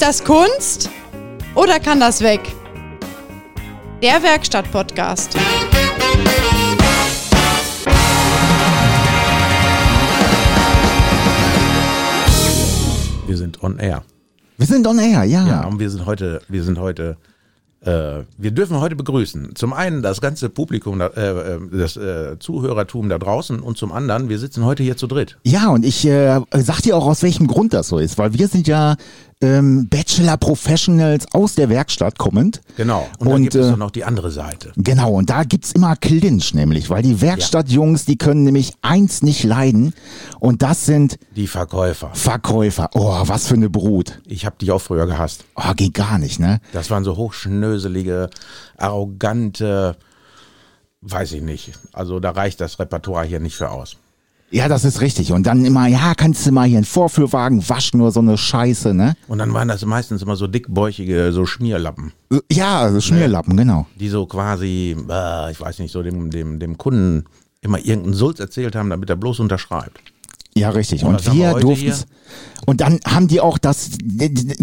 Ist das Kunst oder kann das weg? Der Werkstatt-Podcast. Wir sind on air. Wir sind on air, ja. Ja, und wir sind heute, wir sind heute, äh, wir dürfen heute begrüßen. Zum einen das ganze Publikum, da- äh, äh, das äh, Zuhörertum da draußen und zum anderen, wir sitzen heute hier zu dritt. Ja, und ich äh, sag dir auch, aus welchem Grund das so ist, weil wir sind ja ähm, Bachelor Professionals aus der Werkstatt kommend. Genau. Und, dann Und, gibt es äh, doch noch die andere Seite. Genau, und da gibt's immer Clinch nämlich, weil die Werkstattjungs, die können nämlich eins nicht leiden und das sind Die Verkäufer. Verkäufer. Oh, was für eine Brut. Ich habe die auch früher gehasst. Oh, geht gar nicht, ne? Das waren so hochschnöselige, arrogante, weiß ich nicht. Also da reicht das Repertoire hier nicht für aus. Ja, das ist richtig. Und dann immer, ja, kannst du mal hier einen Vorführwagen waschen, nur so eine Scheiße, ne? Und dann waren das meistens immer so dickbäuchige, so Schmierlappen. Ja, also Schmierlappen, genau. die so quasi, äh, ich weiß nicht, so dem, dem, dem Kunden immer irgendeinen Sulz erzählt haben, damit er bloß unterschreibt. Ja, richtig. Und Und wir durften? Und dann haben die auch das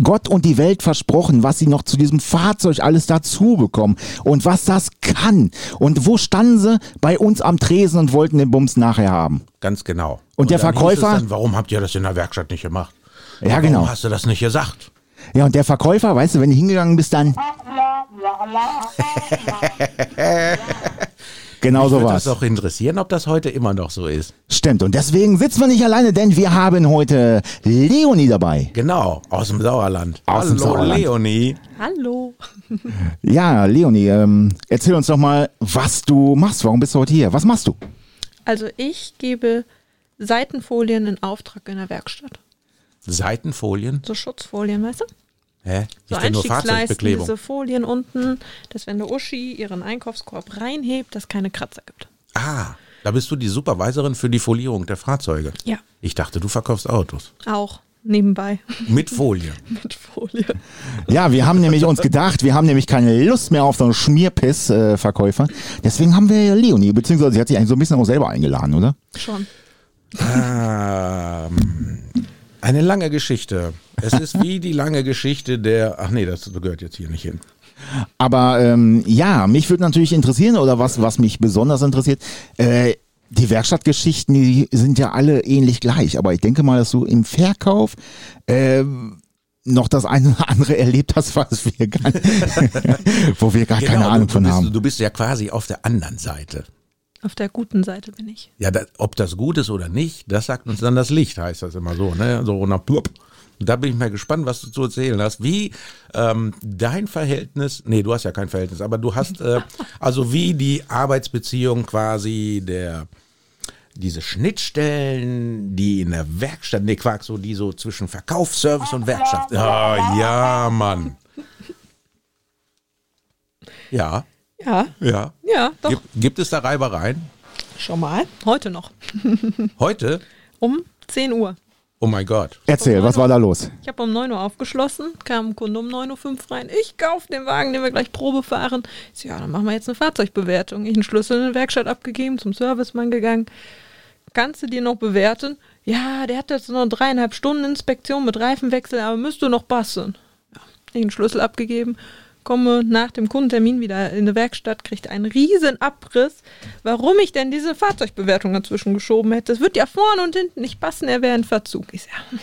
Gott und die Welt versprochen, was sie noch zu diesem Fahrzeug alles dazu bekommen und was das kann. Und wo standen sie? Bei uns am Tresen und wollten den Bums nachher haben. Ganz genau. Und der dann hieß Verkäufer? Dann, warum habt ihr das in der Werkstatt nicht gemacht? Ja, warum genau. hast du das nicht gesagt? Ja, und der Verkäufer, weißt du, wenn du hingegangen bist, dann. genau so Würde war's. das auch interessieren, ob das heute immer noch so ist. Stimmt. Und deswegen sitzen wir nicht alleine, denn wir haben heute Leonie dabei. Genau, aus dem Sauerland. Aus Hallo dem Sauerland. Leonie. Hallo. Ja, Leonie, ähm, erzähl uns doch mal, was du machst. Warum bist du heute hier? Was machst du? Also ich gebe Seitenfolien in Auftrag in der Werkstatt. Seitenfolien. So Schutzfolien, weißt du? Hä? So Ist nur Einstiegsleisten, Fahrzeugbeklebung? diese Folien unten, dass wenn der Uschi ihren Einkaufskorb reinhebt, dass keine Kratzer gibt. Ah, da bist du die Supervisorin für die Folierung der Fahrzeuge. Ja. Ich dachte, du verkaufst Autos. Auch nebenbei Mit Folie. mit Folie. Ja, wir haben nämlich uns gedacht, wir haben nämlich keine Lust mehr auf so einen Schmierpiss-Verkäufer. Deswegen haben wir Leonie, beziehungsweise sie hat sich eigentlich so ein bisschen auch selber eingeladen, oder? Schon. Ähm, eine lange Geschichte. Es ist wie die lange Geschichte der. Ach nee, das gehört jetzt hier nicht hin. Aber ähm, ja, mich würde natürlich interessieren, oder was, was mich besonders interessiert, äh, die Werkstattgeschichten, die sind ja alle ähnlich gleich. Aber ich denke mal, dass du im Verkauf äh, noch das eine oder andere erlebt hast, was wir gar, wo wir gar keine Genau, Ahnung du, von bist, haben. Du bist ja quasi auf der anderen Seite. Auf der guten Seite bin ich. Ja, das, ob das gut ist oder nicht, das sagt uns dann das Licht, heißt das immer so, ne? So nach plupp. Da bin ich mal gespannt, was du zu erzählen hast. Wie ähm, dein Verhältnis, nee, du hast ja kein Verhältnis, aber du hast, äh, also wie die Arbeitsbeziehung quasi der, diese Schnittstellen, die in der Werkstatt, nee, Quark, so, die so zwischen Verkauf, Service und Werkstatt. Ah, ja, Mann. Ja, Ja, ja. ja, doch. Gibt, gibt es da Reibereien? Schon mal. Heute noch. Heute? Um 10 Uhr. Oh mein Gott. Erzähl, was war da los? Ich habe um 9 Uhr aufgeschlossen, kam ein Kunde um 9.05 Uhr rein. Ich kaufe den Wagen, den wir gleich Probe fahren. Ich so, ja, dann machen wir jetzt eine Fahrzeugbewertung. Ich einen Schlüssel in die Werkstatt abgegeben, zum Servicemann gegangen. Kannst du dir noch bewerten? Ja, der hat jetzt noch dreieinhalb Stunden Inspektion mit Reifenwechsel, aber müsste noch passen. Ja, ich einen Schlüssel abgegeben, komme nach dem Kundentermin wieder in die Werkstatt, kriegt einen riesen Abriss, warum ich denn diese Fahrzeugbewertung dazwischen geschoben hätte. Das wird ja vorne und hinten nicht passen, er wäre in Verzug. Ich so, ja,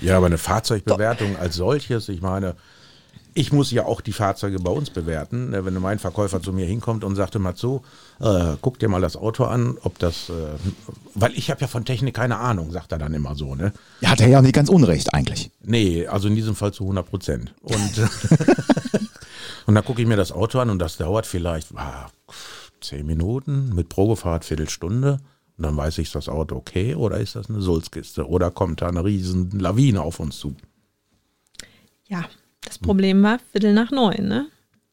Ja, aber eine Fahrzeugbewertung als solches, ich meine, ich muss ja auch die Fahrzeuge bei uns bewerten. Ne, Wenn mein Verkäufer zu mir hinkommt und sagte mal so, äh, guck dir mal das Auto an, ob das, äh, weil ich habe ja von Technik keine Ahnung, sagt er dann immer so, ne? Ja, hat er ja nicht ganz unrecht eigentlich. Nee, also in diesem Fall zu 100 Prozent. Und, und dann gucke ich mir das Auto an und das dauert vielleicht ah, zehn Minuten, mit Probefahrt Viertelstunde. Und dann weiß ich, ist das Auto okay oder ist das eine Sulzkiste oder kommt da eine riesen Lawine auf uns zu. Ja, das Problem war Viertel nach neun, ne?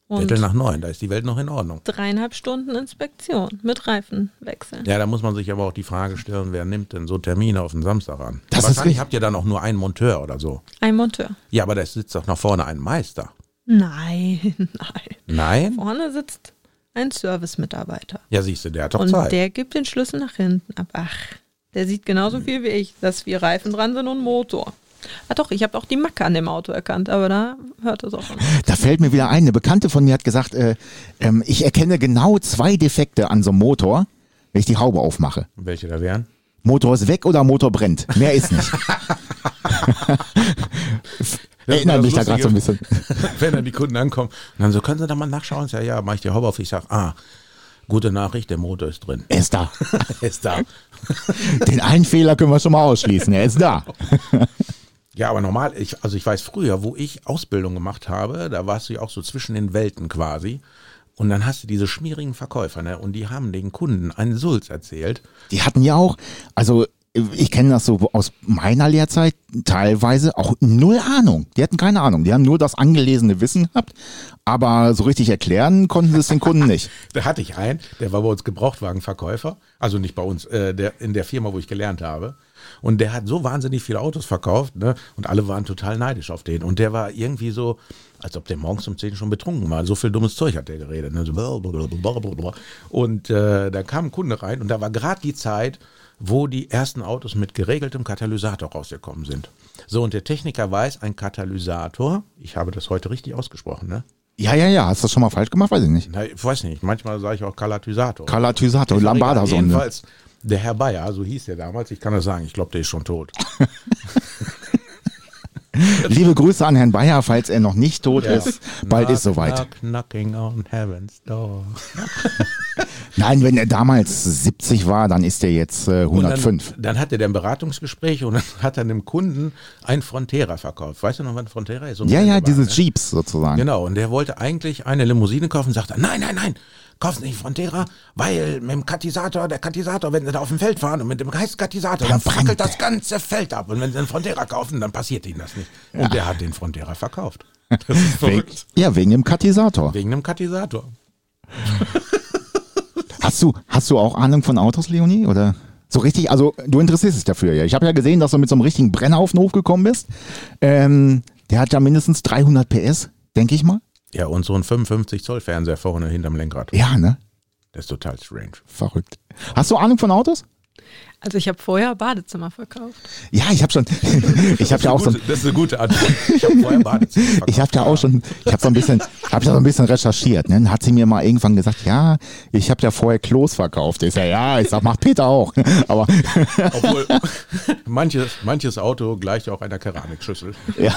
Und Viertel nach neun, da ist die Welt noch in Ordnung. dreieinhalb Stunden Inspektion mit Reifenwechseln. Ja, da muss man sich aber auch die Frage stellen, wer nimmt denn so Termine auf den Samstag an? Das Wahrscheinlich habt ihr dann auch nur einen Monteur oder so. Ein Monteur. Ja, aber da sitzt doch nach vorne ein Meister. Nein, nein. Nein? Vorne sitzt ein Servicemitarbeiter. Ja, siehst du, der hat doch Und Zeit. der gibt den Schlüssel nach hinten ab. Ach, der sieht genauso viel wie ich, dass vier Reifen dran sind und Motor. Ah doch, ich habe auch die Macke an dem Auto erkannt, aber da hört es auch schon. Da fällt mir wieder ein, eine Bekannte von mir hat gesagt, äh, ähm, ich erkenne genau zwei Defekte an so einem Motor, wenn ich die Haube aufmache. Welche da wären? Motor ist weg oder Motor brennt. Mehr ist nicht. Erinnert mich da gerade so ein bisschen. Wenn dann die Kunden ankommen und dann so, können Sie da mal nachschauen? Sag, ja, mach ich die Haube auf. Ich sag, ah, gute Nachricht, der Motor ist drin. Er ist da. Er ist da. Den einen Fehler können wir schon mal ausschließen. Er ist da. Ja, aber normal, ich, also ich weiß früher, wo ich Ausbildung gemacht habe, da warst du ja auch so zwischen den Welten quasi. Und dann hast du diese schmierigen Verkäufer, ne? Und die haben den Kunden einen Sulz erzählt. Die hatten ja auch, also ich kenne das so aus meiner Lehrzeit, teilweise auch null Ahnung. Die hatten keine Ahnung. Die haben nur das angelesene Wissen gehabt, aber so richtig erklären konnten sie es den Kunden nicht. Da hatte ich einen, der war bei uns Gebrauchtwagenverkäufer, also nicht bei uns, äh, der, in der Firma, wo ich gelernt habe. Und der hat so wahnsinnig viele Autos verkauft, ne? Und alle waren total neidisch auf den. Und der war irgendwie so, als ob der morgens um 10 schon betrunken war. So viel dummes Zeug hat der geredet. Ne? So. Und äh, da kam ein Kunde rein und da war gerade die Zeit, wo die ersten Autos mit geregeltem Katalysator rausgekommen sind. So, und der Techniker weiß, ein Katalysator, ich habe das heute richtig ausgesprochen, ne? Ja, ja, ja. Hast du das schon mal falsch gemacht? Weiß ich nicht. Na, ich weiß nicht, manchmal sage ich auch Katalysator. Katalysator, Ist auch egal. Lambada-Sonde. Jedenfalls, der Herr Bayer, so hieß der damals, ich kann das sagen, ich glaube, der ist schon tot. Liebe Grüße an Herrn Bayer, falls er noch nicht tot Ja. ist. Bald Knock, ist soweit. Knock, knocking on heaven's door. Nein, wenn er damals 70 war, dann ist er jetzt äh, Und 105. Dann, dann hatte der ein Beratungsgespräch und dann hat er einem Kunden ein Frontera verkauft. Weißt du noch, was ein Frontera ist? So ja, ja, ne? Jeeps sozusagen. Genau, und der wollte eigentlich eine Limousine kaufen, sagte, nein, nein, nein, kauf's nicht Frontera, weil mit dem Katisator, der Katisator, wenn sie da auf dem Feld fahren und mit dem heißen Katisator, Dann dann fackelt das ganze Feld ab. Und wenn sie einen Frontera kaufen, dann passiert ihnen das nicht. Und der hat den Frontera verkauft. Das ist Wegen, verrückt. ja, wegen dem Katalysator. Wegen einem Katisator. Hast du, hast du auch Ahnung von Autos, Leonie? Oder so richtig? Also du interessierst dich dafür, ja. Ich habe ja gesehen, dass du mit so einem richtigen Brenner auf den Hof gekommen bist. Ähm, der hat ja mindestens 300 PS, denke ich mal. Ja, und so ein 55 Zoll Fernseher vorne hinterm Lenkrad. Ja, ne? Das ist total strange. Verrückt. Hast du Ahnung von Autos? Also ich habe vorher Badezimmer verkauft. Ja, ich habe schon. ich habe ja auch so. ein- das ist eine gute Antwort. Ich habe vorher Badezimmer verkauft. Ich habe ja auch schon, ich habe so ein bisschen, habe ja so ein bisschen recherchiert. Ne? Dann hat sie mir mal irgendwann gesagt, ja, ich habe ja vorher Klos verkauft. Ich sag, ja, ich sag, macht Peter auch. Aber Obwohl manches, manches Auto gleicht auch einer Keramikschüssel. ja,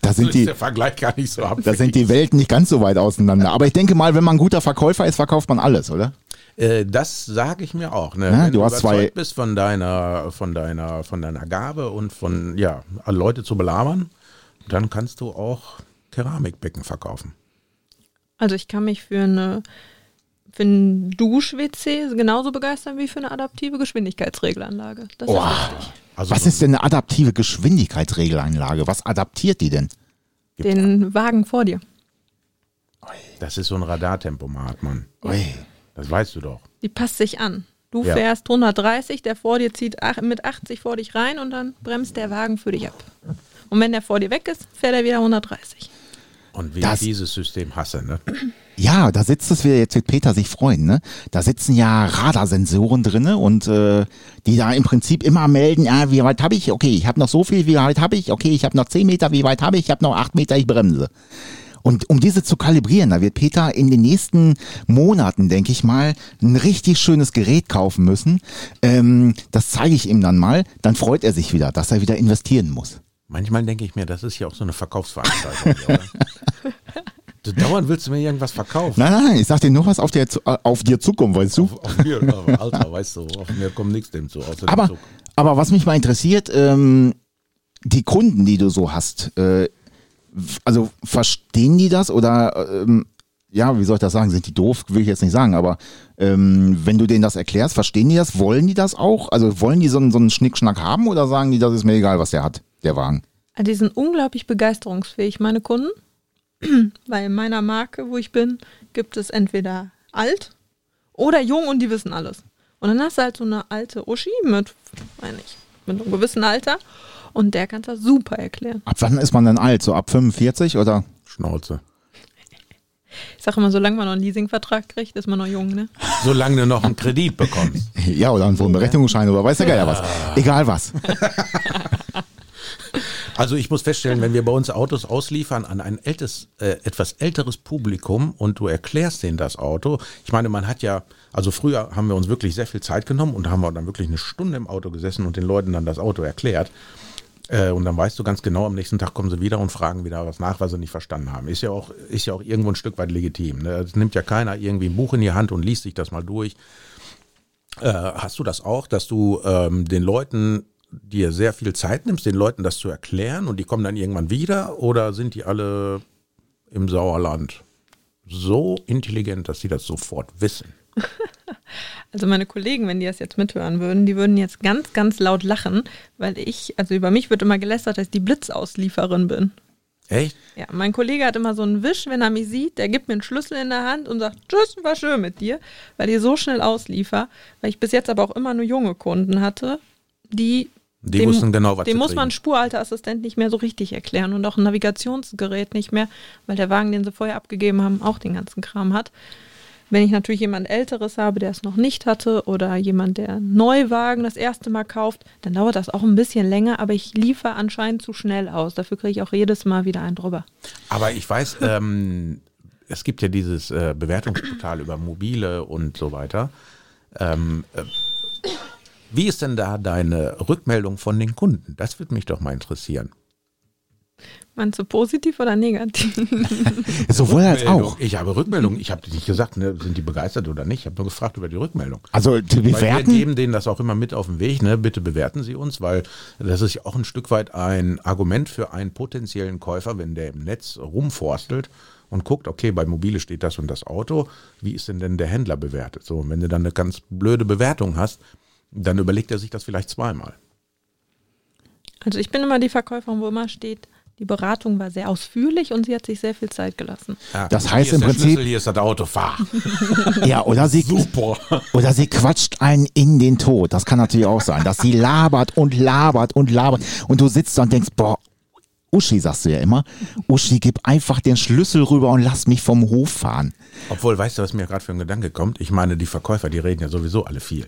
da sind ist die, der Vergleich gar nicht so da abwegig. sind die Welten nicht ganz so weit auseinander. Aber ich denke mal, wenn man ein guter Verkäufer ist, verkauft man alles, oder? Äh, das sage ich mir auch. Ne? Ja, Wenn du du hast zwei- überzeugt bist von deiner, von deiner, von deiner Gabe und von ja Leute zu belabern, dann kannst du auch Keramikbecken verkaufen. Also ich kann mich für eine für einen Dusch-WC genauso begeistern wie für eine adaptive Geschwindigkeitsregelanlage. Das ist richtig. Also Was ist denn eine adaptive Geschwindigkeitsregelanlage? Was adaptiert die denn? Den Wagen vor dir. Das ist so ein Radartempomat, Mann. Ui. Das weißt du doch. Die passt sich an. Du Ja. fährst 130, der vor dir zieht mit 80 vor dich rein und dann bremst der Wagen für dich ab. Und wenn der vor dir weg ist, fährt er wieder 130. Und wie Das- ich dieses System hasse, ne? Ja, da sitzt es wieder, jetzt wird Peter sich freuen, ne? Da sitzen ja Radarsensoren drinne und äh, die da im Prinzip immer melden, ja, wie weit habe ich? Okay, ich habe noch so viel, wie weit habe ich? Okay, ich habe noch 10 Meter, wie weit habe ich? Ich habe noch 8 Meter, ich bremse. Und um diese zu kalibrieren, da wird Peter in den nächsten Monaten, denke ich mal, ein richtig schönes Gerät kaufen müssen. Ähm, das zeige ich ihm dann mal. Dann freut er sich wieder, dass er wieder investieren muss. Manchmal denke ich mir, das ist ja auch so eine Verkaufsveranstaltung. oder? Du dauernd willst du mir irgendwas verkaufen. Nein, nein, nein, ich sag dir nur was auf, der, äh, auf dir zukommt, weißt du? Auf, auf mir, Alter, weißt du, auf mir kommt nichts dem zu, außer Aber, dem aber was mich mal interessiert, ähm, die Kunden, die du so hast, äh, also verstehen die das oder ähm, ja, wie soll ich das sagen? Sind die doof? Will ich jetzt nicht sagen, aber ähm, wenn du denen das erklärst, verstehen die das? Wollen die das auch? Also wollen die so einen, so einen Schnickschnack haben oder sagen die, das ist mir egal, was der hat, der Wagen? Also die sind unglaublich begeisterungsfähig, meine Kunden. Weil in meiner Marke, wo ich bin, gibt es entweder alt oder jung und die wissen alles. Und dann hast du halt so eine alte Uschi mit, meine ich, mit einem gewissen Alter und der kann das super erklären. Ab wann ist man denn alt? So ab 45 oder? Schnauze. Ich sage immer, solange man noch einen Leasingvertrag kriegt, ist man noch jung, ne? Solange du noch einen Kredit bekommst. Ja, oder einen Wohnberechtigungsschein oder weiß der Geier was. Egal was. Also ich muss feststellen, wenn wir bei uns Autos ausliefern an ein ältes, äh, etwas älteres Publikum und du erklärst denen das Auto, ich meine, man hat ja, also früher haben wir uns wirklich sehr viel Zeit genommen und haben wir dann wirklich eine Stunde im Auto gesessen und den Leuten dann das Auto erklärt. Äh, und dann weißt du ganz genau, am nächsten Tag kommen sie wieder und fragen wieder was nach, was sie nicht verstanden haben. Ist ja auch, ist ja auch irgendwo ein Stück weit legitim. Ne? Es nimmt ja keiner irgendwie ein Buch in die Hand und liest sich das mal durch. Äh, hast du das auch, dass du ähm, den Leuten dir sehr viel Zeit nimmst, den Leuten das zu erklären und die kommen dann irgendwann wieder oder sind die alle im Sauerland so intelligent, dass sie das sofort wissen? Also meine Kollegen, wenn die das jetzt mithören würden, die würden jetzt ganz, ganz laut lachen, weil ich, also über mich wird immer gelästert, dass ich die Blitzauslieferin bin. Echt? Ja, mein Kollege hat immer so einen Wisch, wenn er mich sieht, der gibt mir einen Schlüssel in der Hand und sagt, tschüss, war schön mit dir, weil ich so schnell ausliefer, weil ich bis jetzt aber auch immer nur junge Kunden hatte, die Die dem, wussten genau, was dem muss man kriegen. Spurhalteassistent nicht mehr so richtig erklären und auch ein Navigationsgerät nicht mehr, weil der Wagen, den sie vorher abgegeben haben, auch den ganzen Kram hat. Wenn ich natürlich jemand Älteres habe, der es noch nicht hatte oder jemand, der Neuwagen das erste Mal kauft, dann dauert das auch ein bisschen länger, aber ich liefere anscheinend zu schnell aus. Dafür kriege ich auch jedes Mal wieder einen drüber. Aber ich weiß, ähm, es gibt ja dieses äh, Bewertungsportal über Mobile und so weiter. Ähm, äh, wie ist denn da deine Rückmeldung von den Kunden? Das würde mich doch mal interessieren. Meinst du positiv oder negativ? Sowohl als auch. Ich habe Rückmeldung. Ich habe nicht gesagt, ne, sind die begeistert oder nicht. Ich habe nur gefragt über die Rückmeldung. Also die Weil wir bewerten. geben denen das auch immer mit auf den Weg. Ne? Bitte bewerten Sie uns, weil das ist ja auch ein Stück weit ein Argument für einen potenziellen Käufer, wenn der im Netz rumforstelt und guckt, okay, bei Mobile steht das und das Auto. Wie ist denn denn der Händler bewertet? So, und wenn du dann eine ganz blöde Bewertung hast, dann überlegt er sich das vielleicht zweimal. Also ich bin immer die Verkäuferin, wo immer steht, die Beratung war sehr ausführlich und sie hat sich sehr viel Zeit gelassen. Ja, Das hier heißt ist im der Prinzip- Schlüssel, hier ist das Auto, fahr. Ja, oder sie, Super. oder sie quatscht einen in den Tod. Das kann natürlich auch sein, dass sie labert und labert und labert. Und du sitzt da und denkst, boah, Uschi, sagst du ja immer, Uschi, gib einfach den Schlüssel rüber und lass mich vom Hof fahren. Obwohl, weißt du, was mir gerade für ein Gedanke kommt? Ich meine, die Verkäufer, die reden ja sowieso alle viel.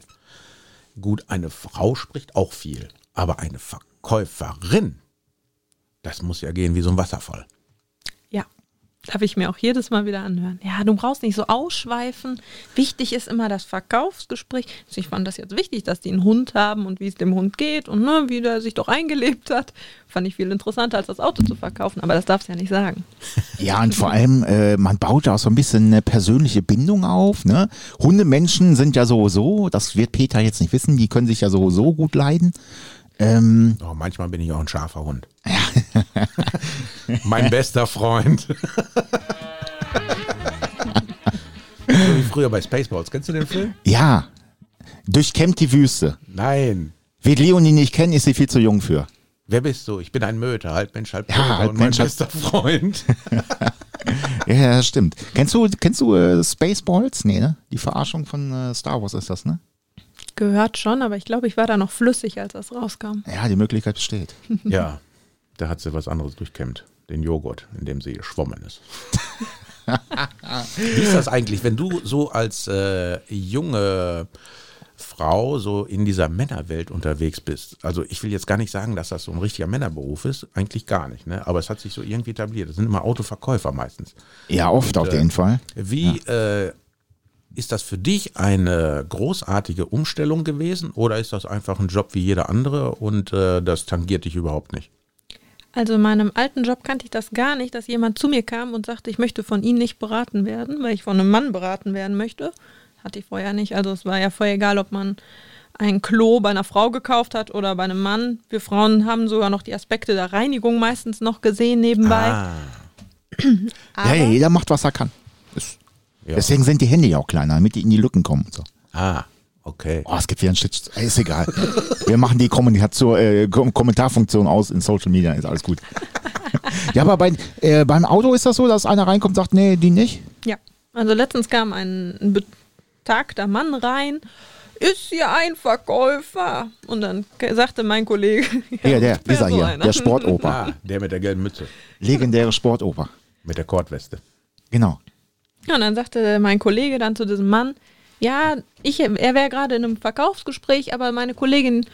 Gut, eine Frau spricht auch viel, aber eine Verkäuferin, das muss ja gehen wie so ein Wasserfall. Ja, darf ich mir auch jedes Mal wieder anhören. Ja, du brauchst nicht so ausschweifen. Wichtig ist immer das Verkaufsgespräch. Also ich fand das jetzt wichtig, dass die einen Hund haben und wie es dem Hund geht und ne, wie der sich doch eingelebt hat. Fand ich viel interessanter, als das Auto zu verkaufen. Aber das darfst du ja nicht sagen. Ja, und vor allem, äh, man baut da auch so ein bisschen eine persönliche Bindung auf. Ne? Hundemenschen sind ja sowieso, das wird Peter jetzt nicht wissen, die können sich ja sowieso gut leiden. Ähm, Oh, manchmal bin ich auch ein scharfer Hund. mein bester Freund. so wie früher bei Spaceballs. Kennst du den Film? ja, durchkämmt die Wüste. Nein. Wird Leonie nicht kennen, ist sie viel zu jung für. Wer bist du? Ich bin ein Möter, halb Mensch, halb Ja, halb und mein Mensch, halb- bester Freund. Ja, stimmt. Kennst du, kennst du äh, Spaceballs? Nee, ne? Die Verarschung von äh, Star Wars ist das, ne? Gehört schon, aber ich glaube, ich war da noch flüssig, als das rauskam. Ja, die Möglichkeit besteht. ja, da hat sie was anderes durchkämmt. Den Joghurt, in dem sie geschwommen ist. Wie ist das eigentlich, wenn du so als äh, junge Frau so in dieser Männerwelt unterwegs bist? Also ich will jetzt gar nicht sagen, dass das so ein richtiger Männerberuf ist, eigentlich gar nicht, ne? aber es hat sich so irgendwie etabliert. Das sind immer Autoverkäufer meistens. Ja, oft auf äh, jeden Fall. Wie äh, ist das für dich eine großartige Umstellung gewesen oder ist das einfach ein Job wie jeder andere und äh, das tangiert dich überhaupt nicht? Also in meinem alten Job kannte ich das gar nicht, dass jemand zu mir kam und sagte, ich möchte von Ihnen nicht beraten werden, weil ich von einem Mann beraten werden möchte. Hatte ich vorher nicht. Also es war ja vorher egal, ob man ein Klo bei einer Frau gekauft hat oder bei einem Mann. Wir Frauen haben sogar noch die Aspekte der Reinigung meistens noch gesehen nebenbei. Ah, Ja, ja, jeder macht, was er kann. Ja. Deswegen sind die Hände ja auch kleiner, damit die in die Lücken kommen und so. ah, okay. Oh, es gibt wieder einen Shit. Ey, Ist egal. Wir machen die Kommunikation, äh, Kom Kommentarfunktion aus in Social Media, ist alles gut. ja, aber bei, äh, beim Auto ist das so, dass einer reinkommt und sagt, nee, die nicht. Ja, also letztens kam ein, ein betagter Mann rein. Ist hier ein Verkäufer? Und dann sagte mein Kollege, Ja, der, ich bin dieser so hier, einer. der Sportoper. Ah, der mit der gelben Mütze, Legendäre Sportoper. mit der Kordweste. Genau. Ja, und dann sagte mein Kollege dann zu diesem Mann, ja, ich, er wäre gerade in einem Verkaufsgespräch, aber meine Kollegin,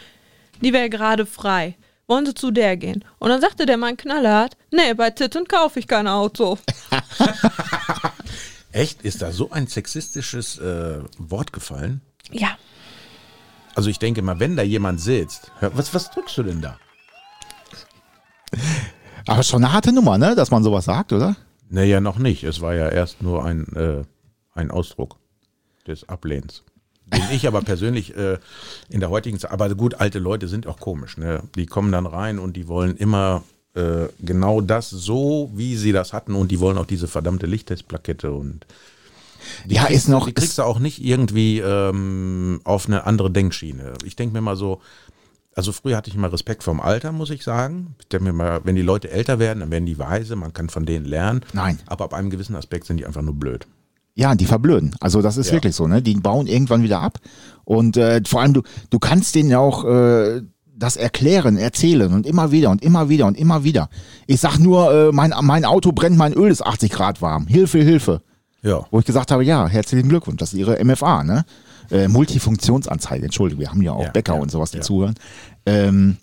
die wäre gerade frei. wollen Sie zu der gehen? Und dann sagte der Mann knallhart, nee, bei Titten kaufe ich kein Auto. Echt? Ist da so ein sexistisches äh, Wort gefallen? Ja. Also ich denke mal, wenn da jemand sitzt, hör, was, was drückst du denn da? Aber schon eine harte Nummer, ne? Dass man sowas sagt, oder? Naja, noch nicht. Es war ja erst nur ein, äh, ein Ausdruck des Ablehns. Den ich aber persönlich äh, in der heutigen Zeit, aber gut, alte Leute sind auch komisch, ne? Die kommen dann rein und die wollen immer äh, genau das so, wie sie das hatten und die wollen auch diese verdammte Lichttestplakette und die Ja, kriegst ist noch- die kriegst du auch nicht irgendwie ähm, auf eine andere Denkschiene. Ich denke mir mal so, also früher hatte ich immer Respekt vorm Alter, muss ich sagen. Ich denke mir mal, wenn die Leute älter werden, dann werden die weise, man kann von denen lernen. Nein. Aber ab einem gewissen Aspekt sind die einfach nur blöd. Ja, die verblöden. Also das ist Ja. wirklich so, ne? Die bauen irgendwann wieder ab. Und äh, vor allem, du, du kannst denen ja auch äh, das erklären, erzählen und immer wieder und immer wieder und immer wieder. Ich sag nur, äh, mein, mein Auto brennt, mein Öl ist 80 Grad warm. Hilfe, Hilfe. Ja. Wo ich gesagt habe, ja, herzlichen Glückwunsch, das ist Ihre MFA, ne? Äh, Multifunktionsanzeige, Entschuldigung, wir haben ja auch Ja, Bäcker ja, und sowas, die ja. zuhören. Ähm,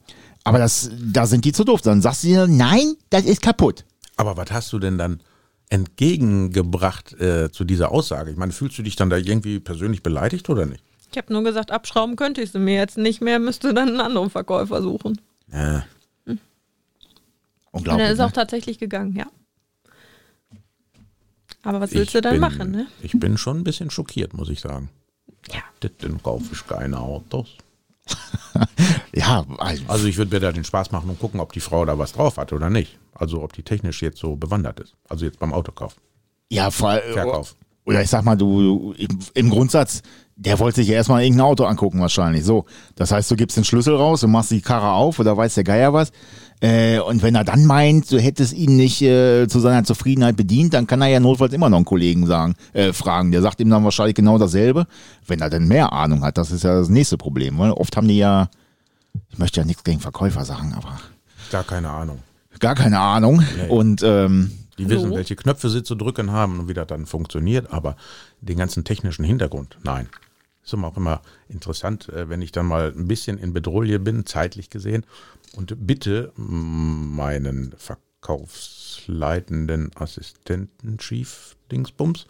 aber das, da sind die zu doof. Dann sagst du dir, nein, das ist kaputt. Aber was hast du denn dann entgegengebracht äh, zu dieser Aussage? Ich meine, fühlst du dich dann da irgendwie persönlich beleidigt oder nicht? Ich habe nur gesagt, abschrauben könnte ich sie mir jetzt nicht mehr, müsste dann einen anderen Verkäufer suchen. Ja. Und Unglaublich. er ist auch Ne? tatsächlich gegangen, ja. Aber was Ich willst du dann bin, machen, ne? Ich bin schon ein bisschen schockiert, muss ich sagen. Ja. Dann kaufe ich keine Autos. Ja, also, Also ich würde mir da den Spaß machen und gucken, ob die Frau da was drauf hat oder nicht. Also ob die technisch jetzt so bewandert ist. Also jetzt beim Autokauf. ja, vor, Verkauf. Oder ich sag mal, du, im, im Grundsatz, der wollte sich ja erstmal irgendein Auto angucken wahrscheinlich. So. Das heißt, du gibst den Schlüssel raus und machst die Karre auf oder weiß der Geier was. Äh, und wenn er dann meint, du hättest ihn nicht äh, zu seiner Zufriedenheit bedient, dann kann er ja notfalls immer noch einen Kollegen sagen, äh, fragen. Der sagt ihm dann wahrscheinlich genau dasselbe. Wenn er denn mehr Ahnung hat, das ist ja das nächste Problem. Weil oft haben die ja, ich möchte ja nichts gegen Verkäufer sagen, aber Gar keine Ahnung. gar keine Ahnung. Nee. Und ähm, Die Hallo? wissen, welche Knöpfe sie zu drücken haben und wie das dann funktioniert, aber den ganzen technischen Hintergrund, nein. Ist immer auch immer interessant, äh, wenn ich dann mal ein bisschen in Bedrohung bin, zeitlich gesehen, und bitte meinen verkaufsleitenden Assistenten, Chief Dingsbums,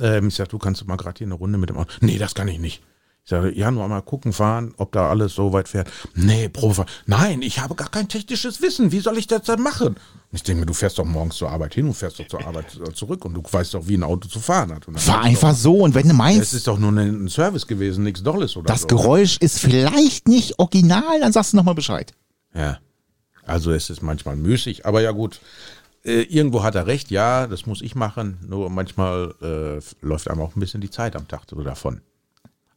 ähm, ich sage, du kannst mal gerade hier eine Runde mit dem Auto. Nee, das kann ich nicht. Ich sage, ja, nur mal gucken, fahren, ob da alles so weit fährt. Nee, Probefahren. Nein, ich habe gar kein technisches Wissen. Wie soll ich das denn machen? Ich denke mir, du fährst doch morgens zur Arbeit hin und fährst doch zur Arbeit äh, zurück und du weißt doch, wie ein Auto zu fahren hat. Dann war du einfach so. Und wenn du meinst, Es ist doch nur ein Service gewesen, nichts Dolles oder das so. Geräusch ist vielleicht nicht original, dann sagst du nochmal Bescheid. Ja. Also es ist manchmal müßig, aber ja gut. Äh, irgendwo hat er recht, ja, das muss ich machen. Nur manchmal äh, läuft einem auch ein bisschen die Zeit am Tag so davon.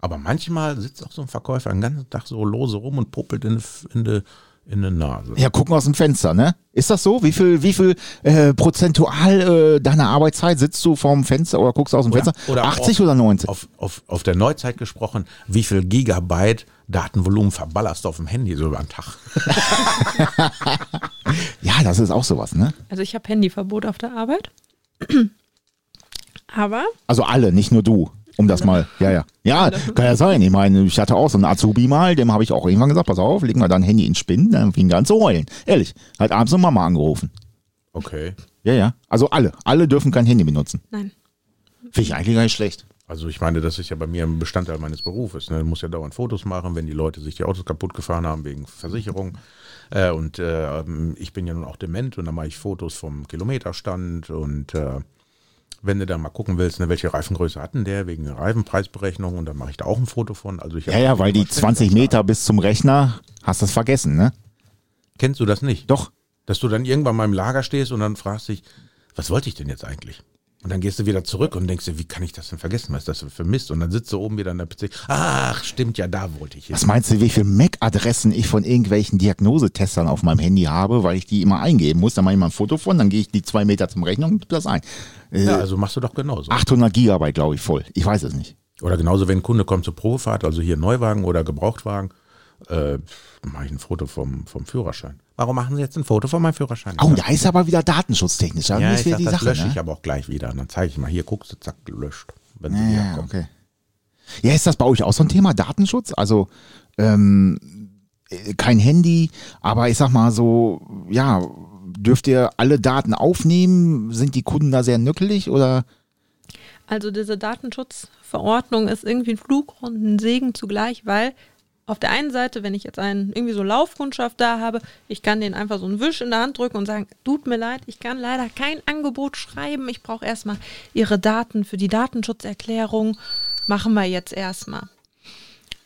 Aber manchmal sitzt auch so ein Verkäufer den ganzen Tag so lose rum und puppelt in, in, de, in die Nase. Ja, gucken aus dem Fenster, ne? Ist das so? Wie viel, wie viel äh, prozentual äh, deiner Arbeitszeit sitzt du vorm Fenster oder guckst aus dem Fenster? 80 auf- oder 90? Auf, auf, auf der Neuzeit gesprochen, wie viel Gigabyte Datenvolumen verballerst du auf dem Handy so über den Tag? Ja, das ist auch sowas, ne? Also ich habe Handyverbot auf der Arbeit. Aber Also alle, nicht nur du. Um das mal, ja, ja. Ja, kann ja sein. Ich meine, ich hatte auch so einen Azubi mal, dem habe ich auch irgendwann gesagt, pass auf, leg mal dein Handy ins Spinnen, dann fing er an zu heulen. Ehrlich. Hat abends noch Mama angerufen. Okay. Ja, ja. Also alle. Alle dürfen kein Handy benutzen. nein. Finde ich eigentlich gar nicht schlecht. Also ich meine, das ist ja bei mir ein Bestandteil meines Berufes. Ne? Du musst ja dauernd Fotos machen, wenn die Leute sich die Autos kaputt gefahren haben wegen Versicherung. Äh, und äh, ich bin ja nun auch dement und dann mache ich Fotos vom Kilometerstand und äh, wenn du dann mal gucken willst, ne, welche Reifengröße hatten der wegen der Reifenpreisberechnung und dann mache ich da auch ein Foto von. Also ich Ja, ja, weil die ständig 20 am Start. Meter bis zum Rechner, hast du es vergessen, ne? Kennst du das nicht? Doch. Dass du dann irgendwann mal im Lager stehst und dann fragst dich, was wollte ich denn jetzt eigentlich? Und dann gehst du wieder zurück und denkst dir, wie kann ich das denn vergessen? Was ist das denn für Mist? Und dann sitzt du oben wieder an der PC. Ach, stimmt, ja, da wollte ich hin. Was meinst du, wie viele MAC-Adressen ich von irgendwelchen Diagnosetestern auf meinem Handy habe, weil ich die immer eingeben muss? Dann mache ich mal ein Foto von, dann gehe ich die zwei Meter zum Rechner und gebe das ein. Äh, Ja, also machst du doch genauso. 800 Gigabyte, glaube ich, voll. Ich weiß es nicht. Oder genauso, wenn ein Kunde kommt zur Probefahrt, also hier Neuwagen oder Gebrauchtwagen, äh, mache ich ein Foto vom, vom Führerschein. Warum machen Sie jetzt ein Foto von meinem Führerschein? Oh, da ist aber wieder datenschutztechnisch. Da ja, ich sag, die das Sache. lösche ne? ich aber auch gleich wieder. Und dann zeige ich mal, hier guckst du, zack, gelöscht. Wenn sie Ja, okay. Ja, ist das bei euch auch so ein Thema, Datenschutz? Also, ähm, äh, kein Handy, aber ich sag mal so, ja, dürft ihr alle Daten aufnehmen? Sind die Kunden da sehr nöckelig oder? Also diese Datenschutzverordnung ist irgendwie ein Fluch und ein Segen zugleich, weil auf der einen Seite, wenn ich jetzt einen irgendwie so Laufkundschaft da habe, ich kann den einfach so einen Wisch in der Hand drücken und sagen, tut mir leid, ich kann leider kein Angebot schreiben. Ich brauche erstmal Ihre Daten für die Datenschutzerklärung. Machen wir jetzt erstmal.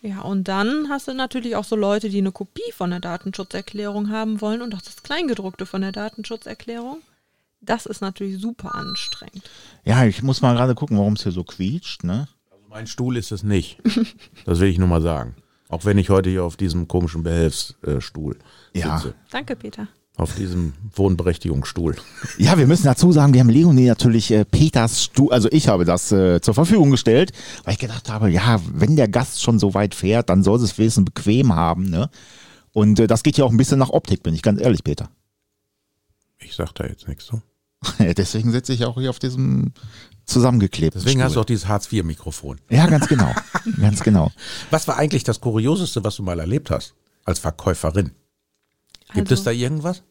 Ja, und dann hast du natürlich auch so Leute, die eine Kopie von der Datenschutzerklärung haben wollen und auch das Kleingedruckte von der Datenschutzerklärung. Das ist natürlich super anstrengend. Ja, ich muss mal gerade gucken, warum es hier so quietscht, ne? Also mein Stuhl ist es nicht. Das will ich nur mal sagen. Auch wenn ich heute hier auf diesem komischen Behelfsstuhl Ja. sitze. Danke, Peter. Auf diesem Wohnberechtigungsstuhl. Ja, wir müssen dazu sagen, wir haben Leonie natürlich äh, Peters Stuhl, also ich habe das äh, zur Verfügung gestellt, weil ich gedacht habe, ja, wenn der Gast schon so weit fährt, dann soll es wenigstens bequem haben, ne? Und äh, das geht ja auch ein bisschen nach Optik, bin ich ganz ehrlich, Peter. Ich sag da jetzt nichts zu. Deswegen sitze ich auch hier auf diesem zusammengeklebten Deswegen hast du Stuhl. auch dieses Hartz-IV-Mikrofon. Ja, ganz genau. ganz genau. Was war eigentlich das Kurioseste, was du mal erlebt hast als Verkäuferin? Gibt Also- es da irgendwas?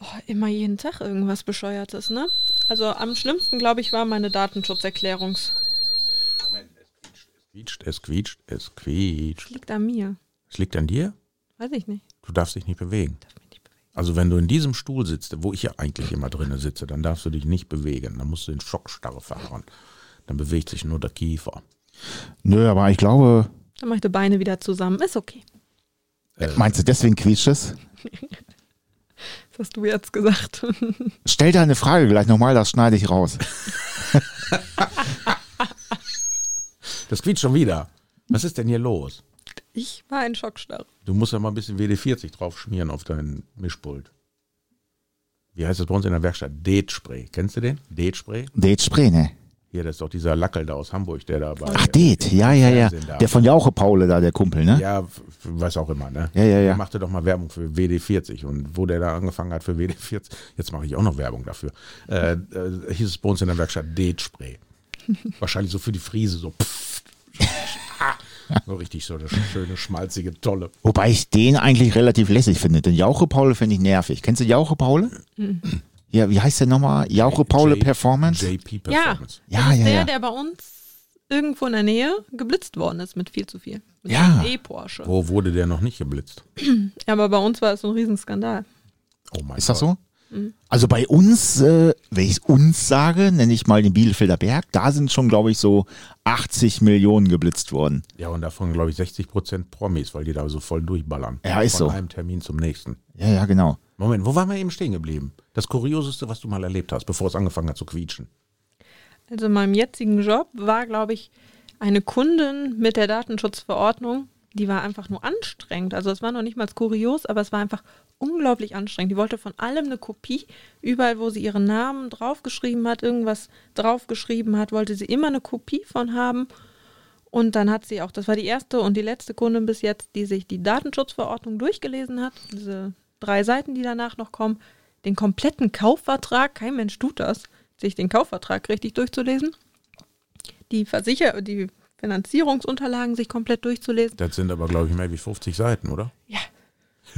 Oh, immer jeden Tag irgendwas Bescheuertes, ne? Also am schlimmsten, glaube ich, war meine Datenschutzerklärungs. Es quietscht, es quietscht, es quietscht. Liegt an mir. Es liegt an dir? Weiß ich nicht. Du darfst dich nicht bewegen. Darf mich nicht bewegen. Also wenn du in diesem Stuhl sitzt, wo ich ja eigentlich immer drinne sitze, dann darfst du dich nicht bewegen. Dann musst du in Schockstarre fahren. Dann bewegt sich nur der Kiefer. Nö, aber ich glaube, Dann mach ich die Beine wieder zusammen. Ist okay. meinst du, deswegen quietscht es? Das hast du jetzt gesagt. Stell deine Frage gleich nochmal, das schneide ich raus. Das quietscht schon wieder. Was ist denn hier los? Ich war in Schockstarre. Du musst ja mal ein bisschen WD-40 drauf schmieren auf dein Mischpult. Wie heißt das bei uns in der Werkstatt? Date-Spray. Kennst du den? Date-Spray? Det Spray, ne? Hier, das ist doch dieser Lackel da aus Hamburg, der da bei. Ach, Det, ja, ja, ja. Da. Der von Jauche Paule da, der Kumpel, ne? Ja, was auch immer, ne? Ja, ja, ja. Der machte doch mal Werbung für WD40 und wo der da angefangen hat für WD40, jetzt mache ich auch noch Werbung dafür, äh, äh, hieß es bei uns in der Werkstatt Date-Spray. Wahrscheinlich so für die Friese, so pff, so richtig so eine schöne, schmalzige, tolle. Wobei ich den eigentlich relativ lässig finde. Den Jauche Paule finde ich nervig. Kennst du Jauche Paule? Ja, wie heißt der nochmal? Jauche Paule J- Performance? JP Ja. Performance. Ja, ist ja, der, ja. der bei uns irgendwo in der Nähe geblitzt worden ist mit viel zu viel. Mit Ja. E-Porsche. Wo wurde der noch nicht geblitzt? Ja, aber bei uns war es so ein Riesenskandal. Oh mein Ist das Gott. So? Also bei uns, äh, wenn ich uns sage, nenne ich mal den Bielefelder Berg, da sind schon, glaube ich, so 80 Millionen geblitzt worden. Ja, und davon glaube ich 60 Prozent Promis, weil die da so voll durchballern. Ja, ist Von so. einem Termin zum nächsten. Ja, ja, genau. Moment, wo waren wir eben stehen geblieben? Das Kurioseste, was du mal erlebt hast, bevor es angefangen hat zu quietschen. Also in meinem jetzigen Job war, glaube ich, eine Kundin mit der Datenschutzverordnung, die war einfach nur anstrengend. Also es war noch nicht mal kurios, aber es war einfach unglaublich anstrengend. Die wollte von allem eine Kopie. Überall, wo sie ihren Namen draufgeschrieben hat, irgendwas draufgeschrieben hat, wollte sie immer eine Kopie von haben. Und dann hat sie auch, das war die erste und die letzte Kundin bis jetzt, die sich die Datenschutzverordnung durchgelesen hat. Diese drei Seiten, die danach noch kommen. Den kompletten Kaufvertrag, kein Mensch tut das, sich den Kaufvertrag richtig durchzulesen. Die Versicher die Finanzierungsunterlagen sich komplett durchzulesen. Das sind aber, glaube ich, mehr wie 50 Seiten, oder? Ja.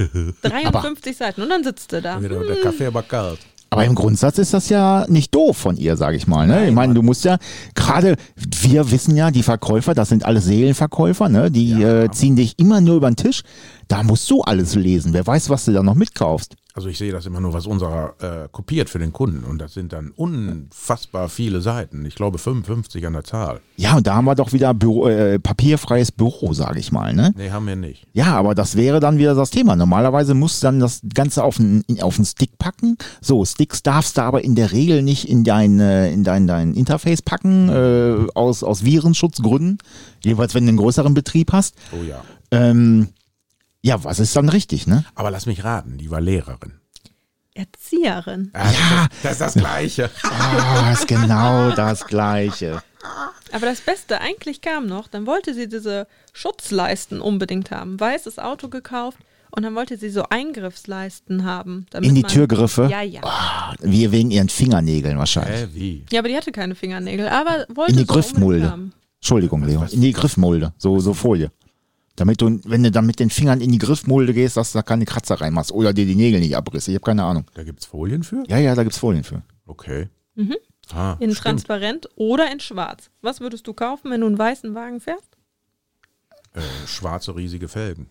53 Seiten und dann sitzt du da. Wieder der Kaffee aber kalt. Aber im Grundsatz ist das ja nicht doof von ihr, sage ich mal. Ne? ich meine, du musst ja gerade, wir wissen ja, die Verkäufer, das sind alles Seelenverkäufer, ne? die Ja. äh, ziehen dich immer nur über den Tisch. Da musst du alles lesen. Wer weiß, was du da noch mitkaufst. Also ich sehe das immer nur, was unserer äh, kopiert für den Kunden. Und das sind dann unfassbar viele Seiten. Ich glaube 55 an der Zahl. Ja, und da haben wir doch wieder Büro, äh, papierfreies Büro, sage ich mal. Ne? Nee, haben wir nicht. Ja, aber das wäre dann wieder das Thema. Normalerweise musst du dann das Ganze auf einen, auf einen Stick packen. So, Sticks darfst du aber in der Regel nicht in dein, äh, in dein, dein Interface packen, äh, aus, aus Virenschutzgründen. Jeweils, wenn du einen größeren Betrieb hast. Oh ja. Ähm, ja, was ist dann richtig, ne? Aber lass mich raten, die war Lehrerin. Erzieherin. Ja, das, das ist das Gleiche. Ah, ist genau das Gleiche. Aber das Beste eigentlich kam noch, dann wollte sie diese Schutzleisten unbedingt haben. Weißes Auto gekauft und dann wollte sie so Eingriffsleisten haben. damit In die man- Türgriffe? Ja, ja. Wir wegen ihren Fingernägeln wahrscheinlich. Hä, wie? Ja, aber die hatte keine Fingernägel, aber wollte In die so Griffmulde. Entschuldigung, Leon. In die Griffmulde. So, so Folie. Damit du, wenn du dann mit den Fingern in die Griffmulde gehst, dass du da keine Kratzer reinmachst oder dir die Nägel nicht abriss. Ich habe keine Ahnung. Da gibt's Folien für? Ja, ja, da gibt's Folien für. Okay. Mhm. Ah, In stimmt. transparent oder in schwarz. Was würdest du kaufen, wenn du einen weißen Wagen fährst? Äh, schwarze riesige Felgen.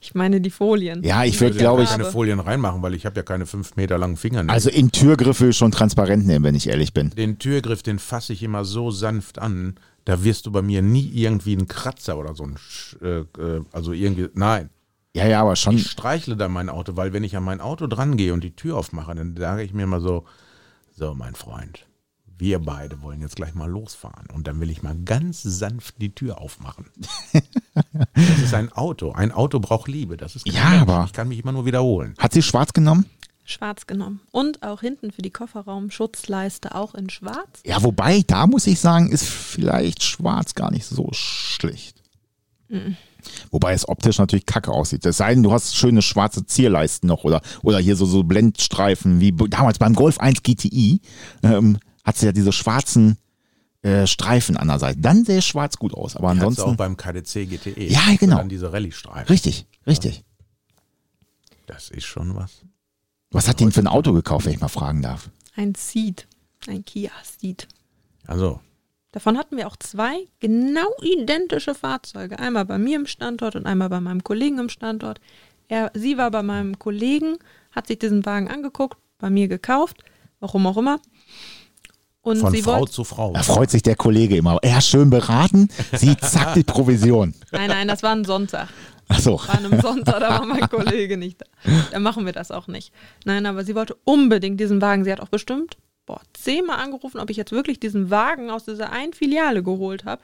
Ich meine die Folien. Ja, ich Ich würde, glaube ja ich, keine. Folien reinmachen, weil ich habe ja keine fünf Meter langen Finger. also in Türgriffe schon transparent nehmen, wenn ich ehrlich bin. den Türgriff, den fasse ich immer so sanft an, da wirst du bei mir nie irgendwie einen Kratzer oder so ein, äh, äh, also irgendwie, nein. Ja, ja, aber schon. Ich streichle dann mein Auto, weil wenn ich an mein Auto dran gehe und die Tür aufmache, dann sage ich mir mal so, so mein Freund, wir beide wollen jetzt gleich mal losfahren und dann will ich mal ganz sanft die Tür aufmachen. das ist ein Auto. Ein Auto braucht Liebe. Das ist Ja, Mensch. aber- ich kann mich immer nur wiederholen. Hat sie schwarz genommen? Schwarz genommen. Und auch hinten für die Kofferraumschutzleiste auch in schwarz. Ja, wobei, da muss ich sagen, ist vielleicht schwarz gar nicht so schlecht. Wobei es optisch natürlich kacke aussieht. Es sei denn, du hast schöne schwarze Zierleisten noch oder, oder hier so, so Blendstreifen wie damals beim Golf 1 GTI ähm, hat sie ja diese schwarzen äh, Streifen an der Seite. Dann sähe schwarz gut aus. Aber Kannst du auch ansonsten. beim KDC GTE. Ja, genau. Dann diese Rallye-Streifen. Richtig, richtig. Das ist schon was. Was hat die denn für ein Auto gekauft, wenn ich mal fragen darf? Ein Ceed. Ein Kia Ceed. Also, Davon hatten wir auch zwei genau identische Fahrzeuge. Einmal bei mir im Standort und einmal bei meinem Kollegen im Standort. Er, sie war bei meinem Kollegen, hat sich diesen Wagen angeguckt, bei mir gekauft, warum auch immer. Und von sie Frau wollte. zu Frau. Da freut sich der Kollege immer. Er schön beraten, sie zack die Provision. Nein, nein, das war ein Sonntag. Achso. War an einem Sonntag, da war mein Kollege nicht da. Da machen wir das auch nicht. Nein, aber sie wollte unbedingt diesen Wagen. Sie hat auch bestimmt, boah, zehnmal angerufen, ob ich jetzt wirklich diesen Wagen aus dieser einen Filiale geholt habe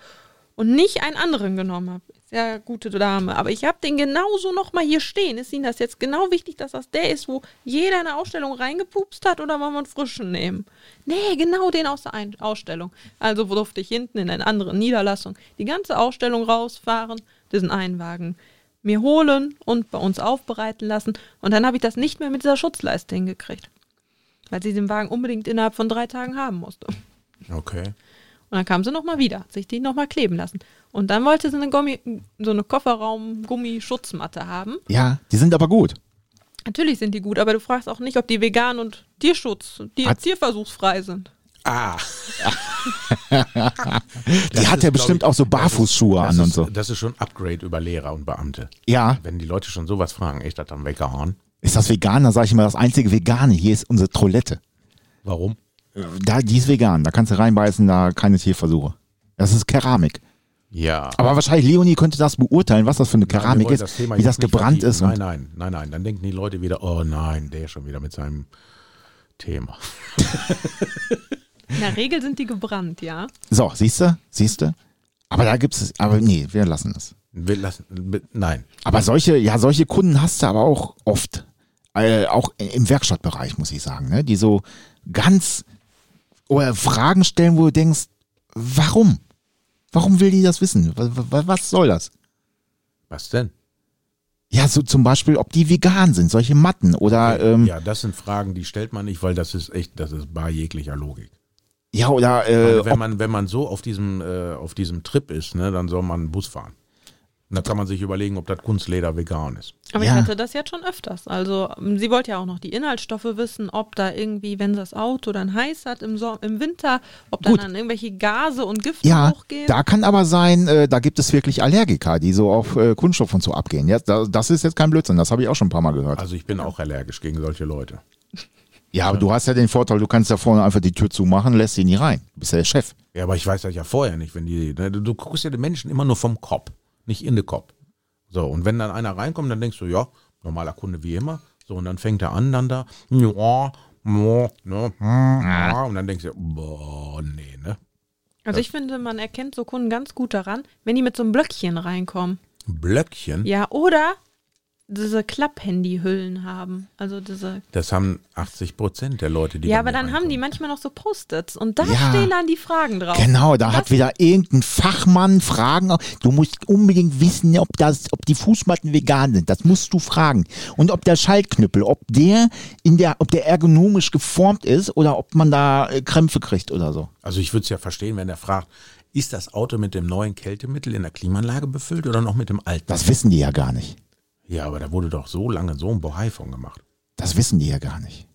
und nicht einen anderen genommen habe. Sehr gute Dame. Aber ich habe den genauso nochmal hier stehen. Ist Ihnen das jetzt genau wichtig, dass das der ist, wo jeder in der Ausstellung reingepupst hat oder wollen wir einen frischen nehmen? Nee, genau den aus der Ein Ausstellung. Also durfte ich hinten in einer anderen Niederlassung die ganze Ausstellung rausfahren, diesen einen Wagen mir holen und bei uns aufbereiten lassen. Und dann habe ich das nicht mehr mit dieser Schutzleiste hingekriegt. Weil sie den Wagen unbedingt innerhalb von drei Tagen haben musste. Okay. Und dann kam sie nochmal wieder, hat sich die nochmal kleben lassen. Und dann wollte sie eine, Gummi, so eine Kofferraum-Gummischutzmatte haben. Ja, die sind aber gut. Natürlich sind die gut, aber du fragst auch nicht, ob die vegan und Tierschutz, die Hat- tierversuchsfrei sind. Ah. Die hat ja bestimmt auch so Barfußschuhe das an und ist, so. Das ist schon Upgrade über Lehrer und Beamte. Ja, Wenn die Leute schon sowas fragen, echt das dann vegan? ist das vegan? Da sage ich immer, das einzige Vegane hier ist unsere Toilette. Warum? Da, die ist vegan, da kannst du reinbeißen, da keine Tierversuche. Das ist Keramik. Ja. Aber wahrscheinlich Leonie könnte das beurteilen, was das für eine Nein, Keramik wollen ist, das wie das gebrannt ist. Nein, Und nein, nein, nein. Dann denken die Leute wieder, oh nein, der schon wieder mit seinem Thema. In der Regel sind die gebrannt, ja. so, siehst du, siehst du. Aber da gibt es, aber nee, wir lassen es. Wir lassen, nein. Aber solche, ja, solche Kunden hast du aber auch oft. Äh, auch im Werkstattbereich, muss ich sagen, ne? die so ganz oder Fragen stellen, wo du denkst, warum? Warum will die das wissen? Was, was, soll das? Was denn? Ja, so zum Beispiel, ob die vegan sind, solche Matten oder ähm, ja. ja, das sind Fragen, die stellt man nicht, weil das ist echt, das ist bar jeglicher Logik. Oder äh, Also wenn man, wenn man so auf diesem, äh, auf diesem Trip ist, ne, dann soll man einen Bus fahren. Und da kann man sich überlegen, ob das Kunstleder vegan ist. Aber Ja. ich hatte das jetzt schon öfters. Also ähm, sie wollte ja auch noch die Inhaltsstoffe wissen, ob da irgendwie, wenn das Auto dann heiß hat im, so im Winter, ob dann, Gut. dann irgendwelche Gase und Gifte ja, hochgehen. da kann aber sein, äh, da gibt es wirklich Allergiker, die so auf äh, Kunststoff und so abgehen. Ja, da, das ist jetzt kein Blödsinn, das habe ich auch schon ein paar Mal gehört. Also ich bin auch allergisch gegen solche Leute. Ja, aber du hast ja den Vorteil, du kannst da vorne einfach die Tür zumachen, lässt sie nie rein. Du bist ja der Chef. Ja, aber ich weiß das ja vorher nicht, wenn die, ne, du, du guckst ja den Menschen immer nur vom Kopf, nicht in den Kopf. So, und wenn dann einer reinkommt, dann denkst du, ja, normaler Kunde wie immer. So, und dann fängt er an, dann da, ja, ja, ne, ja, und dann denkst du, boah, nee, ne? also ich finde, man erkennt so Kunden ganz gut daran, wenn die mit so einem Blöckchen reinkommen. Blöckchen, Ja, oder diese Klapp-Handy-Hüllen haben. Also diese. das haben 80 Prozent der Leute, die ja, aber dann haben die manchmal noch so Post-its und da Ja. stehen dann die Fragen drauf. Genau, da Das- hat wieder irgendein Fachmann Fragen. Du musst unbedingt wissen, ob das, ob die Fußmatten vegan sind. Das musst du fragen. Und ob der Schaltknüppel, ob der in der, ob der ergonomisch geformt ist oder ob man da äh, Krämpfe kriegt oder so. Also ich würde es ja verstehen, wenn er fragt, ist das Auto mit dem neuen Kältemittel in der Klimaanlage befüllt oder noch mit dem alten? Das wissen die ja gar nicht. Ja, aber da wurde doch so lange so ein Bohai von gemacht. Das wissen die ja gar nicht.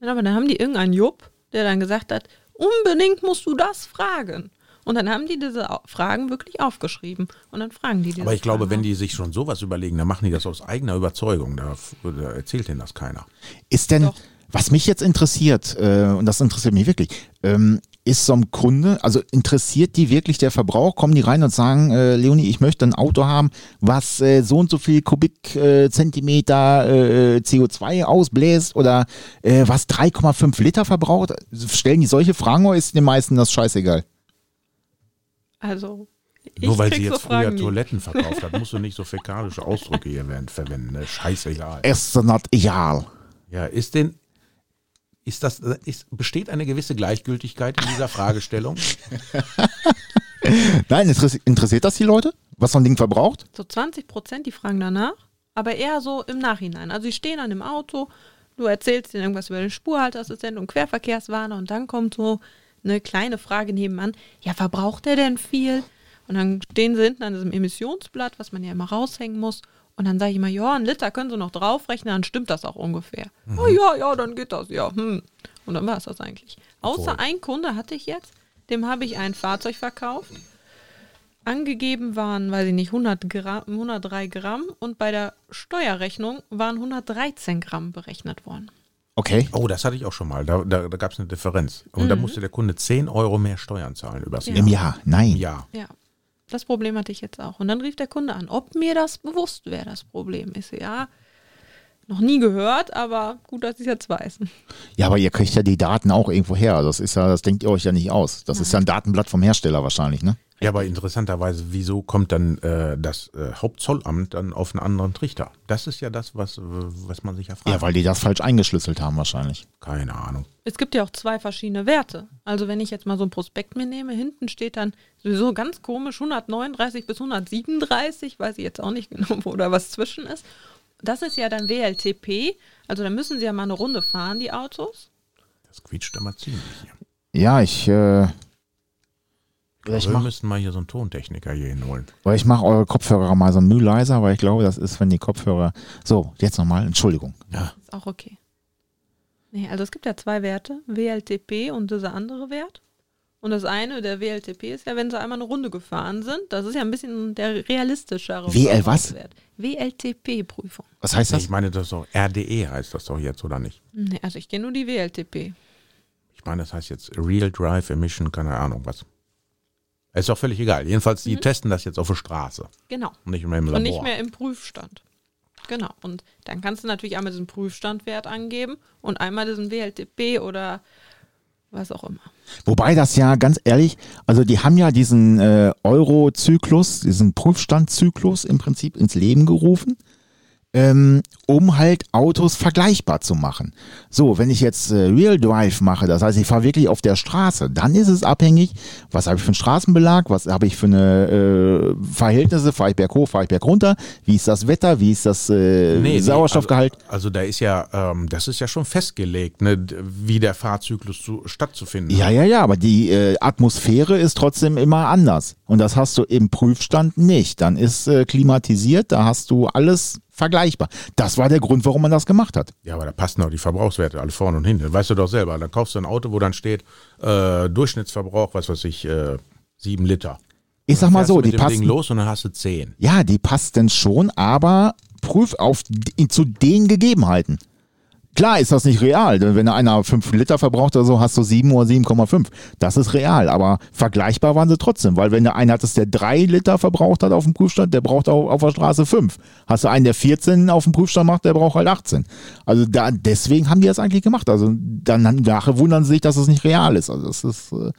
Ja, aber dann haben die irgendeinen Jupp, der dann gesagt hat, unbedingt musst du das fragen. Und dann haben die diese Fragen wirklich aufgeschrieben. Und dann fragen die diese Aber ich glaube, Fragen wenn die sich schon sowas überlegen, dann machen die das aus eigener Überzeugung. Da, da erzählt denen das keiner. Ist denn, Doch. was mich jetzt interessiert, äh, und das interessiert mich wirklich, ähm, ist so ein Kunde, also interessiert die wirklich der Verbrauch? Kommen die rein und sagen, äh, Leonie, ich möchte ein Auto haben, was äh, so und so viel Kubikzentimeter äh, äh, CO2 ausbläst oder äh, was 3,5 Liter verbraucht? Stellen die solche Fragen oder ist den meisten das scheißegal? Also, ich Nur weil sie so jetzt früher Fragen nie. Toiletten verkauft hat, musst du nicht so fäkalische Ausdrücke hier verwenden. Ne? Scheißegal. Ist not egal. Ja, ist denn, ist das, ist, besteht eine gewisse Gleichgültigkeit in dieser Fragestellung? Nein, interessiert, interessiert das die Leute? Was so ein Ding verbraucht? So 20 Prozent, die fragen danach, aber eher so im Nachhinein. Also, die stehen an dem Auto, du erzählst ihnen irgendwas über den Spurhalteassistent und Querverkehrswarner und dann kommt so eine kleine Frage nebenan: Ja, verbraucht der denn viel? Und dann stehen sie hinten an diesem Emissionsblatt, was man ja immer raushängen muss. Und dann sage ich immer, ja, ein Liter können sie noch draufrechnen, dann stimmt das auch ungefähr. Oh ja, ja, dann geht das, ja. Hm. Und dann war es das eigentlich. Außer Voll. ein Kunde hatte ich jetzt, dem habe ich ein Fahrzeug verkauft. Angegeben waren, weiß ich nicht, 100 Gramm, 103 Gramm und bei der Steuerrechnung waren 113 Gramm berechnet worden. Okay. Oh, das hatte ich auch schon mal. Da, da, da gab es eine Differenz. Und da musste der Kunde 10 Euro mehr Steuern zahlen übers Ja. Jahr. Im Jahr. Nein. Ja. Ja, das Problem hatte ich jetzt auch. Und dann rief der Kunde an, ob mir das bewusst wäre, das Problem. So, ja, noch nie gehört, aber gut, dass ich es jetzt weiß. Ja, aber ihr kriegt ja die Daten auch irgendwo her. Das ist ja, das denkt ihr euch ja nicht aus. Das ist ja ein Datenblatt vom Hersteller wahrscheinlich, ne? Ja, aber interessanterweise, wieso kommt dann äh, das äh, Hauptzollamt dann auf einen anderen Trichter? Das ist ja das, was, was man sich ja fragt. Ja, weil die das falsch eingeschlüsselt haben wahrscheinlich. Keine Ahnung. Es gibt ja auch zwei verschiedene Werte. Also wenn ich jetzt mal so ein Prospekt mir nehme, hinten steht dann sowieso ganz komisch 139 bis 137, weiß ich jetzt auch nicht genau, wo da was zwischen ist. Das ist ja dann WLTP, also da müssen sie ja mal eine Runde fahren, die Autos. Das quietscht immer ziemlich hier. Ja, ich, äh, ich Also wir mach, müssten mal hier so einen Tontechniker hier hinholen. weil ich mache eure Kopfhörer mal so müh leiser, weil ich glaube, das ist, wenn die Kopfhörer. So, jetzt nochmal, Entschuldigung. Ja. Ist auch okay. Nee, also es gibt ja zwei Werte, WLTP und dieser andere Wert. Und das eine, der WLTP, ist ja, wenn sie einmal eine Runde gefahren sind. Das ist ja ein bisschen der realistischere WL was? Wert. WLTP-Prüfung. Was heißt das? ich meine, das ist doch RDE heißt das doch jetzt, oder nicht? Nee, also ich kenne nur die WLTP. Ich meine, das heißt jetzt Real Drive Emission, keine Ahnung was. Ist doch völlig egal. Jedenfalls, die testen das jetzt auf der Straße. Genau. Nicht mehr im Labor. Und nicht mehr im Prüfstand. Genau. Und dann kannst du natürlich einmal diesen Prüfstandwert angeben und einmal diesen WLTP oder was auch immer. Wobei das ja ganz ehrlich, also die haben ja diesen äh, Euro-Zyklus, diesen Prüfstandzyklus im Prinzip ins Leben gerufen, ähm, um halt Autos vergleichbar zu machen. So, wenn ich jetzt äh, Real Drive mache, das heißt, ich fahre wirklich auf der Straße, dann ist es abhängig, was habe ich für einen Straßenbelag, was habe ich für eine äh, Verhältnisse, fahre ich berghoch, fahre ich bergunter, wie ist das Wetter, wie ist das äh, Nee, nee, Sauerstoffgehalt. Also, also da ist ja, ähm, das ist ja schon festgelegt, ne, wie der Fahrzyklus zu, stattzufinden Ja, hat. ja, ja, aber die äh, Atmosphäre ist trotzdem immer anders. Und das hast du im Prüfstand nicht. Dann ist äh, klimatisiert, da hast du alles vergleichbar. Das war der Grund, warum man das gemacht hat. Ja, aber da passen doch die Verbrauchswerte alle vorne und hinten. Weißt du doch selber. Dann kaufst du ein Auto, wo dann steht, äh, Durchschnittsverbrauch, was weiß ich, äh, sieben Liter. Ich sag mal so, die passen. los und dann hast du zehn. Ja, die passten schon, aber prüf auf die, zu den Gegebenheiten. Klar ist das nicht real. denn Wenn einer 5 Liter verbraucht oder so, hast du 7 oder 7,5. Das ist real, aber vergleichbar waren sie trotzdem, weil wenn der einen hattest, der 3 Liter verbraucht hat auf dem Prüfstand, der braucht auch auf der Straße 5. Hast du einen, der 14 auf dem Prüfstand macht, der braucht halt 18. Also da, deswegen haben die das eigentlich gemacht. Also dann nachher wundern sie sich, dass es nicht real ist. Also das ist, äh,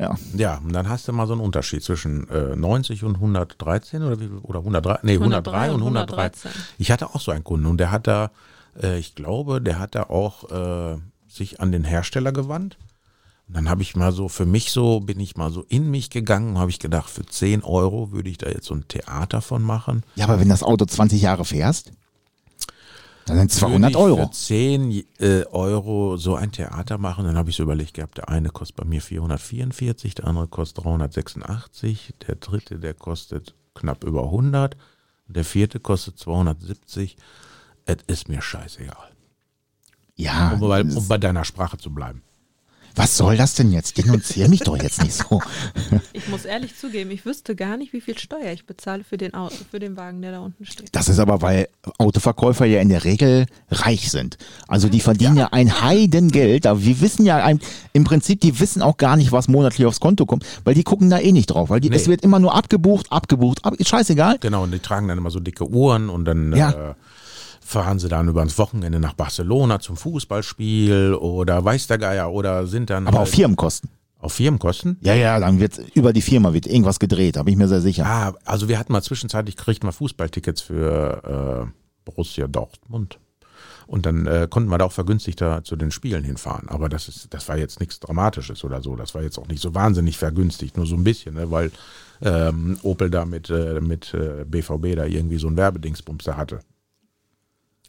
ja. Ja, und dann hast du mal so einen Unterschied zwischen äh, 90 und 113 oder, wie, oder 103, nee, 103, 103 und und 113. 113. Ich hatte auch so einen Kunden und der hat da, äh, ich glaube, der hat da auch äh, sich an den Hersteller gewandt. Und dann habe ich mal so, für mich so, bin ich mal so in mich gegangen, habe ich gedacht, für 10 Euro würde ich da jetzt so ein Theater von machen. Ja, aber wenn das Auto 20 Jahre fährst, Dann sind 200 würde ich Euro. Für 10 äh, Euro so ein Theater machen. Dann habe ich so überlegt gehabt, der eine kostet bei mir 444, der andere kostet 386, der dritte, der kostet knapp über 100, der vierte kostet 270. Es ist mir scheißegal. Ja, Um, bei, um bei deiner Sprache zu bleiben. was soll das denn jetzt? Denunzier mich doch jetzt nicht so. Ich muss ehrlich zugeben, ich wüsste gar nicht, wie viel Steuer ich bezahle für den, Auto, für den Wagen, der da unten steht. Das ist aber, weil Autoverkäufer ja in der Regel reich sind. Also die verdienen ja, ein Heidengeld. Aber wir wissen ja ein, im Prinzip, die wissen auch gar nicht, was monatlich aufs Konto kommt, weil die gucken da eh nicht drauf. Weil die, Nee. es wird immer nur abgebucht, abgebucht, ab, ist scheißegal. Genau, und die tragen dann immer so dicke Uhren und dann Ja. äh, fahren sie dann übers Wochenende nach Barcelona zum Fußballspiel oder weiß der Geier oder sind dann Aber halt auf Firmenkosten. auf Firmenkosten. Ja, ja, dann wird über die Firma wird irgendwas gedreht, da bin ich mir sehr sicher. Ah, also wir hatten mal zwischenzeitlich kriegten wir Fußballtickets für äh, Borussia Dortmund. Und dann äh, konnten wir da auch vergünstigter zu den Spielen hinfahren. Aber das ist, das war jetzt nichts Dramatisches oder so. Das war jetzt auch nicht so wahnsinnig vergünstigt, nur so ein bisschen, ne? weil ähm, Opel da mit, äh, mit äh, BVB da irgendwie so ein Werbedingsbums da hatte.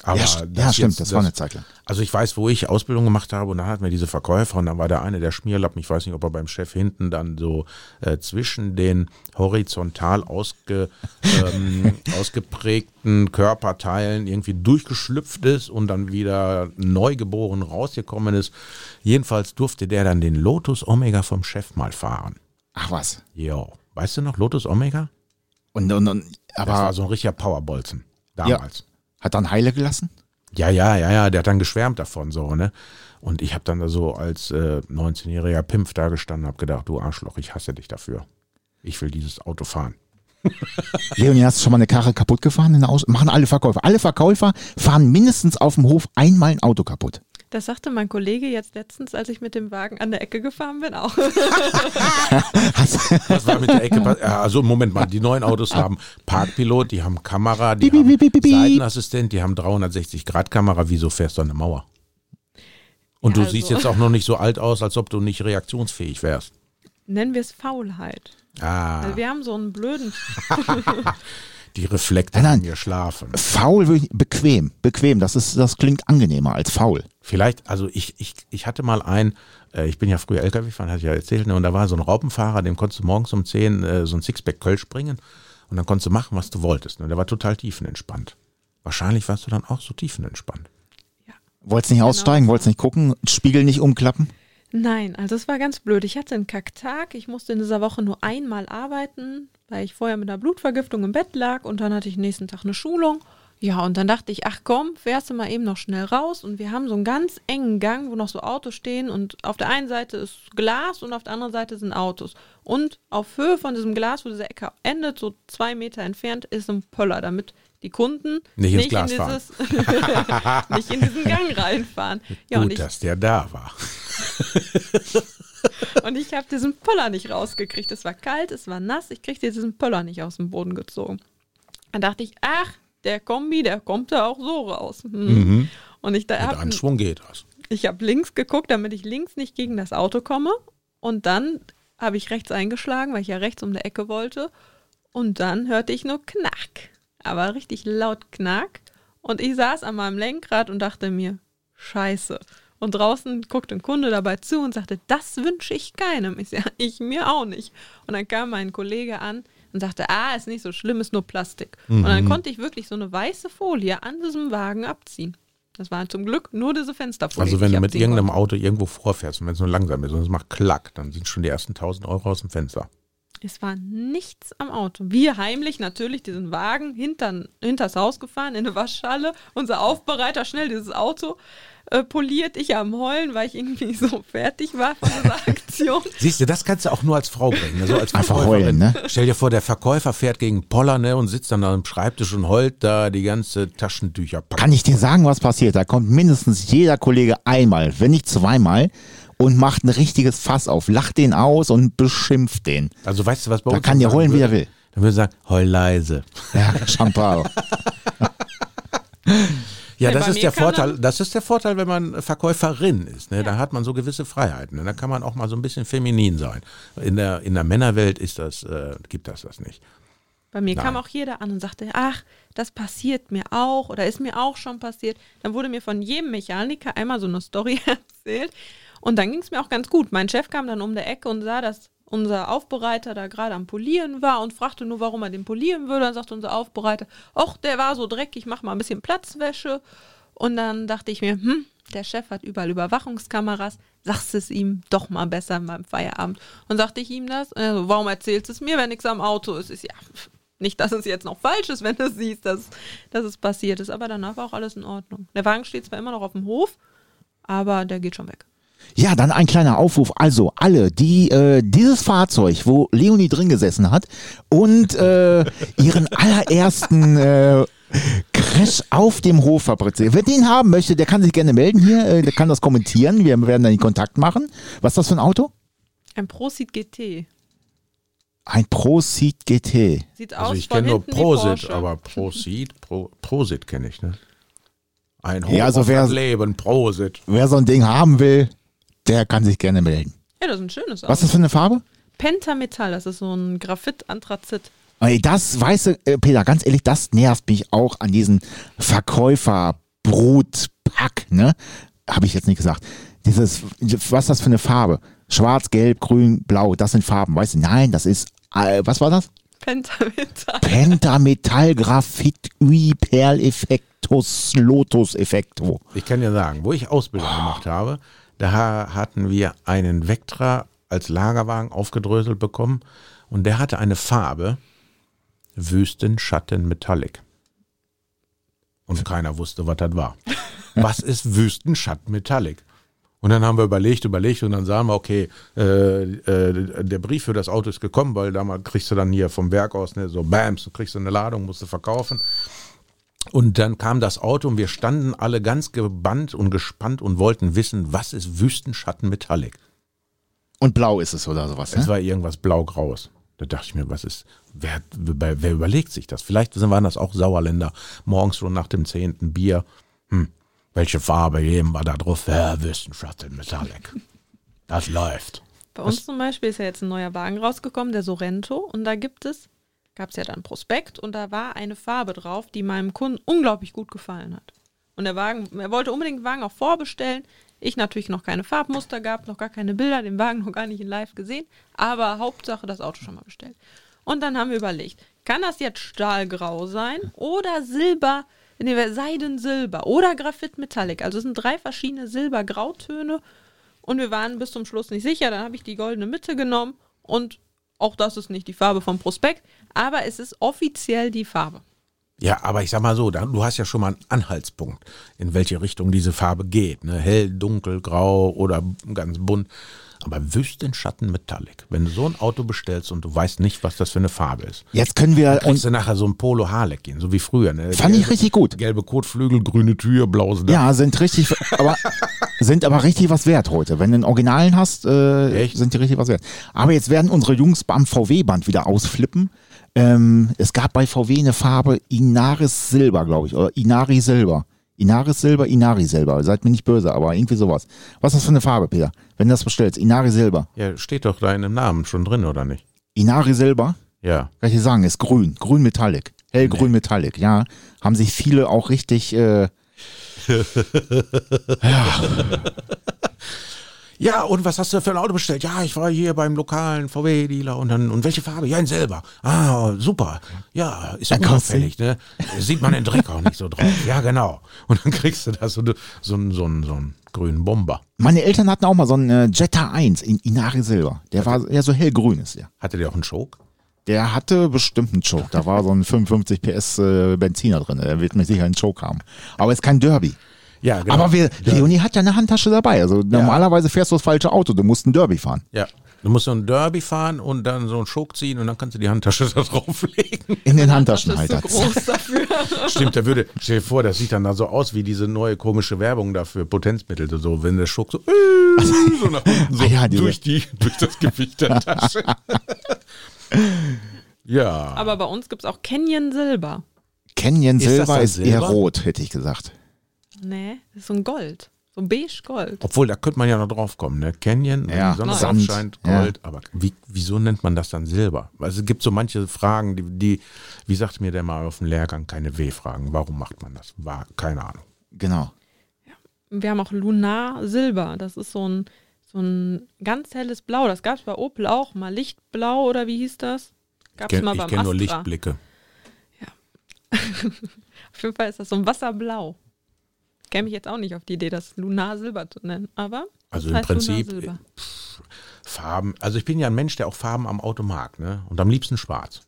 Aber ja, das ja, stimmt, jetzt- das, war eine Zeit lang. also ich weiß, wo ich Ausbildung gemacht habe und dann hatten wir diese Verkäufer und dann war der eine der Schmierlappen, ich weiß nicht, ob er beim Chef hinten dann so äh, zwischen den horizontal ausge, ähm, ausgeprägten Körperteilen irgendwie durchgeschlüpft ist und dann wieder neugeboren rausgekommen ist. Jedenfalls durfte der dann den Lotus Omega vom Chef mal fahren. Ach was. Jo. Weißt du noch, Lotus Omega? Und, und, und Das war aber so ein richtiger Powerbolzen damals. Hat dann Heile gelassen? Ja, ja, ja, ja, der hat dann geschwärmt davon so, ne? Und ich habe dann da so als äh, 19-jähriger Pimpf da gestanden und habe gedacht, du Arschloch, ich hasse dich dafür. Ich will dieses Auto fahren. Leonie, hast du schon mal eine Karre kaputt gefahren? In der Aus machen alle Verkäufer. Alle Verkäufer fahren mindestens auf dem Hof einmal ein Auto kaputt. Das sagte mein Kollege jetzt letztens, als ich mit dem Wagen an der Ecke gefahren bin, auch. Was war mit der Ecke? also Moment mal, die neuen Autos haben Parkpilot, die haben Kamera, die haben. Seitenassistent, die haben 360-Grad-Kamera. Wieso fährst du an eine Mauer? Und Ja, du siehst also- jetzt auch noch nicht so alt aus, als ob du nicht reaktionsfähig wärst. Nennen wir es Faulheit. Ah, Also wir haben so einen blöden. die Reflekte Nein, nein. haben geschlafen. faul, bequem, bequem. Das ist, das klingt angenehmer als faul. Vielleicht, also ich, ich, ich hatte mal einen, äh, ich bin ja früher LKW gefahren, hatte ich ja erzählt, ne, und da war so ein Raupenfahrer, dem konntest du morgens um 10 äh, so ein Sixpack Kölsch bringen und dann konntest du machen, was du wolltest. Ne? Der war total tiefenentspannt. Wahrscheinlich warst du dann auch so tiefenentspannt. Wolltest nicht aussteigen, wolltest nicht gucken, Spiegel nicht umklappen? Nein, also es war ganz blöd. Ich hatte einen Kacktag. Ich musste in dieser Woche nur einmal arbeiten, weil ich vorher mit einer Blutvergiftung im Bett lag und dann hatte ich nächsten Tag eine Schulung. Ja, und dann dachte ich, ach komm, fährst du mal eben noch schnell raus. Und wir haben so einen ganz engen Gang, wo noch so Autos stehen. Und auf der einen Seite ist Glas und auf der anderen Seite sind Autos. Und auf Höhe von diesem Glas, wo diese Ecke endet, so zwei Meter entfernt, ist ein Pöller, damit die Kunden Nicht Glas in dieses, nicht in diesen Gang reinfahren. Ja, und Gut, ich dass der da war. und ich habe diesen Pöller nicht rausgekriegt. Es war kalt, es war nass. Ich kriegte diesen Pöller nicht aus dem Boden gezogen. Dann dachte ich, ach, der Kombi, der kommt da auch so raus. Hm. Und ich da Mit hab, Anschwung geht das. ich habe links geguckt, damit ich links nicht gegen das Auto komme. Und dann habe ich rechts eingeschlagen, weil ich ja rechts um die Ecke wollte. Und dann hörte ich nur Knack. Aber richtig laut Knack. Und ich saß an meinem Lenkrad und dachte mir, Scheiße. Und draußen guckte ein Kunde dabei zu und sagte, das wünsche ich keinem. Ich sage, ich mir auch nicht. Und dann kam mein Kollege an und sagte, ah, ist nicht so schlimm, ist nur Plastik. Und dann konnte ich wirklich so eine weiße Folie an diesem Wagen abziehen. Das war zum Glück nur diese Fensterfolie. Also wenn du mit irgendeinem konnte. Auto irgendwo vorfährst und wenn es nur langsam ist und es macht Klack, dann sind schon die ersten 1000 Euro aus dem Fenster. Es war nichts am Auto. Wir heimlich natürlich diesen Wagen hintern, hinters Haus gefahren, in eine Waschhalle. Unser Aufbereiter schnell dieses Auto äh, poliert. Ich am Heulen, weil ich irgendwie so fertig war von dieser Aktion. Siehst du, das kannst du auch nur als Frau bringen. Ne? So als Einfach Verkäuferin. heulen, ne? Stell dir vor, der Verkäufer fährt gegen Poller ne, und sitzt dann am Schreibtisch und heult da die ganze Taschentücher. Kann ich dir sagen, was passiert? Da kommt mindestens jeder Kollege einmal, wenn nicht zweimal und macht ein richtiges Fass auf, lacht den aus und beschimpft den. Also weißt du, was bei Da uns kann der sagen heulen, wie er will. Dann würde ich sagen, heul leise. Ja, Champagner. Ja, Nee, das ist der kann Vorteil. Das ist der Vorteil, wenn man Verkäuferin ist. Ne? Da hat man so gewisse Freiheiten. Ne? Da kann man auch mal so ein bisschen feminin sein. In der in der Männerwelt ist das äh, gibt das das nicht. Bei mir kam Nein. auch jeder an und sagte, ach, das passiert mir auch oder ist mir auch schon passiert. Dann wurde mir von jedem Mechaniker einmal so eine Story erzählt. Und dann ging es mir auch ganz gut. Mein Chef kam dann um der Ecke und sah, dass unser Aufbereiter da gerade am Polieren war und fragte nur, warum er den polieren würde. Dann sagte unser Aufbereiter, ach, der war so dreckig, mach mal ein bisschen Platzwäsche. Und dann dachte ich mir, hm, der Chef hat überall Überwachungskameras, sagst es ihm doch mal besser beim Feierabend. Und sagte ich ihm das, und er so, warum erzählst du es mir, wenn nichts am Auto ist? Ist ja nicht, dass es jetzt noch falsch ist, wenn du siehst, dass, dass es passiert ist, aber danach war auch alles in Ordnung. Der Wagen steht zwar immer noch auf dem Hof, aber der geht schon weg. Ja, dann ein kleiner Aufruf. Also alle, die äh, dieses Fahrzeug, wo Leonie drin gesessen hat und äh, ihren allerersten äh, Crash auf dem Hof fabriziert. Wer den haben möchte, der kann sich gerne melden hier, äh, der kann das kommentieren. Wir werden dann den Kontakt machen. Was ist das für ein Auto? Ein Prosit GT. Ein Proceed GT. Sieht Also aus ich von kenne nur Prosit, aber Prosit, Pro, Prosit kenne ich, ne? Ein Hoch Ja, also auf wer- Leben, Prosit. Wer so ein Ding haben will, der kann sich gerne melden. Ja, das ist ein schönes Was Auto. ist das für eine Farbe? Pentametall, das ist so ein Graphit-Anthrazit. Ey, das, weißt du, äh, Peter, ganz ehrlich, das nervt mich auch an diesen Verkäufer-Brutpack, ne? Habe ich jetzt nicht gesagt. Dieses, was ist das für eine Farbe? Schwarz, Gelb, Grün, Blau, das sind Farben, weißt du? Nein, das ist, äh, was war das? Pentametall. Pentametall, Graphit, Ui, Perleffektus, Lotus-Effekto. Ich kann dir sagen, wo ich Ausbildung gemacht habe, da ha- hatten wir einen Vectra als Lagerwagen aufgedröselt bekommen und der hatte eine Farbe Wüstenschatten Metallic. Und keiner wusste, was das war. Was ist Wüstenschatten Metallic? Und dann haben wir überlegt, überlegt und dann sagen wir, okay, äh, äh, der Brief für das Auto ist gekommen, weil damals kriegst du dann hier vom Werk aus ne, so Bams, du kriegst eine Ladung, musst du verkaufen. Und dann kam das Auto und wir standen alle ganz gebannt und gespannt und wollten wissen, was ist Wüstenschatten Metallic? Und blau ist es oder sowas, Es ne? war irgendwas blau-graues. Da dachte ich mir, was ist, wer, wer, wer überlegt sich das? Vielleicht waren das auch Sauerländer, morgens schon nach dem zehnten Bier. Hm, welche Farbe geben wir da drauf? Ja, Wüstenschatten Metallic. Das läuft. Bei uns zum Beispiel ist ja jetzt ein neuer Wagen rausgekommen, der Sorrento. Und da gibt es, gab es ja dann Prospekt und da war eine Farbe drauf, die meinem Kunden unglaublich gut gefallen hat. Und der Wagen, er wollte unbedingt den Wagen auch vorbestellen. Ich natürlich noch keine Farbmuster gehabt, noch gar keine Bilder, den Wagen noch gar nicht in live gesehen. Aber Hauptsache das Auto schon mal bestellt. Und dann haben wir überlegt, kann das jetzt Stahlgrau sein oder Silber, nee, Seidensilber oder Graphit Metallic? Also es sind drei verschiedene Silber-Grautöne. Und wir waren bis zum Schluss nicht sicher. Dann habe ich die goldene Mitte genommen und auch das ist nicht die Farbe vom Prospekt, aber es ist offiziell die Farbe. Ja, aber ich sag mal so, du hast ja schon mal einen Anhaltspunkt, in welche Richtung diese Farbe geht. Ne? Hell, dunkel, grau oder ganz bunt. Aber Wüstenschatten Metallic. Wenn du so ein Auto bestellst und du weißt nicht, was das für eine Farbe ist, Jetzt können wir uns, du nachher so ein Polo Harleck gehen, so wie früher. Ne? fand ich Gelbe- richtig gut. Gelbe Kotflügel, grüne Tür, blaues Dach. Ja, sind richtig, aber sind aber richtig was wert heute. Wenn du einen Originalen hast, äh, sind die richtig was wert. Aber jetzt werden unsere Jungs beim VW-Band wieder ausflippen. Ähm, es gab bei VW eine Farbe Inaris Silber, glaube ich, oder Inari Silber. Inaris Silber, Inari Silber. Seid mir nicht böse, aber irgendwie sowas. Was ist das für eine Farbe, Peter? Wenn du das bestellst, Inari Silber. Ja, steht doch da in dem Namen schon drin, oder nicht? Inari Silber, Ja. kann ich dir sagen, ist grün. Grün Metallic. Hellgrün Metallic, ja. Haben sich viele auch richtig, äh, Ja, und was hast du für ein Auto bestellt? Ja, ich war hier beim lokalen VW-Dealer und dann, und welche Farbe? Ja, ein Silber. Ah, super. Ja, ist ja unauffällig, ne? Sieht man den Dreck auch nicht so drauf. Ja, genau. Und dann kriegst du da so, so, einen- so, so einen grünen Bomber. Meine Eltern hatten auch mal so einen äh, Jetta 1 in Inari Silber. Der war ja so hellgrün ist der. Hatte der auch einen Choke? Der hatte bestimmt einen Choke. Da war so ein 55 PS äh, Benziner drin. Der wird mir sicher einen Choke haben. Aber ist kein Derby. Ja, genau. Aber wir, Leonie hat ja eine Handtasche dabei. Also normalerweise fährst du das falsche Auto. Du musst ein Derby fahren. Ja. Du musst so ein Derby fahren und dann so einen Choke ziehen und dann kannst du die Handtasche da drauflegen. In den Das Handtaschenhalter. ist so groß dafür. Stimmt, der würde, stell dir vor, das sieht dann da so aus wie diese neue komische Werbung dafür, Potenzmittel, so, wenn der Schock so, äh, so nach unten so Ah ja, durch, die, durch das Gewicht der Tasche. ja. Aber bei uns gibt es auch Canyon Silber. Canyon Ist das Silber dann ist eher rot, hätte ich gesagt. Nee, das ist so ein Gold. So beige Gold. Obwohl, da könnte man ja noch drauf kommen, ne? Canyon, Ja, die Sonne Sand, scheint, ja. Gold. Aber wie, wieso nennt man das dann Silber? Also es gibt so manche Fragen, die, die wie sagte mir der mal auf dem Lehrgang, keine W-Fragen. Warum macht man das? War keine Ahnung. Genau. Wir haben auch Lunar Silber. Das ist so ein, so ein ganz helles Blau. Das gab es bei Opel auch mal. Lichtblau oder wie hieß das? Gab es Kenn, mal ich kenne nur Astra. Lichtblicke. Auf jeden Fall ist das so ein Wasserblau. Käme ich jetzt auch nicht auf die Idee, das Lunar Silber zu nennen. Aber Also im Prinzip Lunar Silber. Farben. Also ich bin ja ein Mensch, der auch Farben am Auto mag, ne? Und am liebsten schwarz.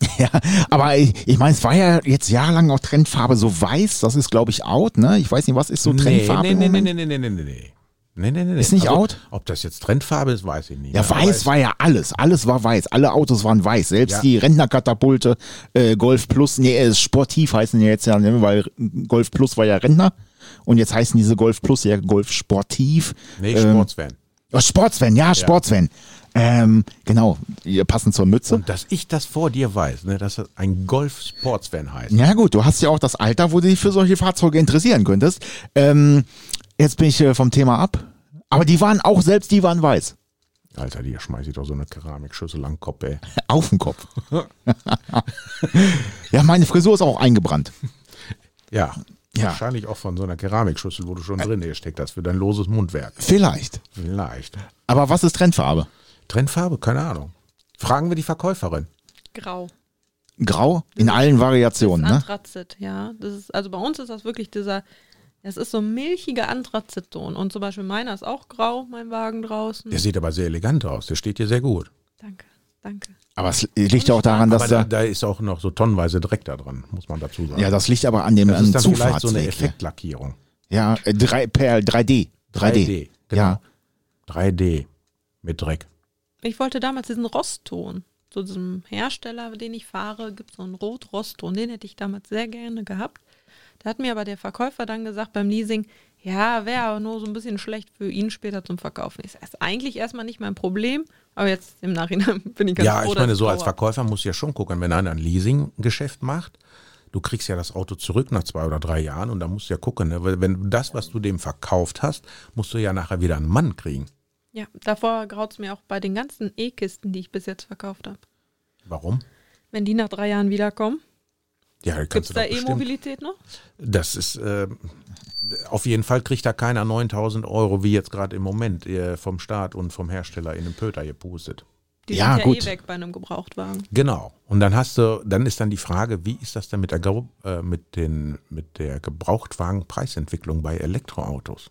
Ja, aber ich, ich meine, es war ja jetzt jahrelang auch Trendfarbe so weiß, das ist glaube ich out, ne? Ich weiß nicht, was ist so Trendfarbe? nee, im nee, nee, nee, nee, nee, nee, nee. Nee, nee, nee, nee. Ist nicht out? Ob das jetzt Trendfarbe ist, weiß ich nicht. Ja, ne? weiß war ja alles. Alles war weiß. Alle Autos waren weiß. Selbst Ja. die Rentnerkatapulte, äh, Golf Plus, nee, äh, Sportiv heißen die jetzt ja, ne, weil Golf Plus war ja Rentner. Und jetzt heißen diese Golf Plus ja Golf Sportiv. Nee, ähm, Sportsvan. Oh, Sportsvan, ja, Sportsvan. Ähm, genau, ihr passend zur Mütze. Und dass ich das vor dir weiß, ne, dass das ein Golf Sportsvan heißt. Ja gut, du hast ja auch das Alter, wo du dich für solche Fahrzeuge interessieren könntest. Ähm, jetzt bin ich äh, vom Thema ab. Aber die waren auch, selbst die waren weiß. Alter, dir schmeiß ich doch so eine Keramikschüssel an den Kopf, ey. Auf dem Kopf. ja, meine Frisur ist auch eingebrannt. Ja. Ja. Wahrscheinlich auch von so einer Keramikschüssel, wo du schon drin gesteckt hast, für dein loses Mundwerk. Vielleicht. Vielleicht. Aber was ist Trendfarbe? Trendfarbe, keine Ahnung. Fragen wir die Verkäuferin. Grau. Grau in allen Variationen, ne? Anthrazit, ja. Das ist, also bei uns ist das wirklich dieser, das ist so ein milchiger Anthrazitton. Und zum Beispiel meiner ist auch grau, mein Wagen draußen. Der sieht aber sehr elegant aus. Der steht dir sehr gut. Danke, danke. Aber es liegt ja auch daran, dass Aber da, da, da ist auch noch so tonnenweise Dreck da dran, muss man dazu sagen. ja, das liegt aber an dem das an ist dann vielleicht so eine. Effektlackierung. ja, äh, drei, per 3D. 3D. 3D, genau. Ja. 3D mit Dreck. Ich wollte damals diesen Rostton. Zu diesem Hersteller, den ich fahre, gibt es so einen Rot-Rostton. Den hätte ich damals sehr gerne gehabt. Da hat mir aber der Verkäufer dann gesagt beim Leasing, ja, wäre aber nur so ein bisschen schlecht für ihn später zum Verkaufen. Ich ist eigentlich erstmal nicht mein Problem, aber jetzt im Nachhinein bin ich ganz Ja, froh, ich meine, so als Verkäufer musst du ja schon gucken, wenn einer ein Leasinggeschäft macht, du kriegst ja das Auto zurück nach zwei oder drei Jahren und da musst du ja gucken, ne? weil wenn du das, was du dem verkauft hast, musst du ja nachher wieder einen Mann kriegen. Ja, davor graut es mir auch bei den ganzen E-Kisten, die ich bis jetzt verkauft habe. Warum? Wenn die nach drei Jahren wiederkommen, Ja, gibt es da. E-Mobilität noch? Das ist, äh, auf jeden Fall kriegt da keiner 9000 Euro, wie jetzt gerade im Moment äh, vom Staat und vom Hersteller in den Pöter gepustet. Die Ja, sind ja gut. eh weg bei einem Gebrauchtwagen. Genau. Und dann hast du, dann ist dann die Frage, wie ist das denn mit der, äh, mit den, mit der Gebrauchtwagenpreisentwicklung bei Elektroautos?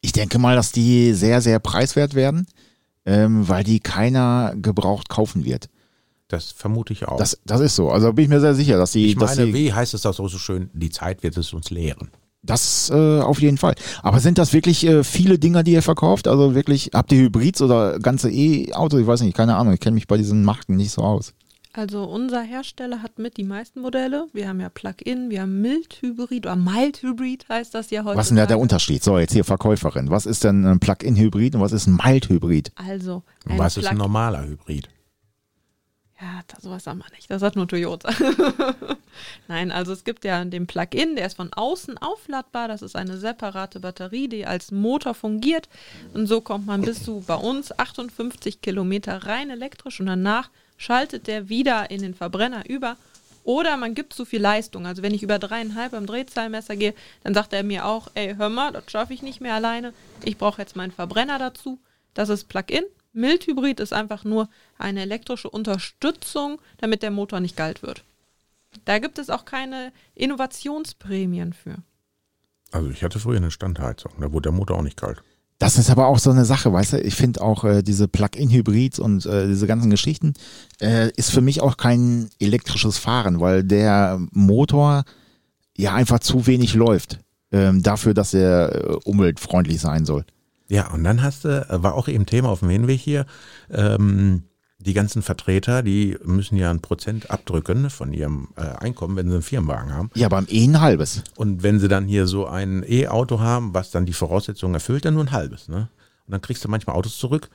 Ich denke mal, dass die sehr, sehr preiswert werden, ähm, weil die keiner gebraucht kaufen wird. Das vermute ich auch. Das, das ist so. Also bin ich mir sehr sicher, dass die, ich dass meine, die wie heißt es das auch so schön? Die Zeit wird es uns lehren. Das äh, auf jeden Fall. Aber sind das wirklich äh, viele Dinger, die ihr verkauft? Also wirklich, habt ihr Hybrids oder ganze E-Autos? Ich weiß nicht, keine Ahnung. Ich kenne mich bei diesen Marken nicht so aus. Also unser Hersteller hat mit die meisten Modelle. Wir haben ja Plug-in, wir haben Mild-Hybrid oder Mild-Hybrid heißt das ja heute. Was ist denn da der Unterschied? So, jetzt hier Verkäuferin. Was ist denn ein Plug-in-Hybrid und was ist ein Mild-Hybrid? Also ein was ist ein normaler Hybrid? Ja, das, sowas haben wir nicht. Das hat nur Toyota. Nein, also es gibt ja den Plug-in, der ist von außen aufladbar. Das ist eine separate Batterie, die als Motor fungiert. Und so kommt man bis zu bei uns 58 Kilometer rein elektrisch und danach schaltet der wieder in den Verbrenner über. Oder man gibt zu viel Leistung. Also wenn ich über dreieinhalb am Drehzahlmesser gehe, dann sagt er mir auch, ey, hör mal, das schaffe ich nicht mehr alleine. Ich brauche jetzt meinen Verbrenner dazu. Das ist Plug-in. Mildhybrid ist einfach nur eine elektrische Unterstützung, damit der Motor nicht kalt wird. Da gibt es auch keine Innovationsprämien für. Also ich hatte früher eine Standheizung, da wurde der Motor auch nicht kalt. Das ist aber auch so eine Sache, weißt du? Ich finde auch äh, diese Plug-in-Hybrids und äh, diese ganzen Geschichten äh, ist für mich auch kein elektrisches Fahren, weil der Motor ja einfach zu wenig läuft ähm, dafür, dass er äh, umweltfreundlich sein soll. Ja, und dann hast du, äh, war auch eben Thema auf dem Hinweg hier, ähm, die ganzen Vertreter, die müssen ja ein Prozent abdrücken von ihrem äh, Einkommen, wenn sie einen Firmenwagen haben. Ja, beim E ein halbes. Und wenn sie dann hier so ein E-Auto haben, was dann die Voraussetzungen erfüllt, dann nur ein halbes. Ne? Und dann kriegst du manchmal Autos zurück,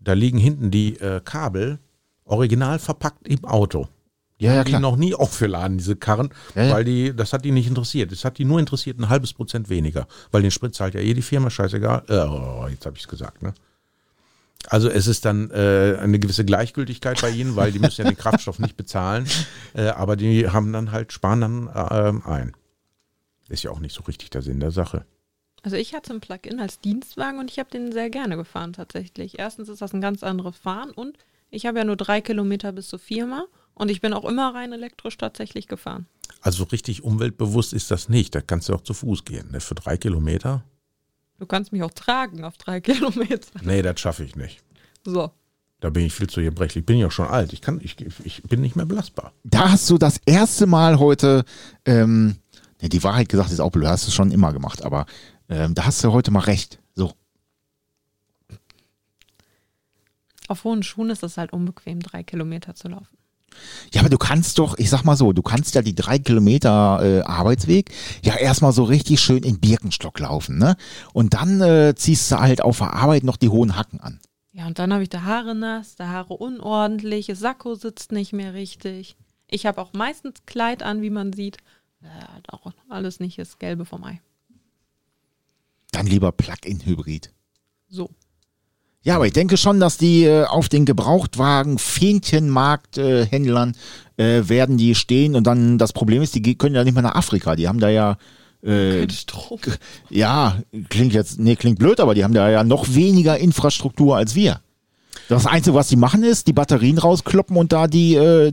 da liegen hinten die äh, Kabel original verpackt im Auto. Die Ja, ja, haben die klar. noch nie aufgeladen, diese Karren, Ja, ja. weil die, das hat die nicht interessiert. Das hat die nur interessiert, ein halbes Prozent weniger. Weil den Sprit zahlt ja eh die Firma, scheißegal. Äh, oh, jetzt habe ich es gesagt, ne? Also es ist dann äh, eine gewisse Gleichgültigkeit bei ihnen, weil die müssen ja den Kraftstoff nicht bezahlen, äh, aber die haben dann halt, sparen dann äh, ein. Ist ja auch nicht so richtig der Sinn der Sache. Also ich hatte ein Plug-in als Dienstwagen und ich habe den sehr gerne gefahren tatsächlich. Erstens ist das ein ganz anderes Fahren und ich habe ja nur drei Kilometer bis zur Firma und ich bin auch immer rein elektrisch tatsächlich gefahren. Also richtig umweltbewusst ist das nicht. Da kannst du auch zu Fuß gehen. Ne? Für drei Kilometer? Du kannst mich auch tragen auf drei Kilometer. Nee, das schaffe ich nicht. So. Da bin ich viel zu gebrechlich. Ich bin ja auch schon alt. Ich, kann, ich, ich bin nicht mehr belastbar. Da hast du das erste Mal heute, ähm, ja, die Wahrheit gesagt ist auch blöd, hast du schon immer gemacht, aber ähm, da hast du heute mal recht. So. Auf hohen Schuhen ist es halt unbequem, drei Kilometer zu laufen. Ja, aber du kannst doch, ich sag mal so, du kannst ja die drei Kilometer äh, Arbeitsweg ja erstmal so richtig schön in Birkenstock laufen, ne? Und dann äh, ziehst du halt auf der Arbeit noch die hohen Hacken an. Ja, und dann habe ich da Haare nass, da Haare unordentlich, das Sakko sitzt nicht mehr richtig. Ich habe auch meistens Kleid an, wie man sieht. Ja, auch alles nicht das Gelbe vom Ei. Dann lieber Plug-in-Hybrid. So. Ja, aber ich denke schon, dass die äh, auf den Gebrauchtwagen Fähnchenmarkt-Händlern äh, werden die stehen und dann das Problem ist, die können ja nicht mehr nach Afrika. Die haben da ja äh, Kein Strom. ja, klingt jetzt, nee, klingt blöd, aber die haben da ja noch weniger Infrastruktur als wir. Das Einzige, was die machen, ist, die Batterien rauskloppen und da die äh,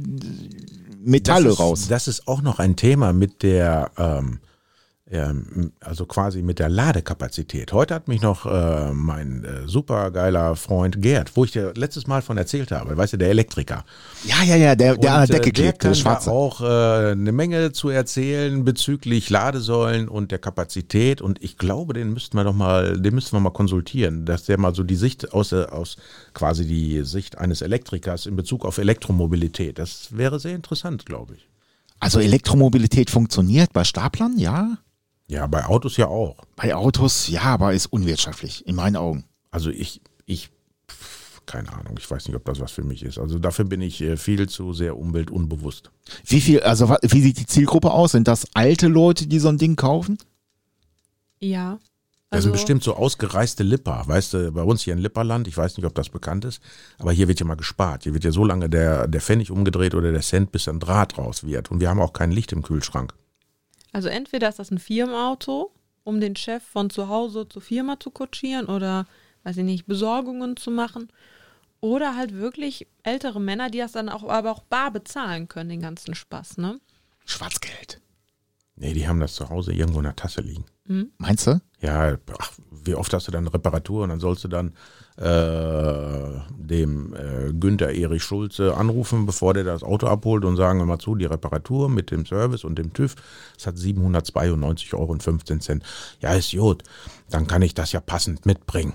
Metalle das ist, raus. Das ist auch noch ein Thema mit der, ähm, ähm, also quasi mit der Ladekapazität. Heute hat mich noch äh, mein äh, supergeiler Freund Gerd, wo ich dir letztes Mal von erzählt habe, weißt du, der Elektriker. Ja, ja, ja, der, der an der Decke äh, der klebt, der da Schwarze. auch äh, eine Menge zu erzählen bezüglich Ladesäulen und der Kapazität. Und ich glaube, den müssten wir doch mal, den müssten wir mal konsultieren, dass der mal so die Sicht aus, aus quasi die Sicht eines Elektrikers in Bezug auf Elektromobilität. Das wäre sehr interessant, glaube ich. Also Elektromobilität funktioniert bei Staplern, ja. Ja, bei Autos ja auch. Bei Autos, ja, aber ist unwirtschaftlich, in meinen Augen. Also ich, ich, keine Ahnung, ich weiß nicht, ob das was für mich ist. Also dafür bin ich äh, viel zu sehr umweltunbewusst. Wie viel, also wie sieht die Zielgruppe aus? Sind das alte Leute, die so ein Ding kaufen? Ja. Das Also, sind bestimmt so ausgereiste Lipper, weißt du, bei uns hier in Lipperland, ich weiß nicht, ob das bekannt ist, aber hier wird ja mal gespart. Hier wird ja so lange der, der Pfennig umgedreht oder der Cent, bis ein Draht raus wird. Und wir haben auch kein Licht im Kühlschrank. Also entweder ist das ein Firmenauto, um den Chef von zu Hause zur Firma zu kutschieren oder, weiß ich nicht, Besorgungen zu machen. Oder halt wirklich ältere Männer, die das dann auch aber auch bar bezahlen können, den ganzen Spaß, ne? Schwarzgeld. Nee, die haben das zu Hause irgendwo in der Tasse liegen. Meinst du? Ja, ach, wie oft hast du dann Reparatur und dann sollst du dann äh, dem äh, Günther Erich Schulze anrufen, bevor der das Auto abholt und sagen wir mal zu, die Reparatur mit dem Service und dem TÜV, das hat 792,15 Euro. Ja, ist gut, dann kann ich das ja passend mitbringen.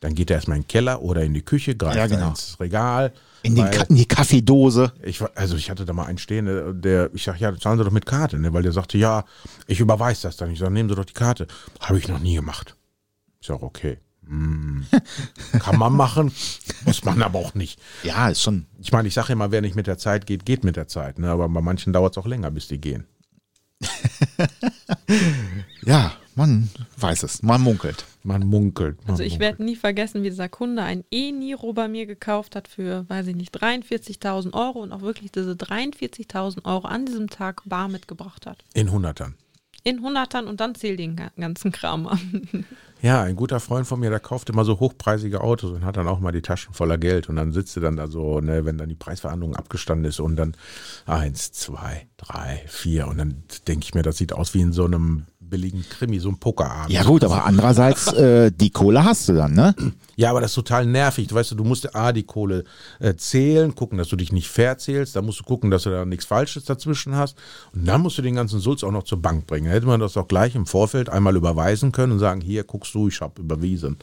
Dann geht er erstmal in den Keller oder in die Küche, greift Ja, genau. ins Regal. In, den in die Kaffeedose. ich, also ich hatte da mal einen stehen, der- der, ich sag, ja, zahlen Sie doch mit Karte, ne? weil der sagte, ja, ich überweise das dann. Ich sage, nehmen Sie doch die Karte. Habe ich noch nie gemacht. Ich sage, okay. Hm, kann man machen, muss man aber auch nicht. Ja, ist schon. Ich meine, ich sage immer, wer nicht mit der Zeit geht, geht mit der Zeit. Ne? Aber bei manchen dauert es auch länger, bis die gehen. Ja, man weiß es. Man munkelt. Man munkelt. Man Also ich werde nie vergessen, wie dieser Kunde ein E-Niro bei mir gekauft hat für, weiß ich nicht, 43.000 Euro und auch wirklich diese 43.000 Euro an diesem Tag bar mitgebracht hat. In Hundertern. In Hundertern und dann zähl den ga- ganzen Kram an. Ja, ein guter Freund von mir, der kauft immer so hochpreisige Autos und hat dann auch mal die Taschen voller Geld. Und dann sitzt er dann da so, ne, wenn dann die Preisverhandlung abgestanden ist und dann eins, zwei, drei, vier. Und dann denke ich mir, das sieht aus wie in so einem billigen Krimi, so ein Pokerabend. Ja gut, aber andererseits, äh, die Kohle hast du dann, ne? Ja, aber das ist total nervig. Du weißt, du musst A, die Kohle äh, zählen, gucken, dass du dich nicht verzählst. Dann musst du gucken, dass du da nichts Falsches dazwischen hast. Und dann musst du den ganzen Sulz auch noch zur Bank bringen. Da hätte man das auch gleich im Vorfeld einmal überweisen können und sagen, hier, guckst du, ich habe überwiesen.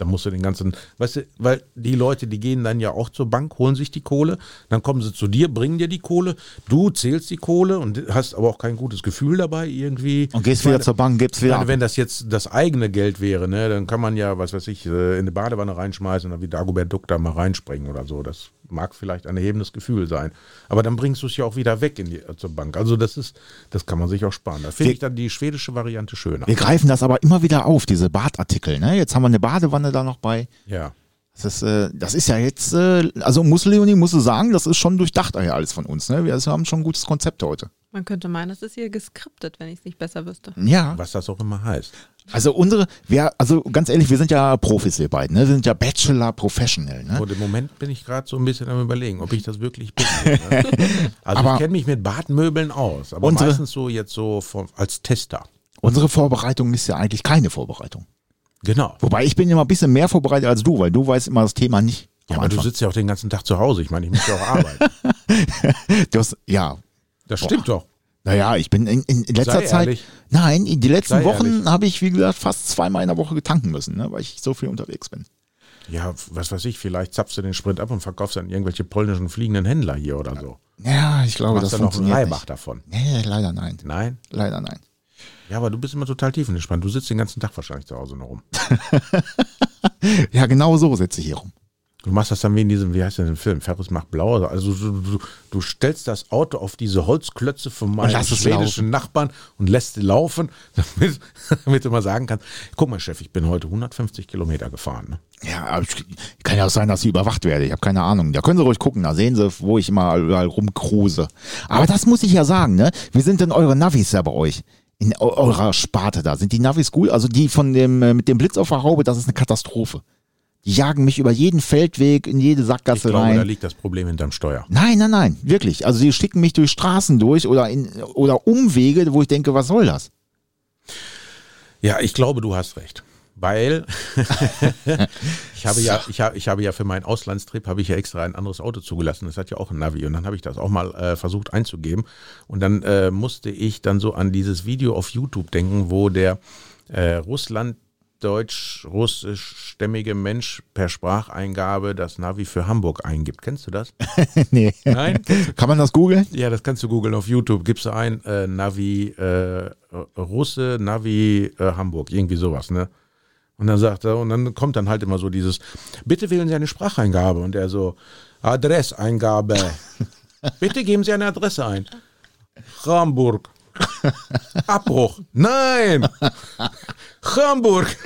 Dann musst du den ganzen, weißt du, weil die Leute, die gehen dann ja auch zur Bank, holen sich die Kohle, dann kommen sie zu dir, bringen dir die Kohle, du zählst die Kohle und hast aber auch kein gutes Gefühl dabei irgendwie. Und gehst meine, wieder zur Bank, gibst wieder meine, wenn das jetzt das eigene Geld wäre, ne, dann kann man ja, was weiß ich, äh, in eine Badewanne reinschmeißen und dann wie Dagobert Duck da mal reinspringen oder so. Das mag vielleicht ein erhebendes Gefühl sein. Aber dann bringst du es ja auch wieder weg in die, äh, zur Bank. Also das ist, das kann man sich auch sparen. Da finde ich dann die schwedische Variante schöner. Wir greifen das aber immer wieder auf, diese Badartikel. Ne? Jetzt haben wir eine Badewanne da noch bei. Ja. Das ist, äh, das ist ja jetzt, äh, also muss Leonie, musst du sagen, das ist schon durchdacht hier alles von uns. Ne? Wir haben schon ein gutes Konzept heute. Man könnte meinen, das ist hier geskriptet, wenn ich es nicht besser wüsste. Ja, Was das auch immer heißt. Also unsere, wir, also ganz ehrlich, wir sind ja Profis, wir beiden. Ne? Wir sind ja Bachelor Professional. Ne? Und im Moment bin ich gerade so ein bisschen am überlegen, ob ich das wirklich bin. Ne? Also Aber- ich kenne mich mit Badmöbeln aus, aber Unsere- meistens so jetzt so vom, als Tester. Unsere Vorbereitung ist ja eigentlich keine Vorbereitung. Genau. Wobei ich bin immer ein bisschen mehr vorbereitet als du, weil du weißt immer das Thema nicht. Ja, aber du sitzt ja auch den ganzen Tag zu Hause. Ich meine, ich muss ja auch arbeiten. Du hast, ja, Das stimmt doch. Naja, ich bin in, in, letzter Sei Zeit. ehrlich. Nein, in die letzten Sei Wochen habe ich, wie gesagt, fast zweimal in der Woche getanken müssen, ne, weil ich so viel unterwegs bin. Ja, was weiß ich, vielleicht zapfst du den Sprint ab und verkaufst an irgendwelche polnischen fliegenden Händler hier oder so. Ja, ich glaube, das dann noch einen funktioniert Reibach nicht. davon. Nee, leider nein. Nein? Leider nein. Ja, aber du bist immer total tiefenentspannt. Du sitzt den ganzen Tag wahrscheinlich zu Hause noch rum. Ja, genau so sitze ich hier rum. Du machst das dann wie in diesem, wie heißt denn der Film? Ferris macht blau. Also du, du, du stellst das Auto auf diese Holzklötze von es schwedischen Nachbarn und lässt sie laufen, damit, damit du mal sagen kannst, guck mal, Chef, ich bin heute 150 Kilometer gefahren. Ne? Ja, aber ich, kann ja auch sein, dass ich überwacht werde. Ich habe keine Ahnung. Da können Sie ruhig gucken. Da sehen Sie, wo ich immer überall rumkruse. Aber das muss ich ja sagen, ne? Wie sind denn eure Navis ja bei euch? In eu- eurer Sparte da. Sind die Navis gut? Also die von dem, äh, mit dem Blitz auf der Haube, das ist eine Katastrophe. Die jagen mich über jeden Feldweg, in jede Ich Sackgasse glaube, rein. da liegt das Problem hinterm Steuer. Nein, nein, nein, wirklich. Also die schicken mich durch Straßen durch oder in oder Umwege, wo ich denke, was soll das? Ja, ich glaube, du hast recht. Weil ich habe ja, ich habe, ich habe ja für meinen Auslandstrip habe ich ja extra ein anderes Auto zugelassen. Das hat ja auch ein Navi und dann habe ich das auch mal äh, versucht einzugeben und dann äh, musste ich dann so an dieses Video auf YouTube denken, wo der äh, Russland deutsch-russischstämmige Mensch per Spracheingabe das Navi für Hamburg eingibt. Kennst du das? nee. Nein? Kann man das googeln? Ja, das kannst du googeln auf YouTube. Gibst du ein, äh, Navi äh, Russe, Navi äh, Hamburg, irgendwie sowas, ne? Und dann sagt er, und dann kommt dann halt immer so dieses, bitte wählen Sie eine Spracheingabe. Und er so, Adresseingabe. bitte geben Sie eine Adresse ein. Hamburg. Abbruch. Nein! Hamburg!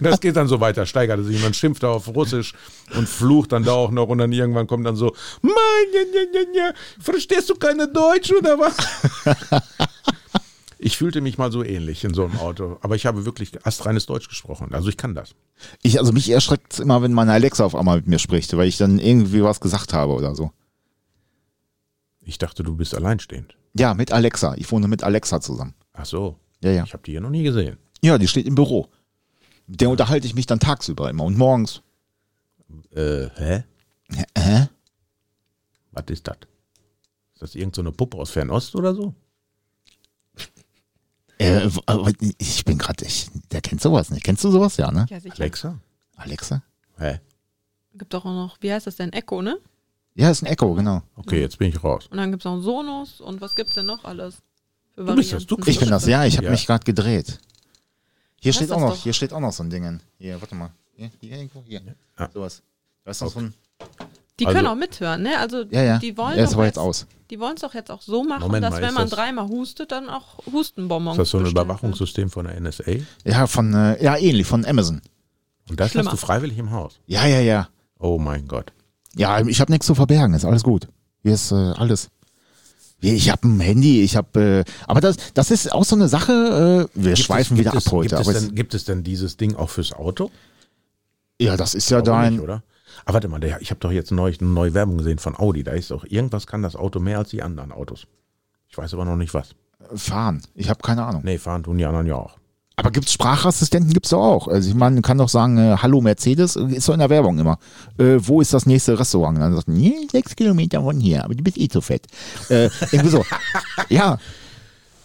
Das geht dann so weiter, steigert er sich. Man schimpft da auf Russisch und flucht dann da auch noch und dann irgendwann kommt dann so, Mann, ja, ja, ja, ja, verstehst du keine Deutsch oder was? Ich fühlte mich mal so ähnlich in so einem Auto, aber ich habe wirklich astreines Deutsch gesprochen. Also ich kann das. Ich, also mich erschreckt immer, wenn meine Alexa auf einmal mit mir spricht, weil ich dann irgendwie was gesagt habe oder so. Ich dachte, du bist alleinstehend. Ja, mit Alexa. Ich wohne mit Alexa zusammen. Ach so. Ja, ja. Ich habe die hier noch nie gesehen. Ja, die steht im Büro. Mit der unterhalte ich mich dann tagsüber immer und morgens. Äh, hä? Hä? Was ist das? Ist das irgendeine so eine Puppe aus Fernost oder so? Äh, aber ich bin gerade, der kennt sowas nicht. Kennst du sowas? Ja, ne? Ja, sicher. Alexa? Alexa? Hä? Gibt doch auch noch, wie heißt das denn? Echo, ne? Ja, ist ein Echo, genau. Okay, jetzt bin ich raus. Und dann gibt es noch Sonos und was gibt's denn noch alles? Für Du bist das, du? Ich bin das, ja, ich habe Ja. mich gerade gedreht. Hier steht auch noch, doch. hier steht auch noch so ein Ding. Hier, warte mal. Hier, hier irgendwo, hier. Ja. Sowas. Da ist noch so ein, Die Also- können auch mithören, ne? Also ja, ja. die wollen ja, ist doch aber jetzt aus. Die wollen es doch jetzt auch so machen, Moment dass mal, wenn man das- dreimal hustet, dann auch Hustenbonbons Ist das so ein. Überwachungssystem von der NSA? Ja, von, äh, ja, ähnlich, von Amazon. Und das Schlimmer. hast du freiwillig im Haus? Ja, ja, ja. Oh mein Gott. Ja, ich habe nichts zu verbergen, ist alles gut. Hier ist äh, alles. Ich habe ein Handy, ich habe, äh, aber das, das ist auch so eine Sache. Äh, wir Gibt schweifen es, wieder es, ab heute. Gibt es, denn, gibt es denn dieses Ding auch fürs Auto? ja, das ist ja dein. nicht, oder? Aber warte mal, der, ich habe doch jetzt neulich eine neue Werbung gesehen von Audi. Da ist doch irgendwas kann das Auto mehr als die anderen Autos. Ich weiß aber noch nicht was. Fahren. Ich habe keine Ahnung. Nee, fahren tun die anderen ja auch. Aber gibt's Sprachassistenten? Gibt's doch auch. Also ich meine, man kann doch sagen, äh, hallo Mercedes, äh, ist doch in der Werbung immer. Äh, wo ist das nächste Restaurant? Dann sagt man, nee, sechs Kilometer von hier, aber du bist eh zu fett. Äh, irgendwie so. Ja,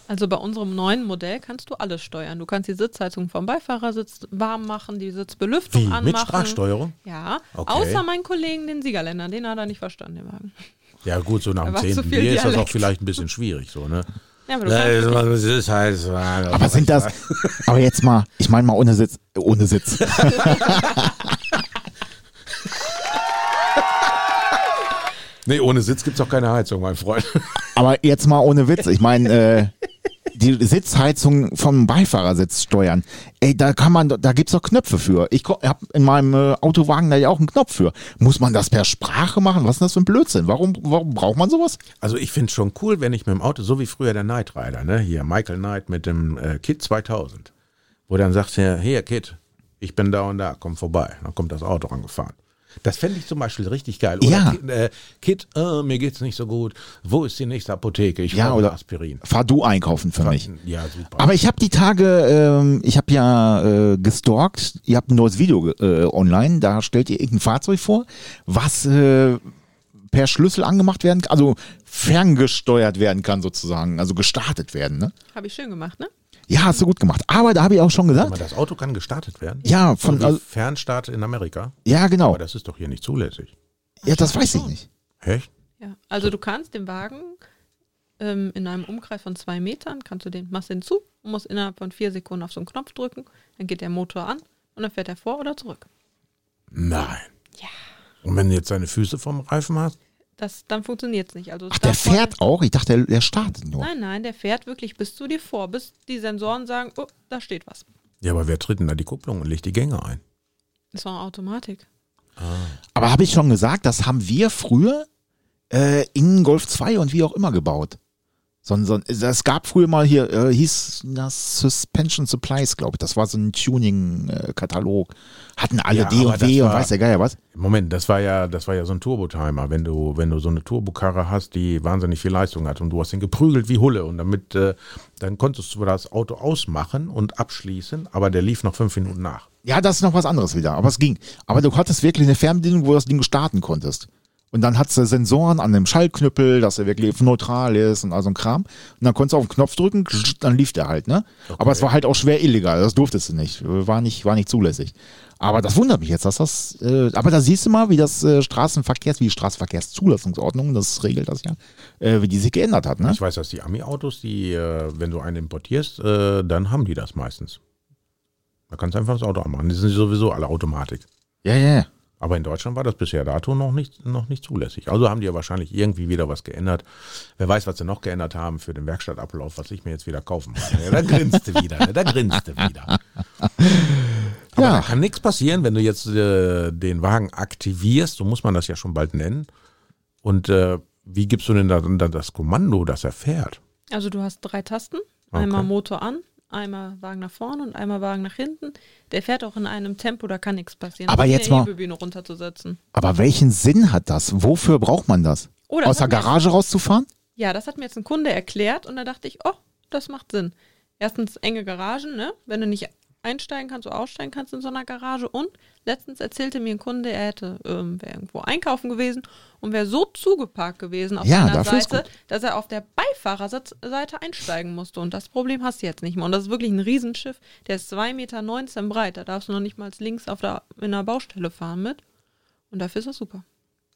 Also bei unserem neuen Modell kannst du alles steuern. Du kannst die Sitzheizung vom Beifahrersitz warm machen, die Sitzbelüftung Wie? anmachen. Mit Sprachsteuerung? Ja, Okay. außer meinen Kollegen, den Siegerländer, den hat er nicht verstanden, den Wagen. Ja, gut, so nach dem Da war zu zehnten viel Bier ist das auch vielleicht ein bisschen schwierig, so, ne? Ja, aber halt. aber sind das, aber jetzt mal, ich meine mal ohne Sitz, ohne Sitz. Nee, ohne Sitz gibt's auch keine Heizung, mein Freund. Aber jetzt mal ohne Witz. Ich meine, äh, die Sitzheizung vom Beifahrersitz steuern. Ey, da kann man, da gibt's doch Knöpfe für. Ich habe in meinem äh, Autowagen da ja auch einen Knopf für. Muss man das per Sprache machen? Was ist das für ein Blödsinn? Warum, warum braucht man sowas? Also ich finde schon cool, wenn ich mit dem Auto, so wie früher der Knight Rider, ne? Hier, Michael Knight mit dem äh, Kit 2000. Wo dann sagt er, hier Kit, ich bin da und da, komm vorbei. Dann kommt das Auto angefahren. Das fände ich zum Beispiel richtig geil. Oder Ja. Kid, äh, Kid äh, mir geht's nicht so gut. Wo ist die nächste Apotheke? Ich Ja, brauche oder Aspirin. fahr du einkaufen für mich. Ja, super. Aber ich habe die Tage, ähm, ich habe ja äh, gestalkt, ihr habt ein neues Video äh, online, da stellt ihr irgendein Fahrzeug vor, was äh, per Schlüssel angemacht werden kann, also ferngesteuert werden kann sozusagen, also gestartet werden. Ne? Habe ich schön gemacht, ne? Ja, hast du gut gemacht. Aber da habe ich auch schon gesagt, das Auto kann gestartet werden? ja, von, Von also, Fernstart in Amerika? ja genau, Aber das ist doch hier nicht zulässig. ja, das weiß ich nicht. Echt? Ja. Also du kannst den Wagen ähm, in einem Umkreis von zwei Metern, kannst du den, machst den zu und musst innerhalb von vier Sekunden auf so einen Knopf drücken, dann geht der Motor an und dann fährt er vor oder zurück. Nein. Ja. Und wenn du jetzt deine Füße vom Reifen hast? Das, dann funktioniert es nicht. Also Ach, der fährt auch? Ich dachte, der, der startet nur. Nein, nein, der fährt wirklich bis zu dir vor, bis die Sensoren sagen, oh, da steht was. Ja, aber wer tritt denn da die Kupplung und legt die Gänge ein? Das war Automatik. Aber habe ich schon gesagt, das haben wir früher äh, in Golf 2 und wie auch immer gebaut. So, ein- so, ein- es gab früher mal hier, äh, hieß das Suspension Supplies, glaube ich. Das war so ein Tuning-Katalog. Hatten alle Ja, D und W und weiß der Geier was. Moment, das war ja, das war ja so ein Turbotimer. Wenn du, wenn du so eine Turbokarre hast, die wahnsinnig viel Leistung hat und du hast den geprügelt wie Hulle und damit, äh, dann konntest du das Auto ausmachen und abschließen, aber der lief noch fünf Minuten nach. Ja, das ist noch was anderes wieder, aber es ging. Aber du hattest wirklich eine Fernbedienung, wo du das Ding starten konntest. Und dann hat's äh, Sensoren an dem Schaltknüppel, dass er wirklich neutral ist und all so ein Kram. Und dann konntest du auf den Knopf drücken, dann lief der halt, ne? Aber es war halt auch schwer illegal, das durftest du nicht. War nicht, war nicht zulässig. Aber das wundert mich jetzt, dass das, äh, aber da siehst du mal, wie das äh, Straßenverkehrs, wie die Straßenverkehrszulassungsordnung, das regelt das ja, äh, wie die sich geändert hat, ne? Ich weiß, dass die Ami-Autos, die, äh, wenn du einen importierst, äh, dann haben die das meistens. Da kannst du einfach das Auto anmachen. Die sind sowieso alle Automatik. Ja, ja, ja. Aber in Deutschland war das bisher dato noch nicht, noch nicht zulässig. Also haben die ja wahrscheinlich irgendwie wieder was geändert. Wer weiß, was sie noch geändert haben für den Werkstattablauf, was ich mir jetzt wieder kaufen muss. Ja, da grinst du wieder, da grinst du wieder. Aber Ja. da kann nichts passieren, wenn du jetzt äh, den Wagen aktivierst, so muss man das ja schon bald nennen. Und äh, wie gibst du denn da, dann das Kommando, dass er fährt? Also du hast drei Tasten, Okay. einmal Motor an, einmal Wagen nach vorne und einmal Wagen nach hinten. Der fährt auch in einem Tempo, da kann nichts passieren. Aber jetzt mal- Hebebühne runterzusetzen. Aber welchen Sinn hat das? Wofür braucht man das? Oh, das Aus der hat mir- Garage rauszufahren? Ja, das hat mir jetzt ein Kunde erklärt und da dachte ich, oh, das macht Sinn. Erstens enge Garagen, ne? Wenn du nicht einsteigen kannst oder aussteigen kannst in so einer Garage. Und letztens erzählte mir ein Kunde, er hätte ähm, wäre irgendwo einkaufen gewesen und wäre so zugeparkt gewesen auf Ja, seiner Seite, dass er auf der Beifahrerseite einsteigen musste. Und das Problem hast du jetzt nicht mehr. Und das ist wirklich ein Riesenschiff. Der ist 2,19 Meter breit. Da darfst du noch nicht mal links auf der, in der Baustelle fahren mit. Und dafür ist das super.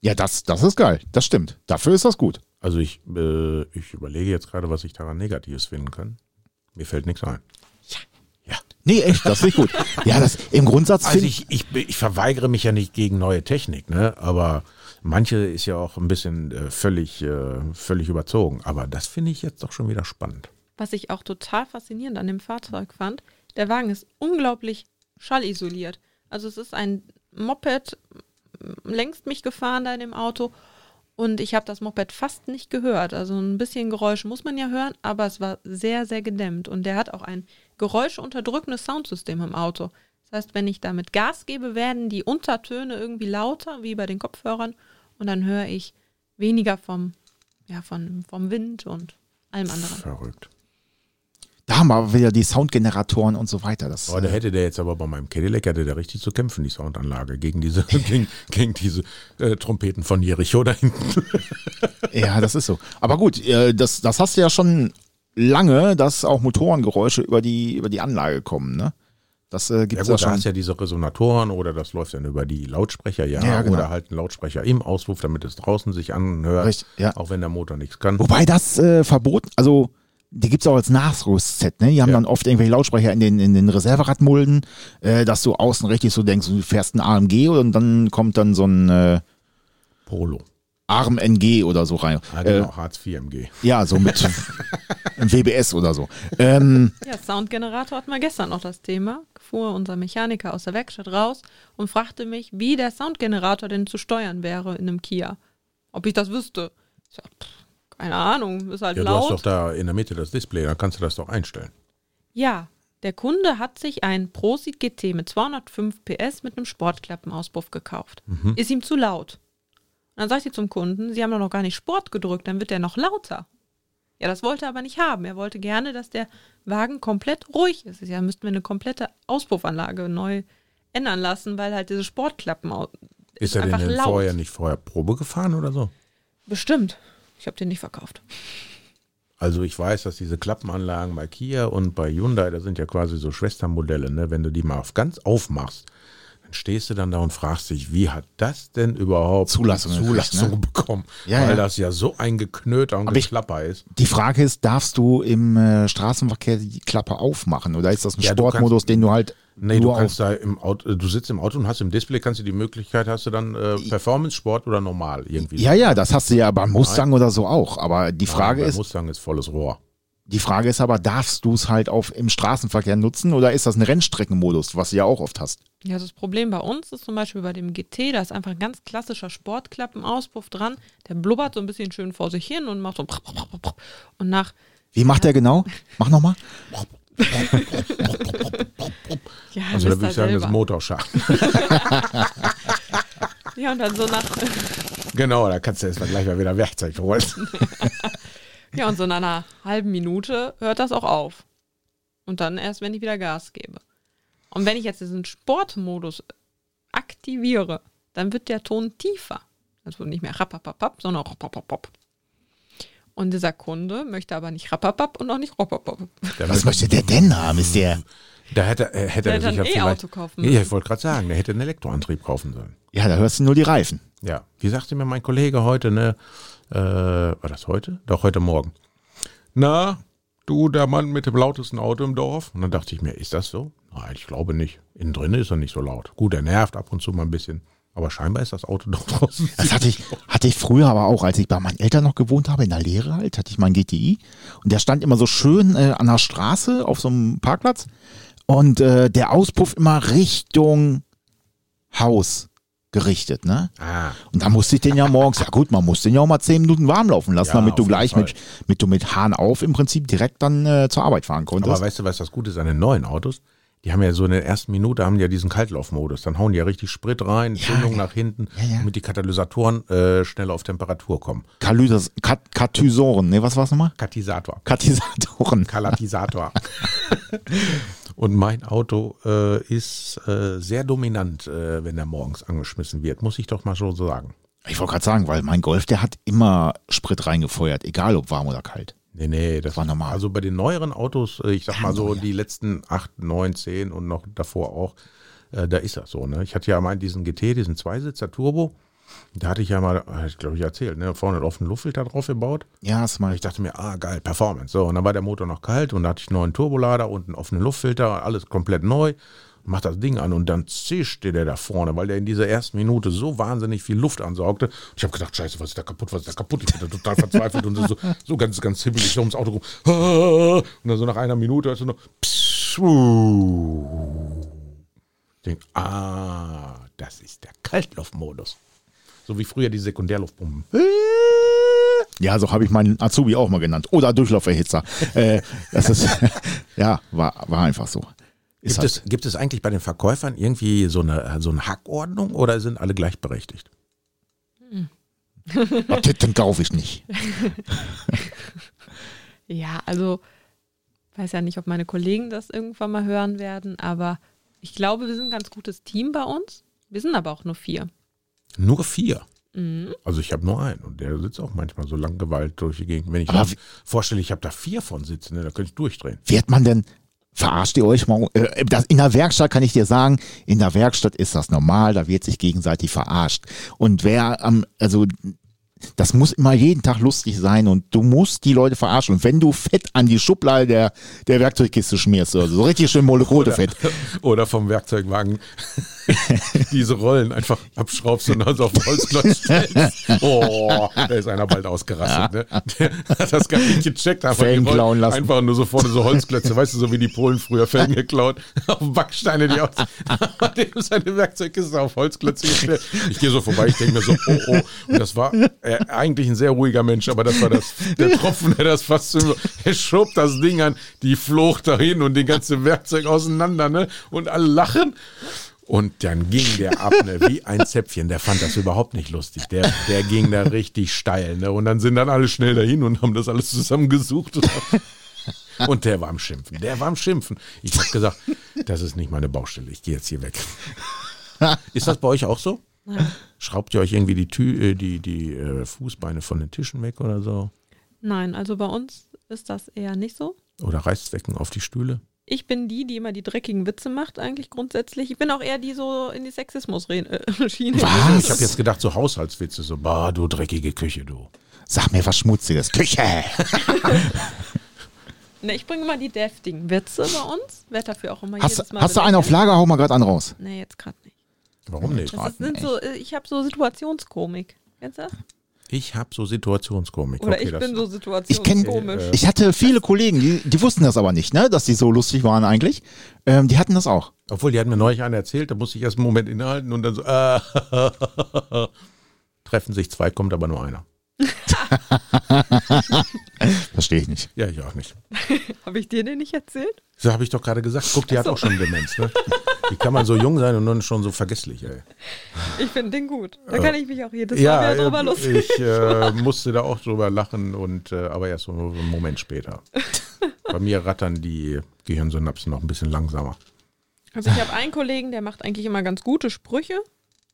Ja, das, das ist geil. Das stimmt. Dafür ist das gut. Also ich, äh, ich überlege jetzt gerade, was ich daran Negatives finden kann. Mir fällt nichts ein. Nee, echt, das finde ich gut. Ja, das im Grundsatz Also finde ich, ich, ich verweigere mich ja nicht gegen neue Technik, ne? Aber manche ist ja auch ein bisschen äh, völlig, äh, völlig überzogen. Aber das finde ich jetzt doch schon wieder spannend. Was ich auch total faszinierend an dem Fahrzeug fand, der Wagen ist unglaublich schallisoliert. Also es ist ein Moped, längst mich gefahren da in dem Auto und ich habe das Moped fast nicht gehört. Also ein bisschen Geräusch muss man ja hören, aber es war sehr, sehr gedämmt und der hat auch ein geräuschunterdrückendes Soundsystem im Auto. Das heißt, wenn ich damit Gas gebe, werden die Untertöne irgendwie lauter, wie bei den Kopfhörern und dann höre ich weniger vom, ja, von, vom Wind und allem anderen. Verrückt. da haben wir wieder die Soundgeneratoren und so weiter. Das, Oh, da hätte der jetzt aber bei meinem Cadillac hätte der richtig zu kämpfen, die Soundanlage, gegen diese, gegen, gegen diese äh, Trompeten von Jericho da hinten. ja, das ist so. Aber gut, äh, das, das hast du ja schon lange, dass auch Motorengeräusche über die, über die Anlage kommen, ne? Das äh, Ja gibt es gut, ja, da schon. hast ja diese Resonatoren oder das läuft dann über die Lautsprecher, ja, Ja, genau. oder halt ein Lautsprecher im Auspuff, damit es draußen sich anhört, Richtig, ja. auch wenn der Motor nichts kann. Wobei das äh, verboten, also die gibt's auch als Nachrüstset, ne? Die haben Ja. dann oft irgendwelche Lautsprecher in den, in den Reserveradmulden, äh, dass du außen richtig so denkst, du fährst ein AMG und dann kommt dann so ein, äh, Polo. Arm NG oder so rein. Ah, Äh, genau, Hartz IV MG. ja, so mit einem WBS oder so. Ähm, Ja, Soundgenerator hatten wir gestern noch das Thema. Fuhr unser Mechaniker aus der Werkstatt raus und fragte mich, wie der Soundgenerator denn zu steuern wäre in einem Kia. Ob ich das wüsste. Ich sag, pff, keine Ahnung, ist halt Ja, du hast doch laut. da in der Mitte das Display, da kannst du das doch einstellen. Ja, der Kunde hat sich ein Prosit GT mit 205 PS mit einem Sportklappenauspuff gekauft. Mhm. Ist ihm zu laut. Dann sagt sie zum Kunden, Sie haben doch noch gar nicht Sport gedrückt, dann wird der noch lauter. Ja, das wollte er aber nicht haben. Er wollte gerne, dass der Wagen komplett ruhig ist. Ja, müssten wir eine komplette Auspuffanlage neu ändern lassen, weil halt diese Sportklappen Ist er denn, denn vorher nicht vorher Probe gefahren oder so? Bestimmt. Ich habe den nicht verkauft. Also ich weiß, dass diese Klappenanlagen bei Kia und bei Hyundai, das sind ja quasi so Schwestermodelle, ne? wenn du die mal auf ganz aufmachst, stehst du dann da und fragst dich, wie hat das denn überhaupt Zulassung Zulassung ne? bekommen? Ja, Weil ja. das ja so ein Geknöter und Aber ich- Geklapper ist. die Frage ist, darfst du im äh, Straßenverkehr die Klappe aufmachen oder ist das ein Ja, du Sportmodus, den du halt Nee, du kannst da im Auto, du sitzt im Auto und hast im Display, kannst du die Möglichkeit, hast du dann äh, Performance, Sport oder normal irgendwie. Ja, ja, das hast du ja beim Mustang oder so auch, aber die Frage Nein, ist, Mustang ist volles Rohr. Die Frage ist aber, darfst du es halt auf im Straßenverkehr nutzen oder ist das ein Rennstreckenmodus, was du ja auch oft hast? Ja, das Problem bei uns ist zum Beispiel bei dem GT, da ist einfach ein ganz klassischer Sportklappenauspuff dran. Der blubbert so ein bisschen schön vor sich hin und macht so. Und nach, Wie macht der genau? Mach nochmal. ja, Also da würde ich sagen, das ist. Motorschacht. Ja, und dann so nach, genau, da kannst du jetzt mal gleich mal wieder Werkzeug holen. ja, und so nach einer halben Minute hört das auch auf. Und dann erst, wenn ich wieder Gas gebe. Und wenn ich jetzt diesen Sportmodus aktiviere, dann wird der Ton tiefer. Also nicht mehr rappapapap, sondern rappapapap. Und dieser Kunde möchte aber nicht rappapap und auch nicht rappapap. Was möchte der denn haben? Ist der, Da hätte, äh, hätte Der er hätte sich ein ja. E-Auto kaufen Ja, ich wollte gerade sagen, der hätte einen Elektroantrieb kaufen sollen. ja, da hörst du nur die Reifen. Ja, wie sagte mir mein Kollege heute, ne? Äh, war das heute? Doch, heute Morgen. Na, du, der Mann mit dem lautesten Auto im Dorf? Und dann dachte ich mir, ist das so? Nein, ich glaube nicht. Innen drin ist er nicht so laut. Gut, er nervt ab und zu mal ein bisschen. Aber scheinbar ist das Auto doch draußen. Das hatte ich, hatte ich früher aber auch, als ich bei meinen Eltern noch gewohnt habe, in der Lehre halt, hatte ich meinen GTI. Und der stand immer so schön äh, an der Straße auf so einem Parkplatz. Und äh, der Auspuff immer Richtung Haus gerichtet, ne? Ah, Und da musste ich den ja morgens, ja gut, man muss den ja auch mal zehn Minuten warm laufen lassen, Ja, damit du gleich Fall. mit, mit, du mit Hahn auf im Prinzip direkt dann äh, zur Arbeit fahren konntest. aber weißt du, was das Gute ist an den neuen Autos? Die haben ja so in der ersten Minute haben ja diesen Kaltlaufmodus. Dann hauen die ja richtig Sprit rein, Zündung ja. nach hinten, damit die Katalysatoren äh, schneller auf Temperatur kommen. Kalysas, Kat, Katysoren, ne, was war's nochmal? Katisator. Katisatoren. Kalatisator. Und mein Auto äh, ist äh, sehr dominant, äh, wenn er morgens angeschmissen wird, muss ich doch mal so sagen. Ich wollte gerade sagen, weil mein Golf, der hat immer Sprit reingefeuert, egal ob warm oder kalt. Nee, nee, das War normal. Also bei den neueren Autos, äh, ich sag Ja, mal so neuer. die letzten 8, 9, 10 und noch davor auch, äh, da ist das so. Ne? Ich hatte ja mal diesen GT, diesen Zweisitzer Turbo. Da hatte ich ja mal, glaube ich, erzählt, ne? vorne einen offenen Luftfilter drauf gebaut. Ja, das mal. Ich dachte mir, ah, geil, Performance. So, und dann war der Motor noch kalt und da hatte ich einen neuen Turbolader und einen offenen Luftfilter, alles komplett neu. Mach das Ding an und dann zischte der da vorne, weil der in dieser ersten Minute so wahnsinnig viel Luft ansaugte. Ich habe gedacht, scheiße, was ist da kaputt, was ist da kaputt? Ich bin da total verzweifelt und so, so ganz, ganz himmelig so ums Auto rum. Und dann so nach einer Minute hast du noch Pschuh. Ich denk, ah, das ist der Kaltluftmodus. So wie früher die Sekundärluftpumpen. Ja, so habe ich meinen Azubi auch mal genannt. Oder Durchlauferhitzer. äh, das ist, ja, war, war einfach so. Gibt, halt, es, gibt es eigentlich bei den Verkäufern irgendwie so eine, so eine Hackordnung oder sind alle gleichberechtigt? Titten kaufe ich nicht. Ja, also weiß ja nicht, ob meine Kollegen das irgendwann mal hören werden, aber ich glaube, wir sind ein ganz gutes Team bei uns. Wir sind aber auch nur vier. Nur vier. Mhm. Also ich habe nur einen und der sitzt auch manchmal so lang Gewalt durch die Gegend. Wenn ich mir vorstelle, ich habe da vier von sitzen, ne, da könnte ich durchdrehen. Wird man denn, verarscht ihr euch mal? Äh, das, in der Werkstatt kann ich dir sagen, in der Werkstatt ist das normal, da wird sich gegenseitig verarscht. Und wer am, also das muss immer jeden Tag lustig sein und du musst die Leute verarschen. Und wenn du Fett an die Schublade der, der Werkzeugkiste schmierst, also so richtig schön Molekotefett. Oder vom Werkzeugwagen diese Rollen einfach abschraubst und dann so auf den Holzklotz stellst. Oh, da ist einer bald ausgerastet. Ne? Der hat das gar nicht gecheckt. Einfach, Felgen klauen lassen. einfach nur so vorne so Holzklötze, weißt du, so wie die Polen früher Felgen geklaut, auf Backsteine, die aus. Dem seine Werkzeugkiste auf Holzklötze gestellt. Ich gehe so vorbei, ich denke mir so, oh, oh. Und das war äh, eigentlich ein sehr ruhiger Mensch, aber das war das, der Tropfen, der das fast zu, er schob das Ding an, die flog dahin und die ganze Werkzeug auseinander, ne? Und alle lachen. Und dann ging der ab, ne, wie ein Zäpfchen. Der fand das überhaupt nicht lustig. Der, der ging da richtig steil, ne? Und dann sind dann alle schnell dahin und haben das alles zusammengesucht. Und der war am Schimpfen. Der war am Schimpfen. Ich habe gesagt, das ist nicht meine Baustelle. Ich gehe jetzt hier weg. Ist das bei euch auch so? Schraubt ihr euch irgendwie die, Tü äh, die, die äh, Fußbeine von den Tischen weg oder so? Nein, also bei uns ist das eher nicht so. Oder Reißzwecken auf die Stühle? Ich bin die, die immer die dreckigen Witze macht, eigentlich grundsätzlich. Ich bin auch eher die so in die Sexismus-Schiene. Was? Ich habe jetzt gedacht, so Haushaltswitze, so, bah, du dreckige Küche, du. Sag mir was Schmutziges. Küche! Ne, ich bringe immer die deftigen Witze bei uns. Werd dafür auch immer Hast, jedes Mal hast du einen auf. Lager? Hau mal gerade einen raus. Nee, jetzt gerade nicht. Warum nicht? Das sind so, äh, ich habe so Situationskomik. Kennst du das? Ich habe so Situationskomik. Oder okay, ich das, bin so Ich kenn- situationskomisch. Ich hatte viele Kollegen, die, die wussten das aber nicht, ne, dass die so lustig waren eigentlich. Ähm, die hatten das auch. Obwohl, die hat mir neulich einen erzählt, da musste ich erst einen Moment innehalten und dann so, äh, treffen sich zwei, kommt aber nur einer. Verstehe ich nicht. Ja, ich auch nicht. Habe ich dir den nicht erzählt? So habe ich doch gerade gesagt. Guck, die hat auch schon Demenz, ne? Wie kann man so jung sein und dann schon so vergesslich, ey? Ich finde den gut. Da kann ich mich auch jedes Mal wieder drüber äh, lustig. ich äh, musste da auch drüber lachen und äh, aber erst so einen Moment später. Bei mir rattern die Gehirnsynapsen noch ein bisschen langsamer. Also ich habe einen Kollegen, der macht eigentlich immer ganz gute Sprüche.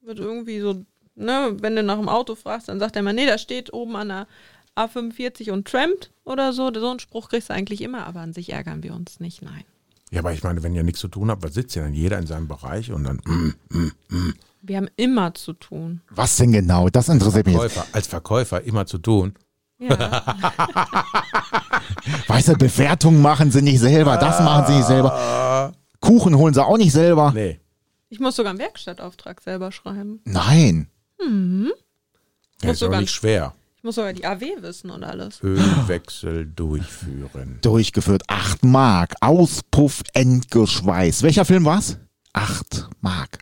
Wird irgendwie so, ne, wenn du nach dem Auto fragst, dann sagt er immer, nee, da steht oben an der A45 und trampt oder so. So einen Spruch kriegst du eigentlich immer, aber an sich ärgern wir uns nicht, nein. Ja, aber ich meine, wenn ihr nichts zu tun habt, was sitzt ihr dann jeder in seinem Bereich und dann mm, Wir haben immer zu tun. Was denn genau? Das interessiert mich jetzt. Verkäufer, als Verkäufer immer zu tun. Ja, Weißt du, Bewertungen machen sie nicht selber, das machen sie nicht selber. Kuchen holen sie auch nicht selber. Nee. ich muss sogar einen Werkstattauftrag selber schreiben. Nein. Ja, Muss ist sogar- nicht schwer. Ich muss sogar die AW wissen und alles. Ölwechsel durchführen. Durchgeführt. Acht Mark. Auspuff entgeschweißt. Welcher Film war's? Acht Mark.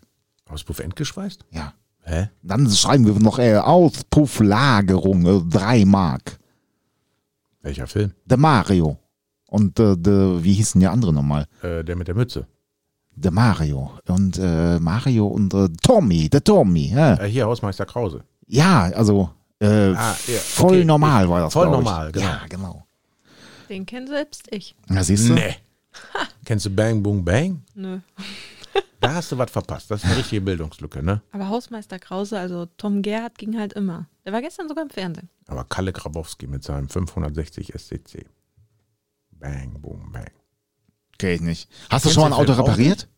Auspuff entgeschweißt? Ja. Hä? Dann schreiben wir noch äh, Auspufflagerung. Äh, drei Mark. Welcher Film? Der Mario. Und äh, der, wie hieß denn der andere nochmal? Äh, der mit der Mütze. Der Mario. Und äh, Mario und äh, Tommy. Der Tommy. Ja, Äh, hier, Hausmeister Krause. ja also äh, Ah, ja, voll okay. normal war das. Voll normal, genau. Ja, genau. Den kennt selbst ich. Ja, siehst du? Nee. Kennst du Bang Boom Bang? Nö. Da hast du was verpasst. Das ist eine richtige Bildungslücke, ne? Aber Hausmeister Krause, also Tom Gerhardt ging halt immer. Der war gestern sogar im Fernsehen. Aber Kalle Grabowski mit seinem 560 SCC. Bang Boom Bang. Kenn ich nicht. Hast du schon mal ein Auto repariert?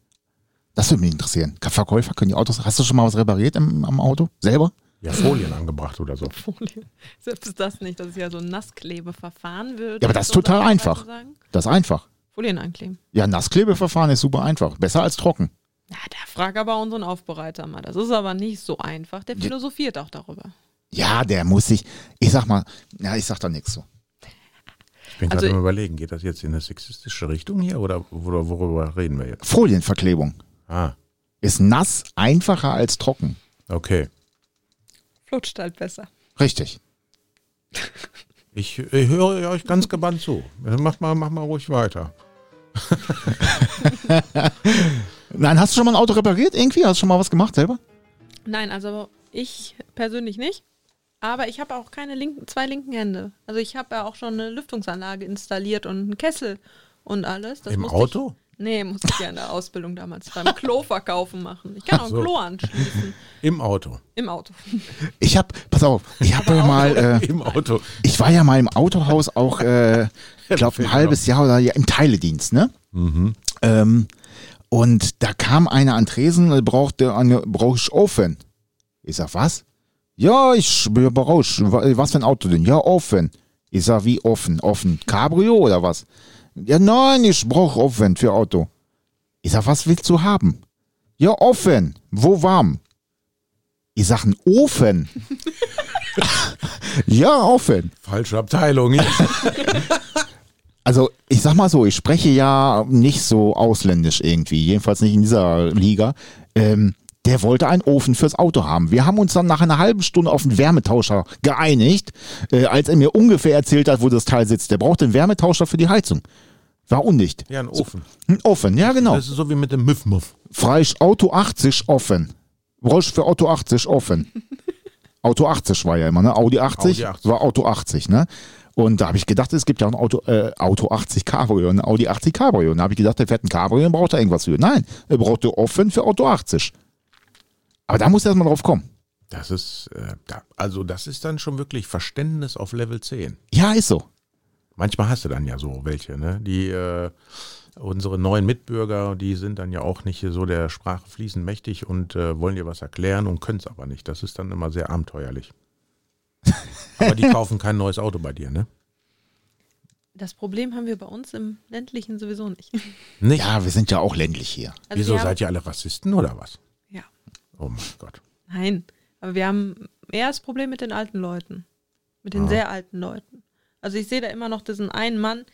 Das würde mich interessieren. Verkäufer können die Autos. Hast du schon mal was repariert im, am Auto? Selber? Ja, Folien angebracht oder so. Folie. Selbst das nicht. Das ist ja so ein Nassklebeverfahren. Würde Ja, aber das ist total einfach. Das ist einfach. Folien ankleben. Ja, Nassklebeverfahren ist super einfach. Besser als trocken. Na, da frag aber unseren Aufbereiter mal. Das ist aber nicht so einfach. Der philosophiert auch darüber. Ja, der muss sich. Ich sag mal, ja, ich sag da nichts so. Ich bin Also- gerade am überlegen, geht das jetzt in eine sexistische Richtung hier oder wor- worüber reden wir jetzt? Folienverklebung. Ah, Ist nass einfacher als trocken. okay. Flutscht halt besser. Richtig. Ich, ich höre euch ganz gebannt zu. Mach mal, mach mal ruhig weiter. Nein, hast du schon mal ein Auto repariert irgendwie? Hast du schon mal was gemacht selber? Nein, also ich persönlich nicht. Aber ich habe auch keine linken, zwei linken Hände. Also ich habe ja auch schon eine Lüftungsanlage installiert und einen Kessel und alles. Das Im Auto? Ich, nee, musste ich ja in der Ausbildung damals beim Klo verkaufen machen. Ich kann auch so. ein Klo anschließen. Im Auto. Im Auto. Ich hab, pass auf, ich hab ja mal, äh, Im Auto. ich war ja mal im Autohaus auch, äh, ich glaube ein halbes Jahr oder ja, im Teiledienst, ne? Ähm, und da kam einer an Tresen und brauchte eine, brauche ich Ofen. Ich sag, was? Ja, ich bin raus. Was für ein Auto denn? Ja, offen. Ich sag, wie offen? Offen. Cabrio oder was? Ja, nein, ich brauch offen für Auto. Ich sag, was willst du haben? Ja, offen. Wo warm? Ich sag, ein Ofen. ja, offen. Falsche Abteilung. Also, ich sag mal so, ich spreche ja nicht so ausländisch irgendwie, jedenfalls nicht in dieser Liga. Ähm, der wollte einen Ofen fürs Auto haben. Wir haben uns dann nach einer halben Stunde auf einen Wärmetauscher geeinigt, äh, als er mir ungefähr erzählt hat, wo das Teil sitzt. Der braucht einen Wärmetauscher für die Heizung. War undicht. Ja, ein Ofen. Ein Ofen, ja genau. Das ist so wie mit dem Müff-Muff. Freisch Auto 80 offen. Brauchst für Auto 80 offen. Auto 80 war ja immer, ne? Audi 80, Audi 80. war Auto 80, ne? Und da habe ich gedacht, es gibt ja ein Auto, äh, Auto 80 Cabrio, ein Audi 80 Cabrio. Und da habe ich gedacht, der fährt ein Cabrio und braucht da irgendwas für. Nein, er brauchte offen für Auto 80. Aber da muss er erstmal drauf kommen. Das ist, äh, da, also das ist dann schon wirklich Verständnis auf Level 10. Ja, ist so. Manchmal hast du dann ja so welche, ne? Die äh, unsere neuen Mitbürger, die sind dann ja auch nicht so der Sprache fließend mächtig und äh, wollen dir was erklären und können es aber nicht. Das ist dann immer sehr abenteuerlich. aber die kaufen kein neues Auto bei dir, ne? Das Problem haben wir bei uns im ländlichen sowieso nicht. Nicht? Ja, wir sind ja auch ländlich hier. Also Wieso seid ihr alle Rassisten oder was? Oh mein Gott. Nein, aber wir haben eher das Problem mit den alten Leuten. Mit den Ah. sehr alten Leuten. Also ich sehe da immer noch diesen einen Mann,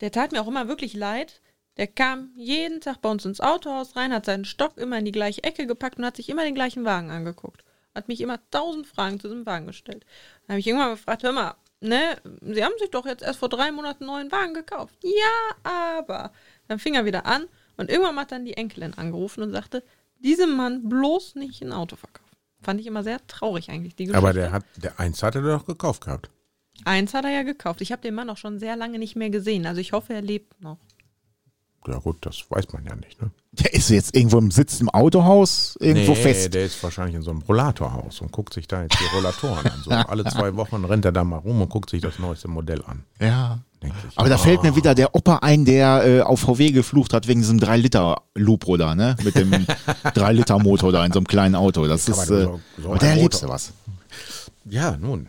der tat mir auch immer wirklich leid. Der kam jeden Tag bei uns ins Autohaus rein, hat seinen Stock immer in die gleiche Ecke gepackt und hat sich immer den gleichen Wagen angeguckt. Hat mich immer tausend Fragen zu diesem Wagen gestellt. Dann habe ich irgendwann gefragt, hör mal, ne, Sie haben sich doch jetzt erst vor drei Monaten einen neuen Wagen gekauft. Ja, aber. Dann fing er wieder an und irgendwann hat dann die Enkelin angerufen und sagte, diesem Mann bloß nicht ein Auto verkaufen. Fand ich immer sehr traurig eigentlich, die Geschichte. Aber der hat, der eins hat er doch gekauft gehabt. Eins hat er ja gekauft. Ich habe den Mann auch schon sehr lange nicht mehr gesehen. Also ich hoffe, er lebt noch. Ja gut, das weiß man ja nicht, ne? Der ist jetzt irgendwo im Sitz im Autohaus, irgendwo nee, fest. der ist wahrscheinlich in so einem Rollatorhaus und guckt sich da jetzt die Rollatoren an. So alle zwei Wochen rennt er da mal rum und guckt sich das neueste Modell an. Ja. Ich. Aber da fällt mir wieder der Opa ein, der äh, auf VW geflucht hat wegen diesem 3-Liter-Lupro da, ne? Mit dem 3-Liter-Motor da in so einem kleinen Auto. Das ist, äh, so- so da erlebst du was. Ja, nun.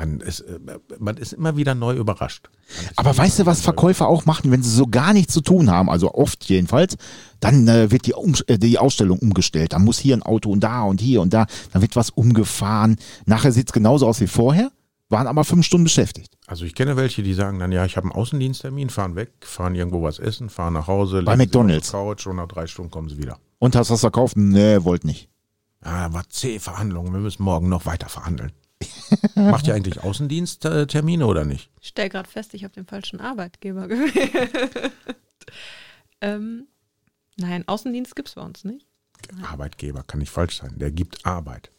Man ist, äh, man ist immer wieder neu überrascht. Aber weißt du, was Verkäufer auch machen, wenn sie so gar nichts zu tun haben, also oft jedenfalls, dann äh, wird die, um, äh, die Ausstellung umgestellt. Dann muss hier ein Auto und da und hier und da, dann wird was umgefahren. Nachher sieht's genauso aus wie vorher, waren aber fünf Stunden beschäftigt. Also ich kenne welche, die sagen dann, ja, ich habe einen Außendiensttermin, fahren weg, fahren irgendwo was essen, fahren nach Hause, Bei McDonald's. auf die Couch und nach drei Stunden kommen sie wieder. Und hast du was verkauft? Nee, wollt nicht. Ah, war zäh Verhandlungen, wir müssen morgen noch weiter verhandeln. Macht ihr eigentlich Außendiensttermine oder nicht? Ich stelle gerade fest, ich habe den falschen Arbeitgeber gewählt. ähm, nein, Außendienst gibt es bei uns nicht. Arbeitgeber kann nicht falsch sein, der gibt Arbeit.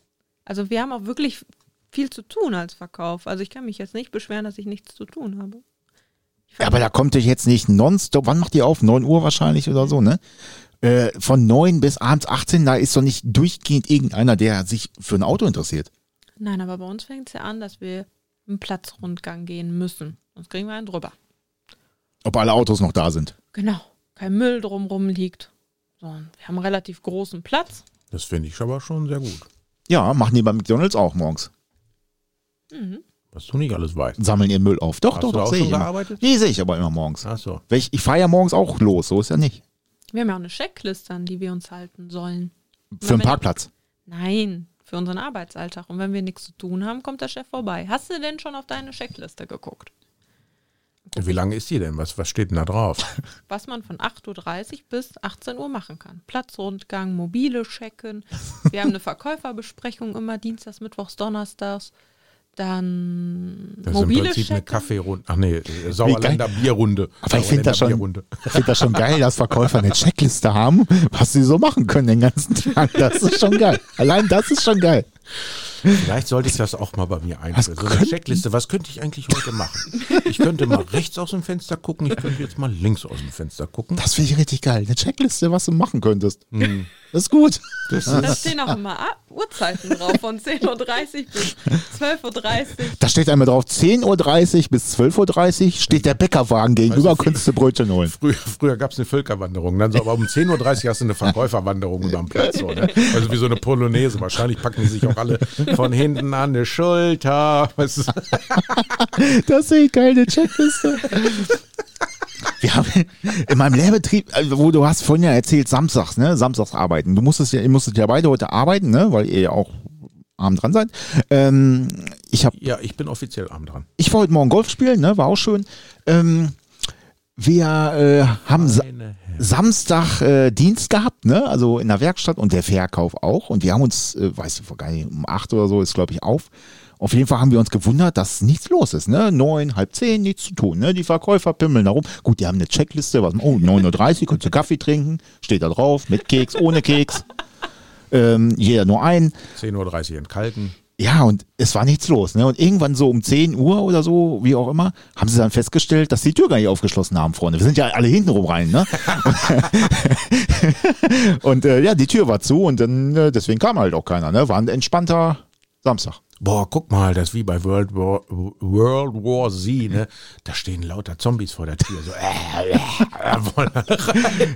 Also wir haben auch wirklich viel zu tun als Verkauf. Also ich kann mich jetzt nicht beschweren, dass ich nichts zu tun habe. Ja, aber da kommt ihr jetzt nicht nonstop, wann macht ihr auf? 9 Uhr wahrscheinlich oder so, ne? Äh, von 9 bis abends 18, da ist doch nicht durchgehend irgendeiner, der sich für ein Auto interessiert. Nein, aber bei uns fängt es ja an, dass wir einen Platzrundgang gehen müssen. Sonst kriegen wir einen drüber. Ob alle Autos noch da sind. Genau. Kein Müll drumrum liegt. So, wir haben einen relativ großen Platz. Das finde ich aber schon sehr gut, Ja, machen die bei McDonalds auch morgens. Mhm. was du nicht alles weißt. Sammeln ihren Müll auf. Doch, Hast doch, du doch, auch schon ich immer. gearbeitet? Nee, sehe ich aber immer morgens. Ach so. Weil Ich, ich fahre ja morgens auch los, so ist ja nicht. Wir haben ja auch eine Checkliste, an die wir uns halten sollen. Für einen Parkplatz. Nein, für unseren Arbeitsalltag. Und wenn wir nichts zu tun haben, kommt der Chef vorbei. Hast du denn schon auf deine Checkliste geguckt? Wie lange ist die denn? Was, was steht denn da drauf? Was man von 8.30 Uhr bis 18 Uhr machen kann. Platzrundgang, mobile checken. Wir haben eine Verkäuferbesprechung immer dienstags, mittwochs, donnerstags. Dann Das ist im mobile Prinzip eine. Kaffeerunde. Ach nee, Sauerländer Bierrunde. Aber ich finde das, schon- ich find das schon geil, dass Verkäufer eine Checkliste haben, was sie so machen können den ganzen Tag. Das ist schon geil. Allein das ist schon geil. Vielleicht sollte ich das auch mal bei mir einführen. So eine Checkliste, was könnte ich eigentlich heute machen? Ich könnte mal rechts aus dem Fenster gucken, ich könnte jetzt mal links aus dem Fenster gucken. Das finde ich richtig geil. Eine Checkliste, was du machen könntest. Hm. Das ist gut. Das Da ist, stehen auch immer Uhrzeiten drauf, von 10.30 Uhr bis 12.30 Uhr. Da steht einmal drauf, 10.30 Uhr bis 12.30 Uhr steht der Bäckerwagen gegenüber, Weißt du, könntest du Brötchen holen. früher früher gab es eine Völkerwanderung. Dann so, aber um 10.30 Uhr hast du eine Verkäuferwanderung über den Platz. So, ne? Also wie so eine Polonaise. Wahrscheinlich packen die sich auch alle von hinten an die Schulter. Das ist eine geile Checkliste. Wir haben in meinem Lehrbetrieb, also wo du hast vorhin ja erzählt, samstags, ne, samstags arbeiten. Du musstest ja, ihr musstet ja beide heute arbeiten, ne, weil ihr ja auch abend dran seid. Ähm, ich habe, Ja, ich bin offiziell arm dran. ich war heute Morgen Golf spielen, ne, war auch schön. Ähm, wir äh, haben Meine. Samstag äh, Dienst gehabt, ne? Also in der Werkstatt und der Verkauf auch. Und wir haben uns, äh, weiß ich, gar nicht, um acht oder so ist, glaube ich, auf. Auf jeden Fall haben wir uns gewundert, dass nichts los ist, ne? Neun, halb zehn, nichts zu tun, ne? Die Verkäufer pimmeln da rum. Gut, die haben eine Checkliste, was, oh, 9.30 Uhr, könnt ihr Kaffee trinken, steht da drauf, mit Keks, ohne Keks. Ähm, jeder nur ein. 10.30 Uhr entkalken. Ja, und es war nichts los. Ne? Und irgendwann so um 10 Uhr oder so, wie auch immer, haben sie dann festgestellt, dass die Tür gar nicht aufgeschlossen haben, Freunde. Wir sind ja alle hintenrum rein, ne? und äh, ja, die Tür war zu und dann, äh, deswegen kam halt auch keiner, ne? War ein entspannter Samstag. Boah, guck mal, das ist wie bei World War, World War Z, ne? Da stehen lauter Zombies vor der Tür. So, äh, äh,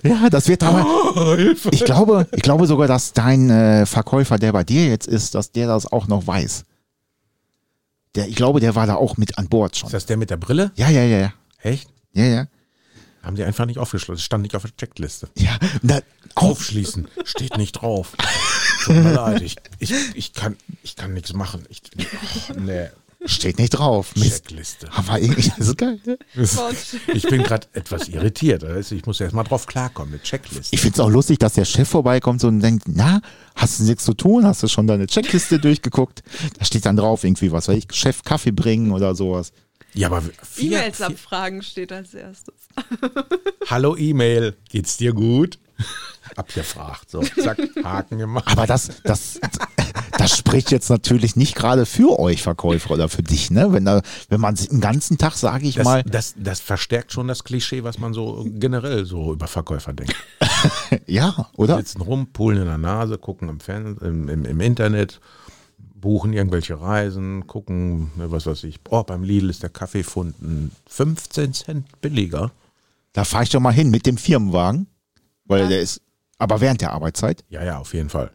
äh. Ja, das wird aber. Oh. Ich glaube, ich glaube sogar, dass dein äh, Verkäufer, der bei dir jetzt ist, dass der das auch noch weiß. Der, ich glaube, der war da auch mit an Bord schon. Ist das der mit der Brille? Ja, ja, ja, ja. Echt? Ja, ja. Haben die einfach nicht aufgeschlossen. Stand nicht auf der Checkliste. Ja, na, auf, Aufschließen. Steht nicht drauf. Tut mir leid. Ich, ich, ich, kann, ich kann nichts machen. Ich, oh, nee. steht nicht drauf. Mist. Checkliste. Aber irgendwie, das ist geil. Ne? Ich bin gerade etwas irritiert. Ich muss erst mal drauf klarkommen mit Checkliste. Ich finde es auch lustig, dass der Chef vorbeikommt und denkt, na, hast du nichts zu tun? Hast du schon deine Checkliste durchgeguckt? Da steht dann drauf irgendwie, was weiß ich, Chef Kaffee bringen oder sowas. Ja, aber vier, E-Mails vier, abfragen steht als erstes. Hallo E-Mail, geht's dir gut? Abgefragt. So, zack, Haken gemacht. Aber das, das, das spricht jetzt natürlich nicht gerade für euch Verkäufer oder für dich, ne? Wenn da, wenn man den ganzen Tag, sage ich Das, mal, das, das verstärkt schon das Klischee, was man so generell so über Verkäufer denkt. ja, oder? Sitzen rum, pullen in der Nase, gucken im, Fernsehen, im, im, im Internet, buchen irgendwelche Reisen, gucken, ne, was weiß ich. Oh, beim Lidl ist der Kaffeefund ein 15 Cent billiger. Da fahre ich doch mal hin mit dem Firmenwagen, weil Ja. der ist, aber während der Arbeitszeit. Ja, ja, auf jeden Fall.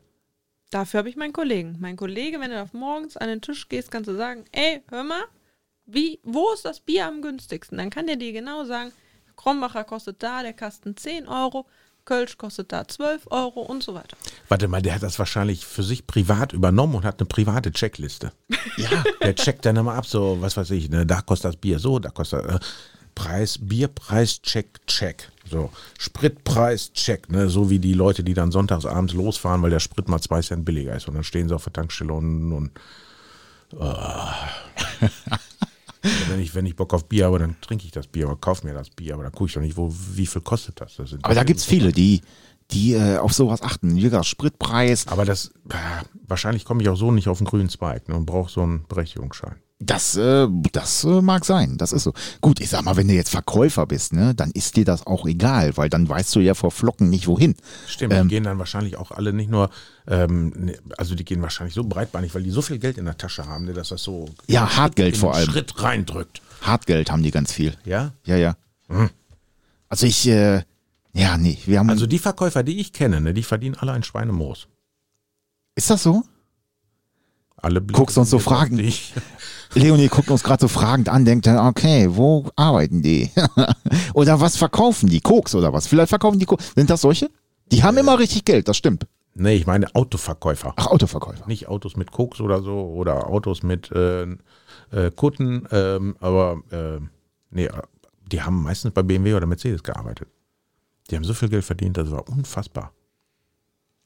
Dafür habe ich meinen Kollegen. Mein Kollege, wenn du auf morgens an den Tisch gehst, kannst du sagen, ey, hör mal, wie, wo ist das Bier am günstigsten? Dann kann der dir genau sagen, Krombacher kostet da der Kasten 10 Euro, Kölsch kostet da 12 Euro und so weiter. Warte mal, der hat das wahrscheinlich für sich privat übernommen und hat eine private Checkliste. Ja. Der checkt dann immer ab, so, was weiß ich, ne, da kostet das Bier so, da kostet äh, Preis, Bierpreis, check, check. So, Spritpreis, check, ne, so wie die Leute, die dann sonntags abends losfahren, weil der Sprit mal zwei Cent billiger ist. Und dann stehen sie auf der Tankstelle und, und äh, wenn, ich, wenn ich Bock auf Bier habe, dann trinke ich das Bier oder kaufe mir das Bier, aber dann gucke ich doch nicht, wo, wie viel kostet das. das Aber da gibt's viele, die, die äh, auf sowas achten. Gesagt, Spritpreis, Aber das, äh, wahrscheinlich komme ich auch so nicht auf den grünen Zweig ne, und brauche so einen Berechtigungsschein. Das, äh, das äh, mag sein, das ist so. Gut, ich sag mal, wenn du jetzt Verkäufer bist, ne, dann ist dir das auch egal, weil dann weißt du ja vor Flocken nicht wohin. Stimmt, die gehen dann wahrscheinlich auch alle nicht nur, ähm, ne, also die gehen wahrscheinlich so breitbeinig, weil die so viel Geld in der Tasche haben, ne, dass das so Ja, Hartgeld vor allem. Schritt reindrückt. Hartgeld haben die ganz viel. Ja? Ja, ja. Also ich, äh, ja, nee, wir haben. Also die Verkäufer, die ich kenne, ne, die verdienen alle ein Schweinemoos. ist das so? Alle Blicke Guckst uns so Fragen? Leonie guckt uns gerade so fragend an, denkt dann, okay, wo arbeiten die? oder was verkaufen die? Koks oder was? Vielleicht verkaufen die Koks. Sind das solche? Die haben immer richtig Geld, das stimmt. Nee, ich meine Autoverkäufer. Ach, Autoverkäufer. Nicht Autos mit Koks oder so oder Autos mit äh, äh, Kutten, ähm, aber äh, nee, äh, die haben meistens bei BMW oder Mercedes gearbeitet. Die haben so viel Geld verdient, das war unfassbar.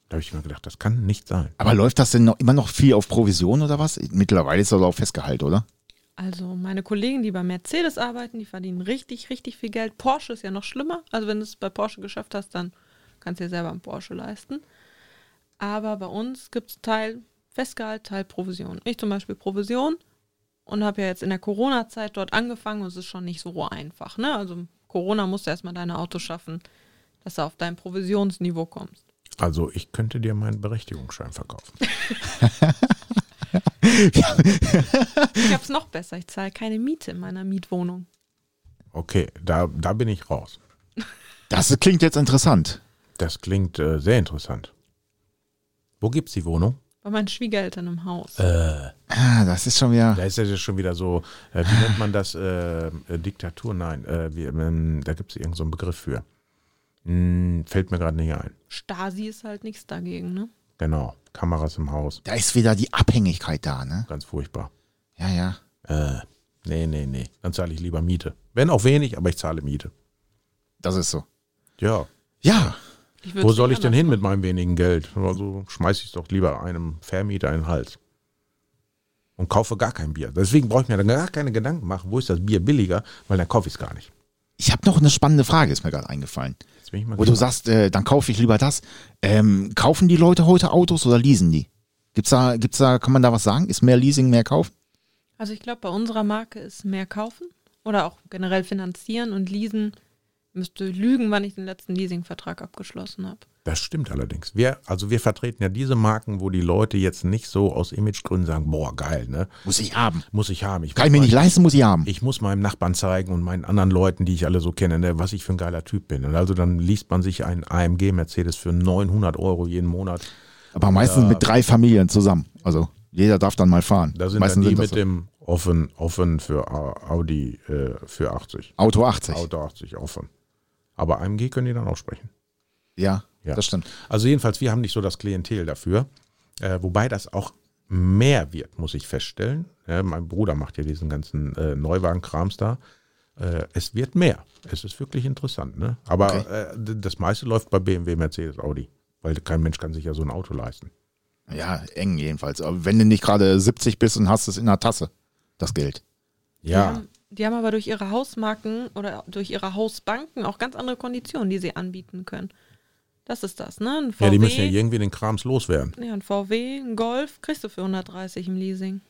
Da habe ich mir gedacht, das kann nicht sein. Aber läuft das denn noch, immer noch viel auf Provision oder was? Mittlerweile ist das auch Festgehalt, oder? Also meine Kollegen, die bei Mercedes arbeiten, die verdienen richtig, richtig viel Geld. Porsche ist ja noch schlimmer. Also wenn du es bei Porsche geschafft hast, dann kannst du dir selber einen Porsche leisten. Aber bei uns gibt es Teil Festgehalt, Teil Provision. Ich zum Beispiel Provision und habe ja jetzt in der Corona-Zeit dort angefangen und es ist schon nicht so einfach. Ne? Also Corona musst du erstmal deine Autos schaffen, dass du auf dein Provisionsniveau kommst. Also ich könnte dir meinen Berechtigungsschein verkaufen. Ich hab's noch besser. Ich zahle keine Miete in meiner Mietwohnung. Okay, da, da bin ich raus. Das klingt jetzt interessant. Das klingt äh, sehr interessant. Wo gibt's die Wohnung? Bei meinen Schwiegereltern im Haus. Ah, das ist schon wieder. Da ist ja schon wieder so, äh, wie nennt man das? Äh, äh, Diktatur? Nein, äh, wie, ähm, da gibt es irgendeinen so einen Begriff für. Hm, fällt mir gerade nicht ein. Stasi ist halt nichts dagegen, ne? Genau, Kameras im Haus, Da ist wieder die Abhängigkeit da, ne? ganz furchtbar. Ja, ja. Äh, nee, nee, nee, dann zahle ich lieber Miete. Wenn auch wenig, aber ich zahle Miete. Das ist so. Ja, Ja. Wo soll ich denn hin mit meinem wenigen Geld? Also schmeiße ich es doch lieber einem Vermieter in den Hals. Und kaufe gar kein Bier. Deswegen brauche ich mir dann gar keine Gedanken machen, wo ist das Bier billiger, weil dann kaufe ich es gar nicht. Ich habe noch eine spannende Frage, ist mir gerade eingefallen. Wo du sagst, äh, dann kaufe ich lieber das. Ähm, kaufen die Leute heute Autos oder leasen die? Gibt's da, gibt's da, kann man da was sagen? Ist mehr Leasing, mehr kaufen? Also ich glaube, bei unserer Marke ist mehr kaufen oder auch generell finanzieren und leasen. Müsste lügen, wann ich den letzten Leasingvertrag abgeschlossen habe. Das stimmt allerdings. Wir, also wir vertreten ja diese Marken, wo die Leute jetzt nicht so aus Imagegründen sagen, boah, geil, ne? Muss ich haben. Muss ich haben. Ich Kann ich mir nicht leisten, muss ich haben. Ich muss meinem Nachbarn zeigen und meinen anderen Leuten, die ich alle so kenne, ne, was ich für ein geiler Typ bin. Und also dann liest man sich einen AMG Mercedes für 900 Euro jeden Monat. Aber meistens mit drei Familien zusammen. Also jeder darf dann mal fahren. Da sind meistens dann die das mit so. dem offen, offen für Au- Audi äh, für 80. Auto 80. Auto 80 offen. Aber AMG können die dann auch sprechen. Ja, Ja. das stimmt. Also jedenfalls, wir haben nicht so das Klientel dafür. Äh, wobei das auch mehr wird, muss ich feststellen. Ja, mein Bruder macht ja diesen ganzen äh, Neuwagenkrams da. Äh, es wird mehr. Es ist wirklich interessant. Ne? Aber Okay. äh, das meiste läuft bei BMW, Mercedes, Audi. Weil kein Mensch kann sich ja so ein Auto leisten. Ja, eng jedenfalls. Aber wenn du nicht gerade 70 bist und hast es in der Tasse, das Geld. Die, Ja, haben, die haben aber durch ihre Hausmarken oder durch ihre Hausbanken auch ganz andere Konditionen, die sie anbieten können. Das ist das, ne? Ein VW, ja, die müssen ja irgendwie den Krams loswerden. ja, ein VW, ein Golf kriegst du für 130 im Leasing.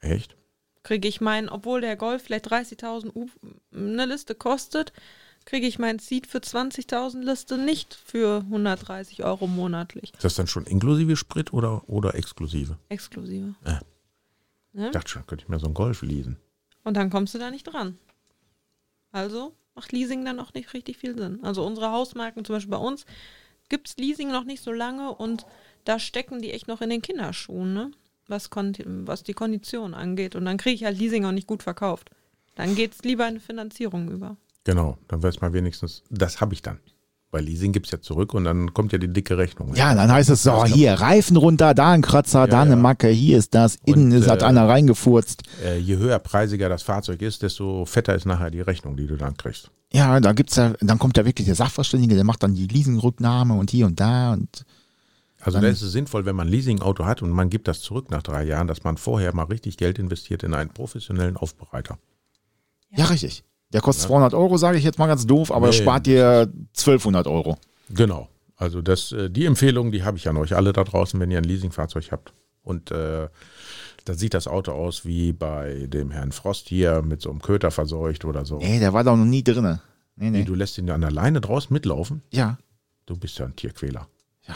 Echt? Kriege ich meinen, obwohl der Golf vielleicht 30.000 U- eine Liste kostet, kriege ich meinen Seat für 20.000 Liste nicht für 130 Euro monatlich. Ist das dann schon inklusive Sprit oder, oder exklusive? Exklusive. Ja. Ne? Ich dachte schon, könnte ich mir so einen Golf leasen. Und dann kommst du da nicht dran. Also macht Leasing dann auch nicht richtig viel Sinn. Also unsere Hausmarken, zum Beispiel bei uns, gibt es Leasing noch nicht so lange und da stecken die echt noch in den Kinderschuhen, ne? Was, was die Kondition angeht. Und dann kriege ich halt Leasing auch nicht gut verkauft. Dann geht es lieber in Finanzierung über. Genau, dann weiß man wenigstens, das habe ich dann. Bei Leasing gibt es ja zurück und dann kommt ja die dicke Rechnung. Ja, dann heißt es so, hier, Reifen runter, da ein Kratzer, da eine ja. Macke, hier ist das, innen Und, ist hat äh, einer reingefurzt. Äh, je höher preisiger das Fahrzeug ist, desto fetter ist nachher die Rechnung, die du dann kriegst. Ja, da gibt's ja, dann kommt da wirklich der Sachverständige, der macht dann die Leasingrücknahme und hier und da und Also da ist es sinnvoll, wenn man ein Leasing-Auto hat und man gibt das zurück nach drei Jahren, dass man vorher mal richtig Geld investiert in einen professionellen Aufbereiter. ja, richtig. Der kostet 200 Euro, sage ich jetzt mal ganz doof, aber Nee. spart dir 1200 Euro. Genau. Also das, äh, die Empfehlung, die habe ich an euch alle da draußen, wenn ihr ein Leasingfahrzeug habt. Und äh, da sieht das Auto aus wie bei dem Herrn Frost hier mit so einem Köter verseucht oder so. Nee, der war doch noch nie drinne. Nee, Nee, du lässt ihn an der Leine draußen mitlaufen. Ja. Du bist ja ein Tierquäler. Ja.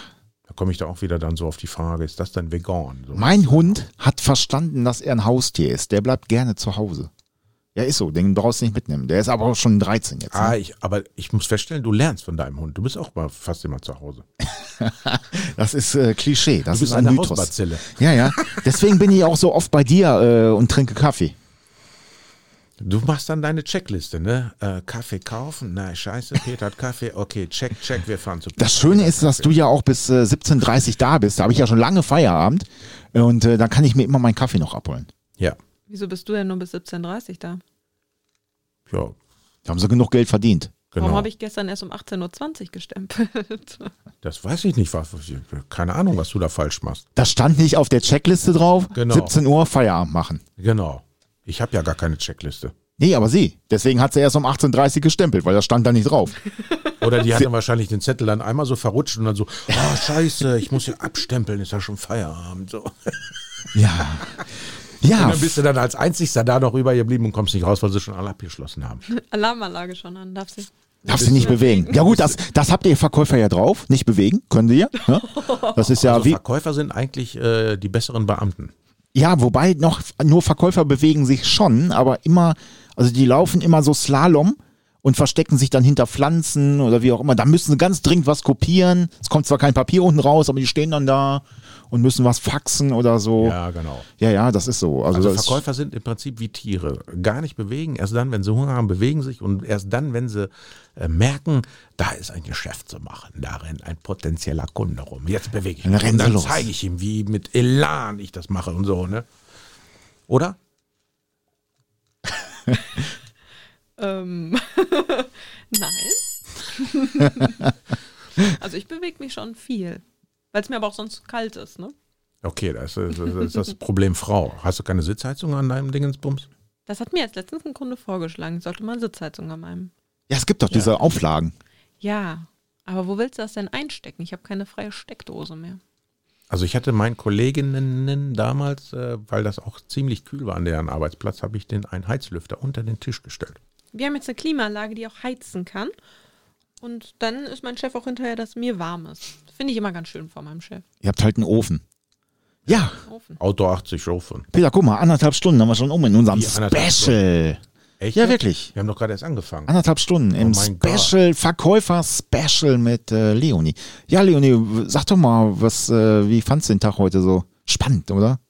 Da komme ich da auch wieder dann so auf die Frage, ist das denn vegan? So. Mein Hund hat verstanden, dass er ein Haustier ist. Der bleibt gerne zu Hause. Ja, ist so, den brauchst du nicht mitnehmen. Der ist aber auch schon 13 jetzt. Ah, Ne? ich, aber ich muss feststellen, du lernst von deinem Hund. Du bist auch mal fast immer zu Hause. Das ist äh, Klischee. Das Du bist ist ein eine Mythos. Hausbazille. Ja, ja. Deswegen bin ich auch so oft bei dir äh, und trinke Kaffee. Du machst dann deine Checkliste, ne? Äh, Kaffee kaufen? Nein, scheiße, Peter hat Kaffee. Okay, check, check, wir fahren zu Das Schöne ist, dass du ja auch bis äh, 17.30 Uhr da bist. Da habe ich ja schon lange Feierabend. Und äh, dann kann ich mir immer meinen Kaffee noch abholen. Ja, Wieso bist du denn nur bis 17.30 Uhr da? ja, Da haben sie genug Geld verdient. genau. Warum habe ich gestern erst um 18.20 Uhr gestempelt? das weiß ich nicht. Was, keine Ahnung, was du da falsch machst. Das stand nicht auf der Checkliste drauf. Genau. 17 Uhr Feierabend machen. Genau. Ich habe ja gar keine Checkliste. Nee, aber sie. Deswegen hat sie erst um 18.30 Uhr gestempelt, weil das stand da nicht drauf. Oder die hat dann wahrscheinlich den Zettel dann einmal so verrutscht und dann so, oh scheiße, ich muss hier abstempeln, ist ja schon Feierabend. So. Und Ja. Ja, dann bist du dann als Einzigster da noch rübergeblieben und kommst nicht raus, weil sie schon alle abgeschlossen haben. Alarmanlage schon an, darf sie. Darfst du nicht bewegen. Ja gut, das, das habt ihr Verkäufer ja drauf. Nicht bewegen, können ihr. Ne? Das ist ja Also wie. Verkäufer sind eigentlich äh, die besseren Beamten. Ja, wobei noch nur Verkäufer bewegen sich schon, aber immer, also die laufen immer so Slalom und verstecken sich dann hinter Pflanzen oder wie auch immer. Da müssen sie ganz dringend was kopieren. Es kommt zwar kein Papier unten raus, aber die stehen dann da und müssen was faxen oder so. Ja, Ja, genau. ja, das ist so. Also, Also Verkäufer sind im Prinzip wie Tiere. Gar nicht bewegen. Erst dann, wenn sie Hunger haben, bewegen sich. Und erst dann, wenn sie äh, merken, da ist ein Geschäft zu machen. Da rennt ein potenzieller Kunde rum. Jetzt bewege ich mich. Und dann zeige ich ihm, wie mit Elan ich das mache und so. Ne? Oder? Ähm, nein. also ich bewege mich schon viel. Weil es mir aber auch sonst kalt ist, ne? Okay, das ist, das ist das Problem Frau. Hast du keine Sitzheizung an deinem Dingensbums? Das hat mir jetzt letztens ein Kunde vorgeschlagen. Ich sollte mal Sitzheizung an meinem. ja, es gibt doch diese Auflagen. Ja, aber wo willst du das denn einstecken? Ich habe keine freie Steckdose mehr. Also ich hatte meinen Kolleginnen damals, äh, weil das auch ziemlich kühl war an deren Arbeitsplatz, habe ich den einen Heizlüfter unter den Tisch gestellt. Wir haben jetzt eine Klimaanlage, die auch heizen kann. Und dann ist mein Chef auch hinterher, dass mir warm ist. Finde ich immer ganz schön vor meinem Chef. Ihr habt halt einen Ofen. Ja, Ofen. Auto 80 Ofen. Peter, guck mal, anderthalb Stunden haben wir schon um in unserem Wie, anderthalb Special. Echt? Ja, wirklich. Wir haben doch gerade erst angefangen. Anderthalb Stunden im Oh. Special, Verkäufer-Special mit äh, Leonie. Ja, Leonie, sag doch mal, was, äh, wie fandst du den Tag heute so? Spannend, oder?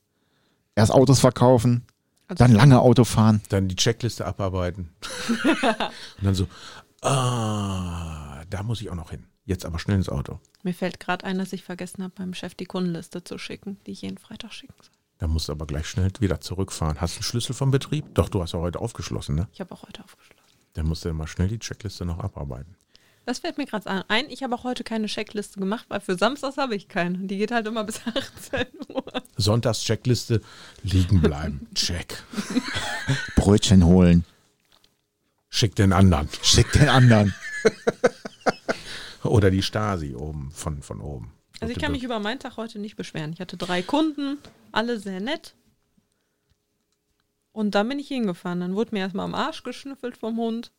Erst Autos verkaufen, Also dann lange Auto fahren. Dann die Checkliste abarbeiten. Und dann so, ah, da muss ich auch noch hin. Jetzt aber schnell ins Auto. Mir fällt gerade ein, dass ich vergessen habe, meinem Chef die Kundenliste zu schicken, die ich jeden Freitag schicken soll. Da musst du aber gleich schnell wieder zurückfahren. Hast du einen Schlüssel vom Betrieb? Doch, du hast ja heute aufgeschlossen, ne? Ich habe auch heute aufgeschlossen. Dann musst du mal schnell die Checkliste noch abarbeiten. Das fällt mir gerade ein. Ich habe auch heute keine Checkliste gemacht, weil für Samstags habe ich keine. Die geht halt immer bis 18 Uhr. Sonntags Checkliste liegen bleiben. Check. Brötchen holen. Schick den anderen. Schick den anderen. Oder die Stasi oben, von, von oben. Also ich kann mich über meinen Tag heute nicht beschweren. Ich hatte drei Kunden, alle sehr nett. Und dann bin ich hingefahren. Dann wurde mir erstmal am Arsch geschnüffelt vom Hund.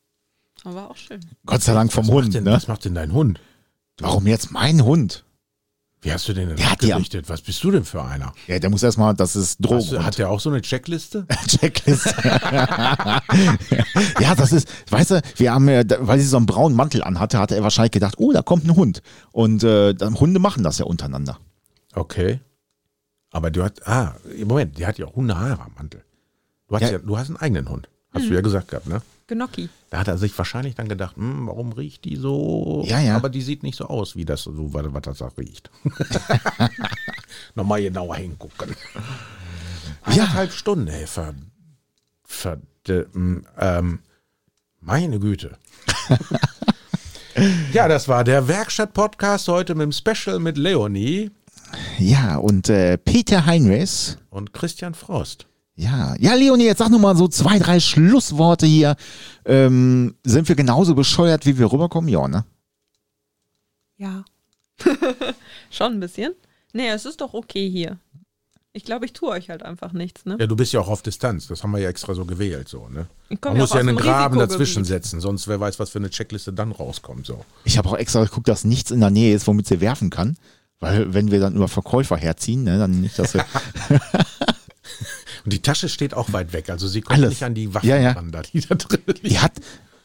Aber war auch schön. Gott sei Dank vom was Hund, denn, ne? Was macht denn dein Hund? Warum jetzt mein Hund? Wie hast du den denn Der abgerichtet? Was bist du denn für einer? Ja, der muss erstmal, das ist Drogen. du, hat der auch so eine Checkliste? Checkliste. ja, das ist, weißt du, wir haben, weil sie so einen braunen Mantel anhatte, hatte er wahrscheinlich gedacht, oh, da kommt ein Hund. Und äh, dann Hunde machen das ja untereinander. Okay. Aber du hast, ah, Moment, die hat ja auch Hundehaare am Mantel. Du hast ja, Ja. du hast einen eigenen Hund. Hast du ja gesagt gehabt, ne? Gnocchi. Da hat er sich wahrscheinlich dann gedacht, hm, warum riecht die so? Ja, ja. Aber die sieht nicht so aus, wie das so, was was das auch riecht. Nochmal genauer hingucken. Eineinhalb Stunden, ey, ver, ver, ähm, meine Güte. ja, das war der Werkstatt-Podcast heute mit dem Special mit Leonie Ja, und äh, Peter Heinrichs. und Christian Frost. Ja, ja, Leonie, jetzt sag noch mal so zwei, drei Schlussworte hier. Ähm, sind wir genauso bescheuert, wie wir rüberkommen? Ja, ne? Ja. Schon ein bisschen. Nee, es ist doch okay hier. Ich glaube, ich tue euch halt einfach nichts, ne? Ja, du bist ja auch auf Distanz. Das haben wir ja extra so gewählt. So, ne? Man ja muss ja einen Graben dazwischen setzen, sonst wer weiß, was für eine Checkliste dann rauskommt. So. Ich habe auch extra geguckt, dass nichts in der Nähe ist, womit sie werfen kann. Weil wenn wir dann über Verkäufer herziehen, ne, dann nicht, dass wir. Und die Tasche steht auch weit weg. Also sie kommt Alles. nicht an die Waffen Ja, ja. ran, da, die da drin liegen. Die hat,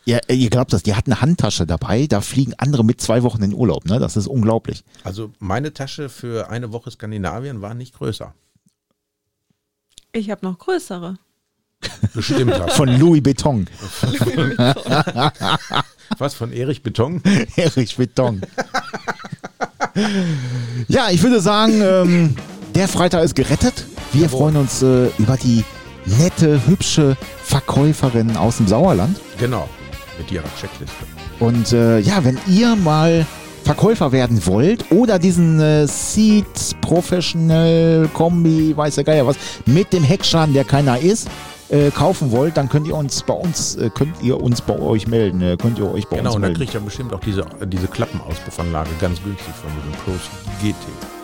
ja, ihr glaubt das, die hat eine Handtasche dabei, da fliegen andere mit zwei Wochen in Urlaub, ne? Das ist unglaublich. Also meine Tasche für eine Woche Skandinavien war nicht größer. Ich habe noch größere. Bestimmt hast Von Louis Beton. Was von Erich Beton? Erich Beton. ja, ich würde sagen, ähm, der Freitag ist gerettet. Wir freuen uns äh, über die nette, hübsche Verkäuferin aus dem Sauerland. Genau, mit ihrer Checkliste. Und äh, ja, wenn ihr mal Verkäufer werden wollt oder diesen äh, Seed Professional Kombi, weiß der Geier was, mit dem Heckschaden, der keiner ist, äh, kaufen wollt, dann könnt ihr uns bei uns, äh, könnt ihr uns bei euch melden, äh, könnt ihr euch bei Genau, uns und da melden. kriegt ihr bestimmt auch diese, diese Klappenauspuffanlage ganz günstig von diesem Pros GT.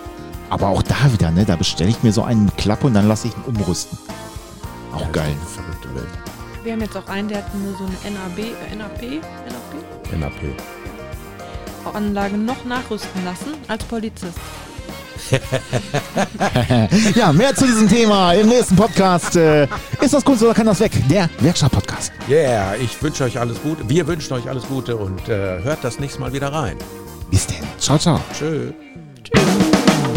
Aber auch da wieder, ne, da bestelle ich mir so einen Klappe und dann lasse ich ihn umrüsten. Auch Ja, geil. Verrückte Welt. Wir haben jetzt auch einen, der hat nur so eine NAB, äh, NAP, NAP? NAP. Anlage noch nachrüsten lassen als Polizist. Ja, mehr zu diesem Thema im nächsten Podcast. Äh, ist das Kunst oder kann das weg? Der Werkstatt-Podcast. Yeah, ich wünsche euch alles Gute. Wir wünschen euch alles Gute und äh, hört das nächste Mal wieder rein. Bis denn. Ciao, ciao. Tschö. Tschüss.